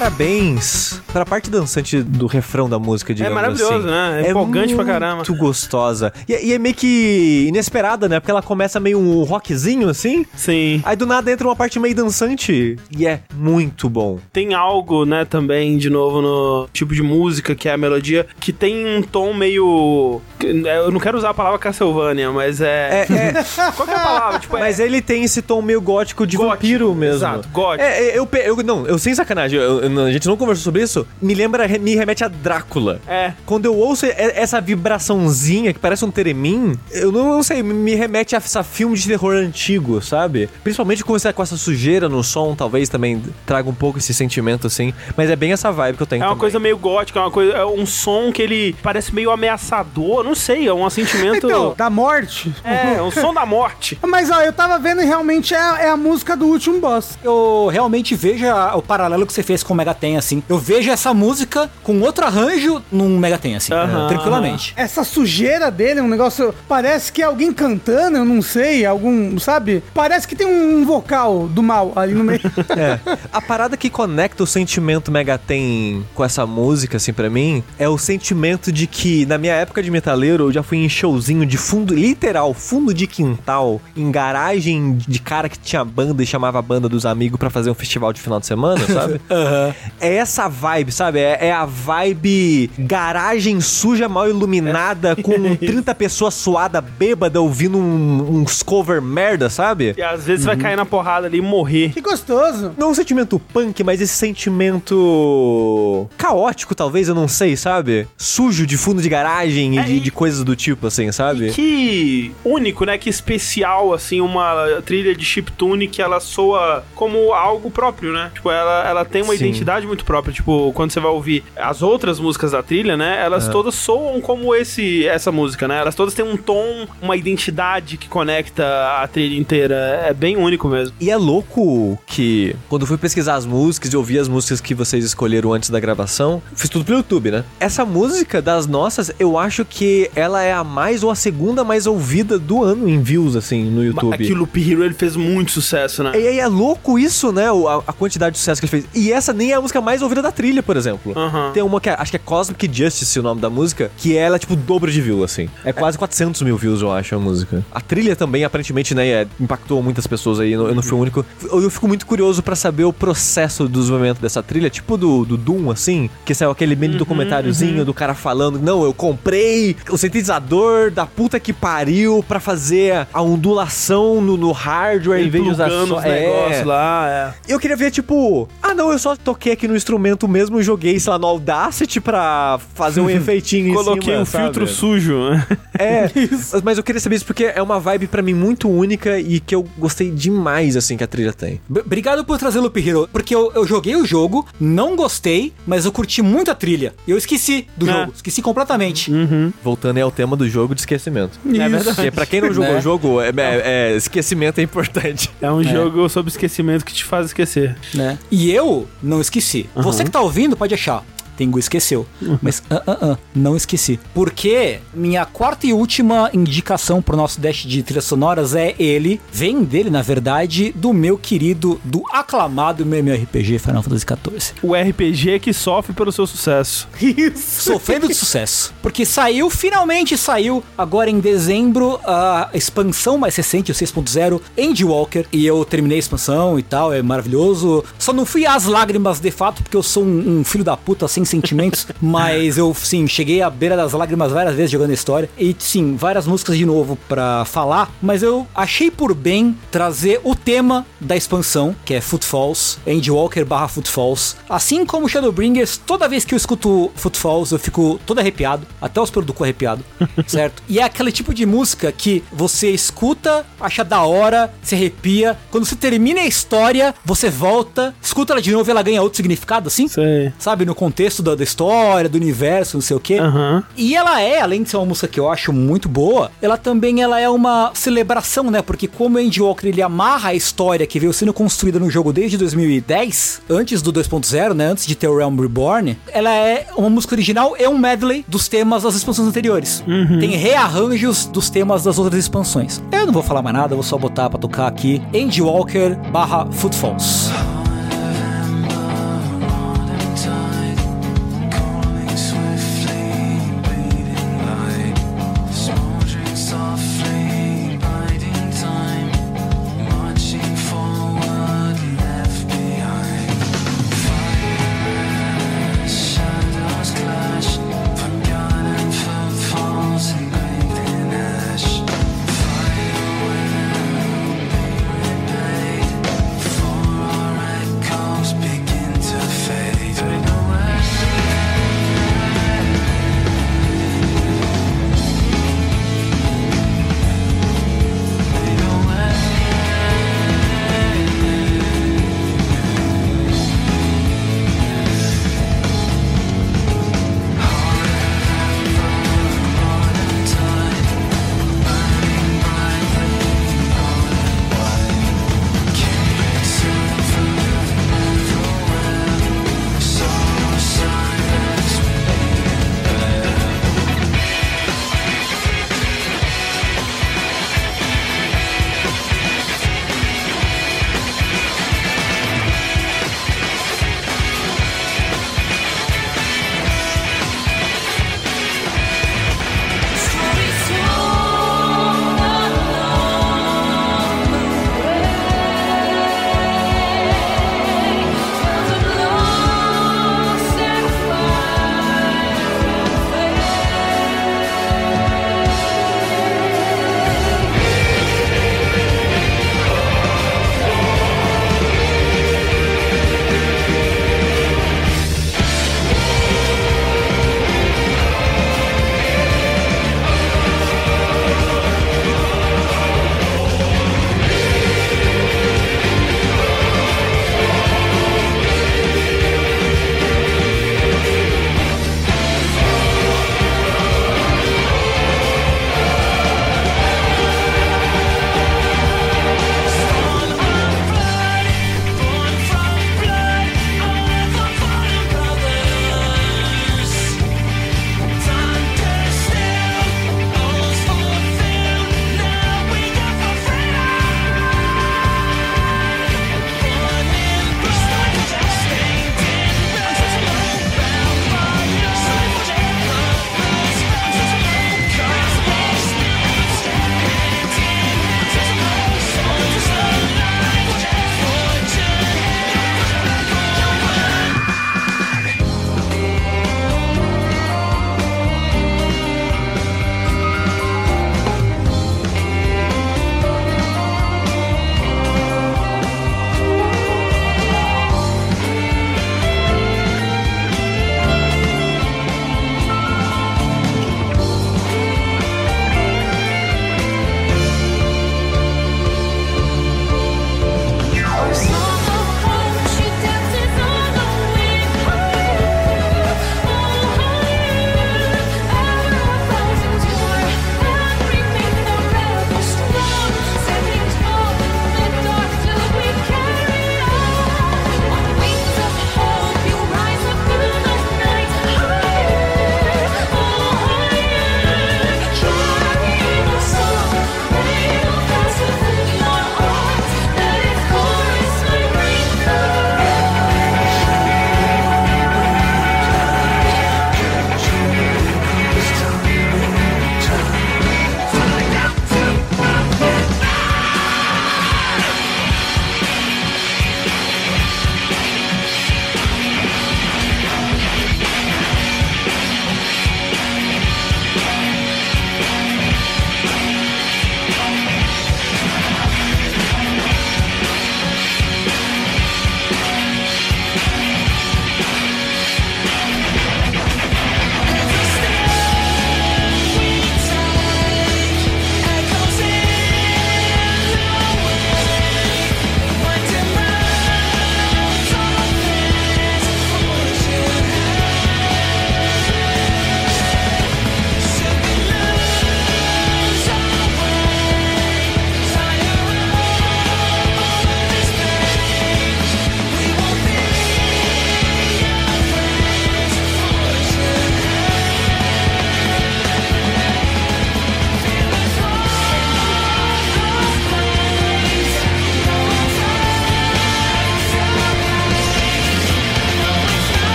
Parabéns pra parte dançante do refrão da música, digamos
maravilhoso,
assim.
né? É empolgante pra caramba.
muito gostosa. E, e é meio que inesperada, né? Porque ela começa meio um rockzinho, assim.
Sim.
Aí do nada entra uma parte meio dançante. E é muito bom.
Tem algo, né, também, de novo, no tipo de música, que é a melodia, que tem um tom meio. Eu não quero usar a palavra Castlevania, mas é.
É, é,
Qual que é a palavra? Tipo, é-
mas ele tem esse tom meio gótico de
Gótico,
vampiro mesmo.
exato, gótico.
É, é, eu, eu, não, eu sem sacanagem, eu- eu- a gente não conversou sobre isso. Me lembra, me remete a Drácula.
É.
Quando eu ouço essa vibraçãozinha que parece um teremim, eu não, não sei, me remete a essa filme de terror antigo, sabe? Principalmente com essa, com essa sujeira no som, talvez também traga um pouco esse sentimento assim. Mas é bem essa vibe que eu tenho
É uma
também.
coisa meio gótica, é uma coisa, é um som que ele parece meio ameaçador, não sei, é um sentimento.
Então, da morte.
É, um som da morte.
Mas ó, eu tava vendo e realmente é, é a música do último boss.
Eu realmente vejo a- o paralelo que você fez com o Megaten, assim. Eu vejo essa música com outro arranjo num Megaten, assim.
Aham,
tranquilamente.
Essa sujeira dele, um negócio. Parece que é alguém cantando, eu não sei, algum. Sabe? Parece que tem um vocal do mal ali no meio.
É. A parada que conecta o sentimento Megaten com essa música, assim, pra mim, é o sentimento de que, na minha época de metaleiro, eu já fui em showzinho de fundo, literal, fundo de quintal, em garagem de cara que tinha banda e chamava a banda dos amigos pra fazer um festival de final de semana, sabe? É essa vibe, sabe? É, é a vibe garagem suja, mal iluminada, com 30 pessoas suada, bêbada, ouvindo um- uns cover merda, sabe?
E às vezes vai cair na porrada ali e morrer.
que gostoso.
Não um sentimento punk, mas esse sentimento caótico, talvez, eu não sei, sabe? Sujo de fundo de garagem
É,
e de,
e-
de coisas do tipo, assim, sabe?
Que único, né? Que especial, assim, uma trilha de chiptune que ela soa como algo próprio, né? Tipo, ela, ela tem uma
Sim.
identidade muito própria. Tipo, quando você vai ouvir as outras músicas da trilha, né? Elas
É.
todas soam como esse essa música, né? Elas todas têm um tom, uma identidade que conecta a trilha inteira. É bem único mesmo.
E é louco que, quando eu fui pesquisar as músicas e ouvir as músicas que vocês escolheram antes da gravação, fiz tudo pelo YouTube, né? Essa música das nossas, eu acho que ela é a mais ou a segunda mais ouvida do ano em views, assim, no YouTube.
Aqui o Loop Hero ele fez muito sucesso, né?
E aí é louco isso, né? A, a quantidade de sucesso que ele fez. E essa nem é a música mais ouvida da trilha, por exemplo.
Aham.
Tem uma que é- acho que é Cosmic Justice o nome da música, que ela é tipo o dobro de view, assim. É quase 400 mil views, eu acho, a música. A trilha também, aparentemente, né, é- impactou muitas pessoas aí, eu não- fui o único. Eu, fico muito curioso pra saber o processo do desenvolvimento dessa trilha, tipo do, do Doom, assim, que saiu aquele mini documentáriozinho do cara falando, não, eu comprei o sintetizador da puta que pariu pra fazer a ondulação no, no hardware em vez de usar só...
os negócios lá, é.
Eu queria ver, tipo, ah não, eu só toquei aqui no instrumento mesmo e joguei, sei lá, no Audacity pra fazer um efeitinho em
Coloquei
cima,
um filtro
sabe?
sujo.
É, mas eu queria saber isso porque é uma vibe pra mim muito única e que eu gostei demais, assim, que a trilha tem.
B- Obrigado por trazer Loop Hero, porque eu, eu joguei o jogo, não gostei, mas eu curti muito a trilha. E eu esqueci do
É.
jogo, esqueci completamente.
Voltando aí ao tema do jogo de esquecimento.
É verdade.
Porque pra quem não jogou
Né?
o jogo, é, é- é- esquecimento é importante.
É um jogo sobre esquecimento que te faz esquecer.
né? E eu não esqueci. Você que tá ouvindo pode achar. Tengu esqueceu. Mas ah, ah, ah, não esqueci. Porque minha quarta e última indicação pro nosso dash de trilhas sonoras é ele, vem dele, na verdade, do meu querido, do aclamado MMORPG Final Fantasy XIV.
O RPG que sofre pelo seu sucesso.
Sofrendo de sucesso. Porque saiu, finalmente saiu, agora em dezembro, a expansão mais recente, o 6.0, Endwalker. E eu terminei a expansão e tal, é maravilhoso. Só não fui às lágrimas de fato, porque eu sou um, um filho da puta sem sentimentos. mas eu, sim, cheguei à beira das lágrimas várias vezes jogando a história. E, sim, várias músicas de novo pra falar. Mas eu achei por bem trazer o tema da expansão, que é Footfalls, Endwalker barra Footfalls. Assim como Shadowbringers, toda vez que eu escuto Footfalls, eu fico todo arrepiado, até os pelos do cu arrepiado, certo? E é aquele tipo de música que você escuta, acha da hora, se arrepia. Quando você termina a história, você volta, escuta ela de novo e ela ganha outro significado, assim?
Sei.
Sabe, no contexto da, da história, do universo, não sei o quê.
Aham.
E ela é, além de ser uma música que eu acho muito boa, ela também ela é uma celebração, né? Porque como o Endwalker ele amarra a história que veio sendo construída no jogo desde 2010, antes do 2.0, né? Antes de ter o Realm Reborn, ela é uma música original e um medley dos temas das expansões anteriores. Tem rearranjos dos temas das outras expansões. Eu não vou falar mais nada, vou só botar pra tocar aqui Endwalker barra Footfalls.
Footfalls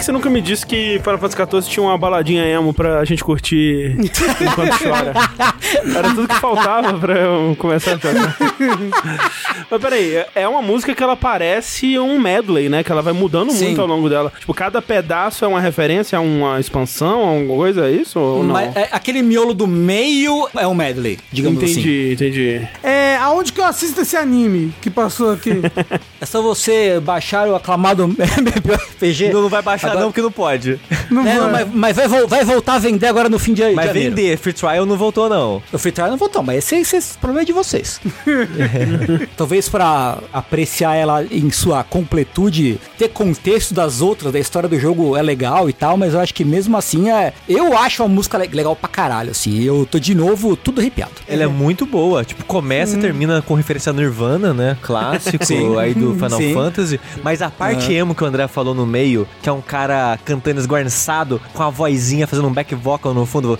que, que você nunca me disse que Final Fantasy XIV tinha uma baladinha emo pra gente curtir enquanto chora? Era tudo que faltava pra eu começar a chorar. Mas peraí, é uma música que ela parece um medley, né? Que ela vai mudando
Sim.
muito ao longo dela. Tipo, cada pedaço é uma referência a uma expansão, a alguma coisa, é isso? Ou não?
Mas, é, aquele miolo do meio é um medley, digamos assim.
entendi, entendi.
É, aonde que eu assisto esse anime que passou aqui?
É só você baixar o aclamado MMORPG.
Não, não vai baixar
Agora-
não, porque não pode.
Não
É, não, mas mas vai, vai voltar a vender agora no fim de
Vai
janeiro.
vender, Free Trial não voltou não.
O Free Trial não voltou, mas esse, esse, esse problema é de vocês. Talvez pra apreciar ela em sua completude, ter contexto das outras, da história do jogo é legal e tal, mas eu acho que mesmo assim é. Eu acho a música le- legal pra caralho, assim. Eu tô de novo tudo arrepiado.
Ela é muito boa. Tipo, começa e termina com referência a Nirvana, né? Clássico
Sim.
aí do Final
Sim.
Fantasy. Mas a parte emo que o André falou no meio, que é um cara cantando esguarnçado, com a vozinha fazendo um back vocal no fundo.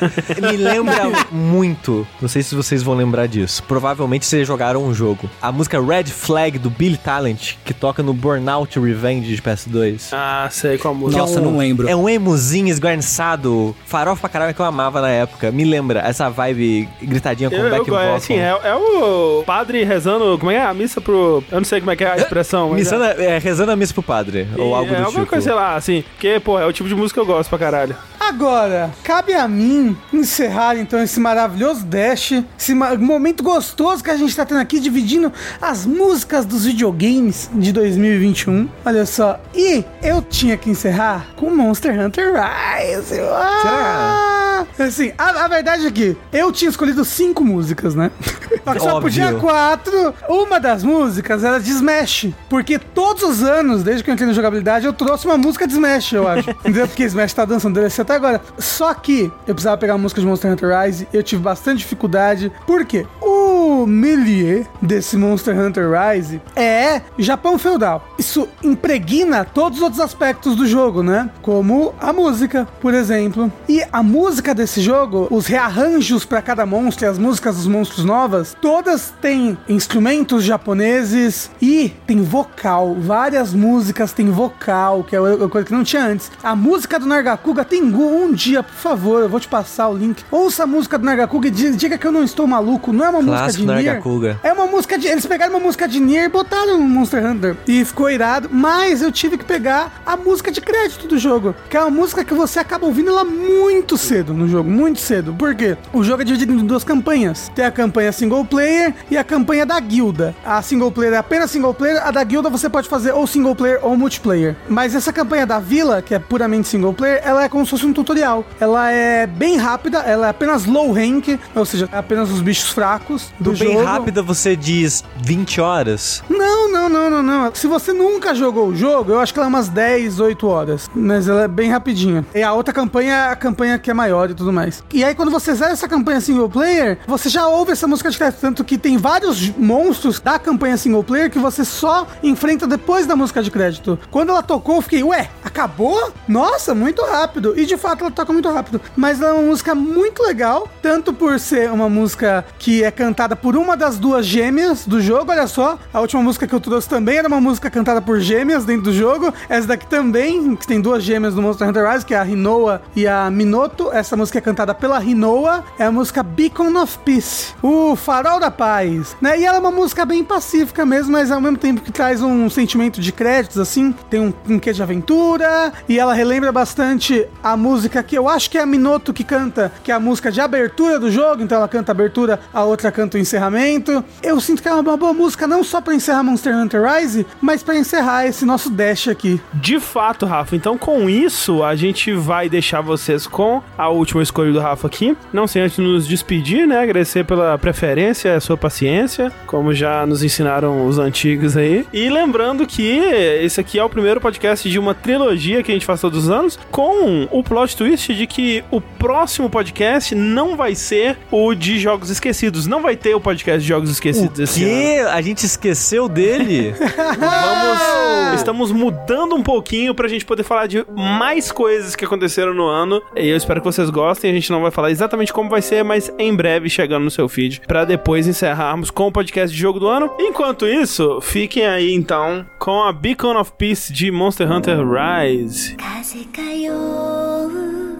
Me lembra muito. Não sei se vocês vão lembrar disso. Provavelmente vocês jogaram um jogo. A música Red Flag do Billy Talent, que toca no Burnout Revenge de PS2.
Ah, sei qual música.
Que é
Nossa, não lembro.
É um emozinho esguarçado, farofa pra caralho que eu amava na época. Me lembra essa vibe gritadinha com
Eu, eu,
back
gosto,
vocal.
assim, é, é o padre rezando, como é que é a missa pro... Eu não sei como é que é a expressão. mas
Missando, é, rezando a missa pro padre,
é,
ou algo
é
do
alguma
tipo.
coisa, sei lá, assim, porque, pô, é o tipo de música que eu gosto pra caralho.
Agora, cabe a mim encerrar então esse maravilhoso dash, esse momento gostoso que a gente tá tendo aqui, dividindo as músicas dos videogames de 2021. Olha só, e eu tinha que encerrar com Monster Hunter Rise. Ah! Assim, a, a verdade é que eu tinha escolhido cinco músicas, né? Só
Óbvio.
podia quatro. Uma das músicas era de Smash. Porque todos os anos, desde que eu entrei na jogabilidade, eu trouxe uma música de Smash, eu acho. Entendeu? Porque Smash tá dançando DLC até agora. Só que eu precisava pegar a música de Monster Hunter Rise. Eu tive bastante dificuldade. Por quê? O milieu desse Monster Hunter Rise é Japão feudal. Isso impregna todos os outros aspectos do jogo, né? Como a música, por exemplo. E a música desse jogo, os rearranjos para cada monstro e as músicas dos monstros novas, todas têm instrumentos japoneses e tem vocal. Várias músicas têm vocal, que é uma coisa que não tinha antes. A música do Nargacuga Tengu, um dia, por favor, eu vou te passar o link. Ouça a música do Nargacuga e di- diga que eu não estou maluco. Não é uma música
Clássico
de Nier.
Nargacuga.
É uma música de. Eles pegaram uma música de Nier e botaram no Monster Hunter. E ficou irado. Mas eu tive que pegar a música de crédito do jogo. Que é uma música que você acaba ouvindo ela muito cedo no jogo. Muito cedo. Por quê? O jogo é dividido em duas campanhas. Tem a campanha single player e a campanha da guilda. A single player é apenas single player. A da guilda você pode fazer ou single player ou multiplayer. Mas essa campanha da vila, que é puramente single player, ela é como se fosse um tutorial. Ela é bem rápida, ela é apenas low rank, ou seja, é apenas os bichos fracos do
Do bem
jogo.
rápida você diz 20 horas.
Não, não, não, não, não. Se você nunca jogou o jogo, eu acho que ela é umas 10, 8 horas. Mas ela é bem rapidinha. E a outra campanha é a campanha que é maior e tudo mais. E aí, quando você zera essa campanha single player, você já ouve essa música de crédito. Tanto que tem vários monstros da campanha single player que você só enfrenta depois da música de crédito. Quando ela tocou, eu fiquei, ué, acabou? Nossa, muito rápido. E de fato ela toca muito rápido. Mas ela é uma música muito legal, tanto por ser uma música que é cantada por uma das duas gêmeas do jogo. Olha só, a última música que eu trouxe também era uma música cantada por gêmeas dentro do jogo. Essa daqui também, que tem duas gêmeas no Monster Hunter Rise, que é a Rinoa e a Minoto. Essa música é cantada pela Rinoa, é a música Beacon of Peace, o farol da paz, né? E ela é uma música bem pacífica mesmo, mas ao mesmo tempo que traz um sentimento de créditos, assim, tem um, um quê de aventura, e ela relembra bastante a música que eu acho que é a Minoto que canta, que é a música de abertura do jogo, então ela canta abertura, a outra canta encerramento. Eu sinto que é uma boa música não só pra encerrar Monster Hunter Rise, mas pra encerrar esse nosso dash aqui.
De fato, Rafa. Então, com isso, a gente vai deixar vocês com a última escolha do Rafa aqui. Não sem antes nos despedir, né? Agradecer pela preferência, a sua paciência, como já nos ensinaram os antigos aí. E lembrando que esse aqui é o primeiro podcast de uma trilogia que a gente faz todos os anos, com o plot twist de que o próximo podcast não vai ser o de jogos esquecidos. Não vai ter o podcast de Jogos Esquecidos
O
esse ano.
quê? A gente esqueceu dele?
Vamos. Estamos mudando um pouquinho pra gente poder falar de mais coisas que aconteceram no ano. E eu espero que vocês gostem. A gente não vai falar exatamente como vai ser, mas em breve chegando no seu feed. Pra depois encerrarmos com o podcast de jogo do ano. Enquanto isso, fiquem aí então com a Beacon of Peace de Monster Hunter Rise.
風通う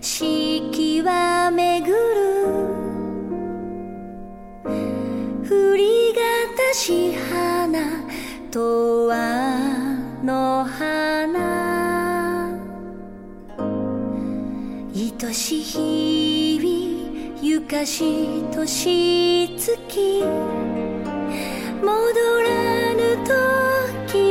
四季は巡る振 りがし花とわの花。愛しい日々ゆかし年月戻らぬ時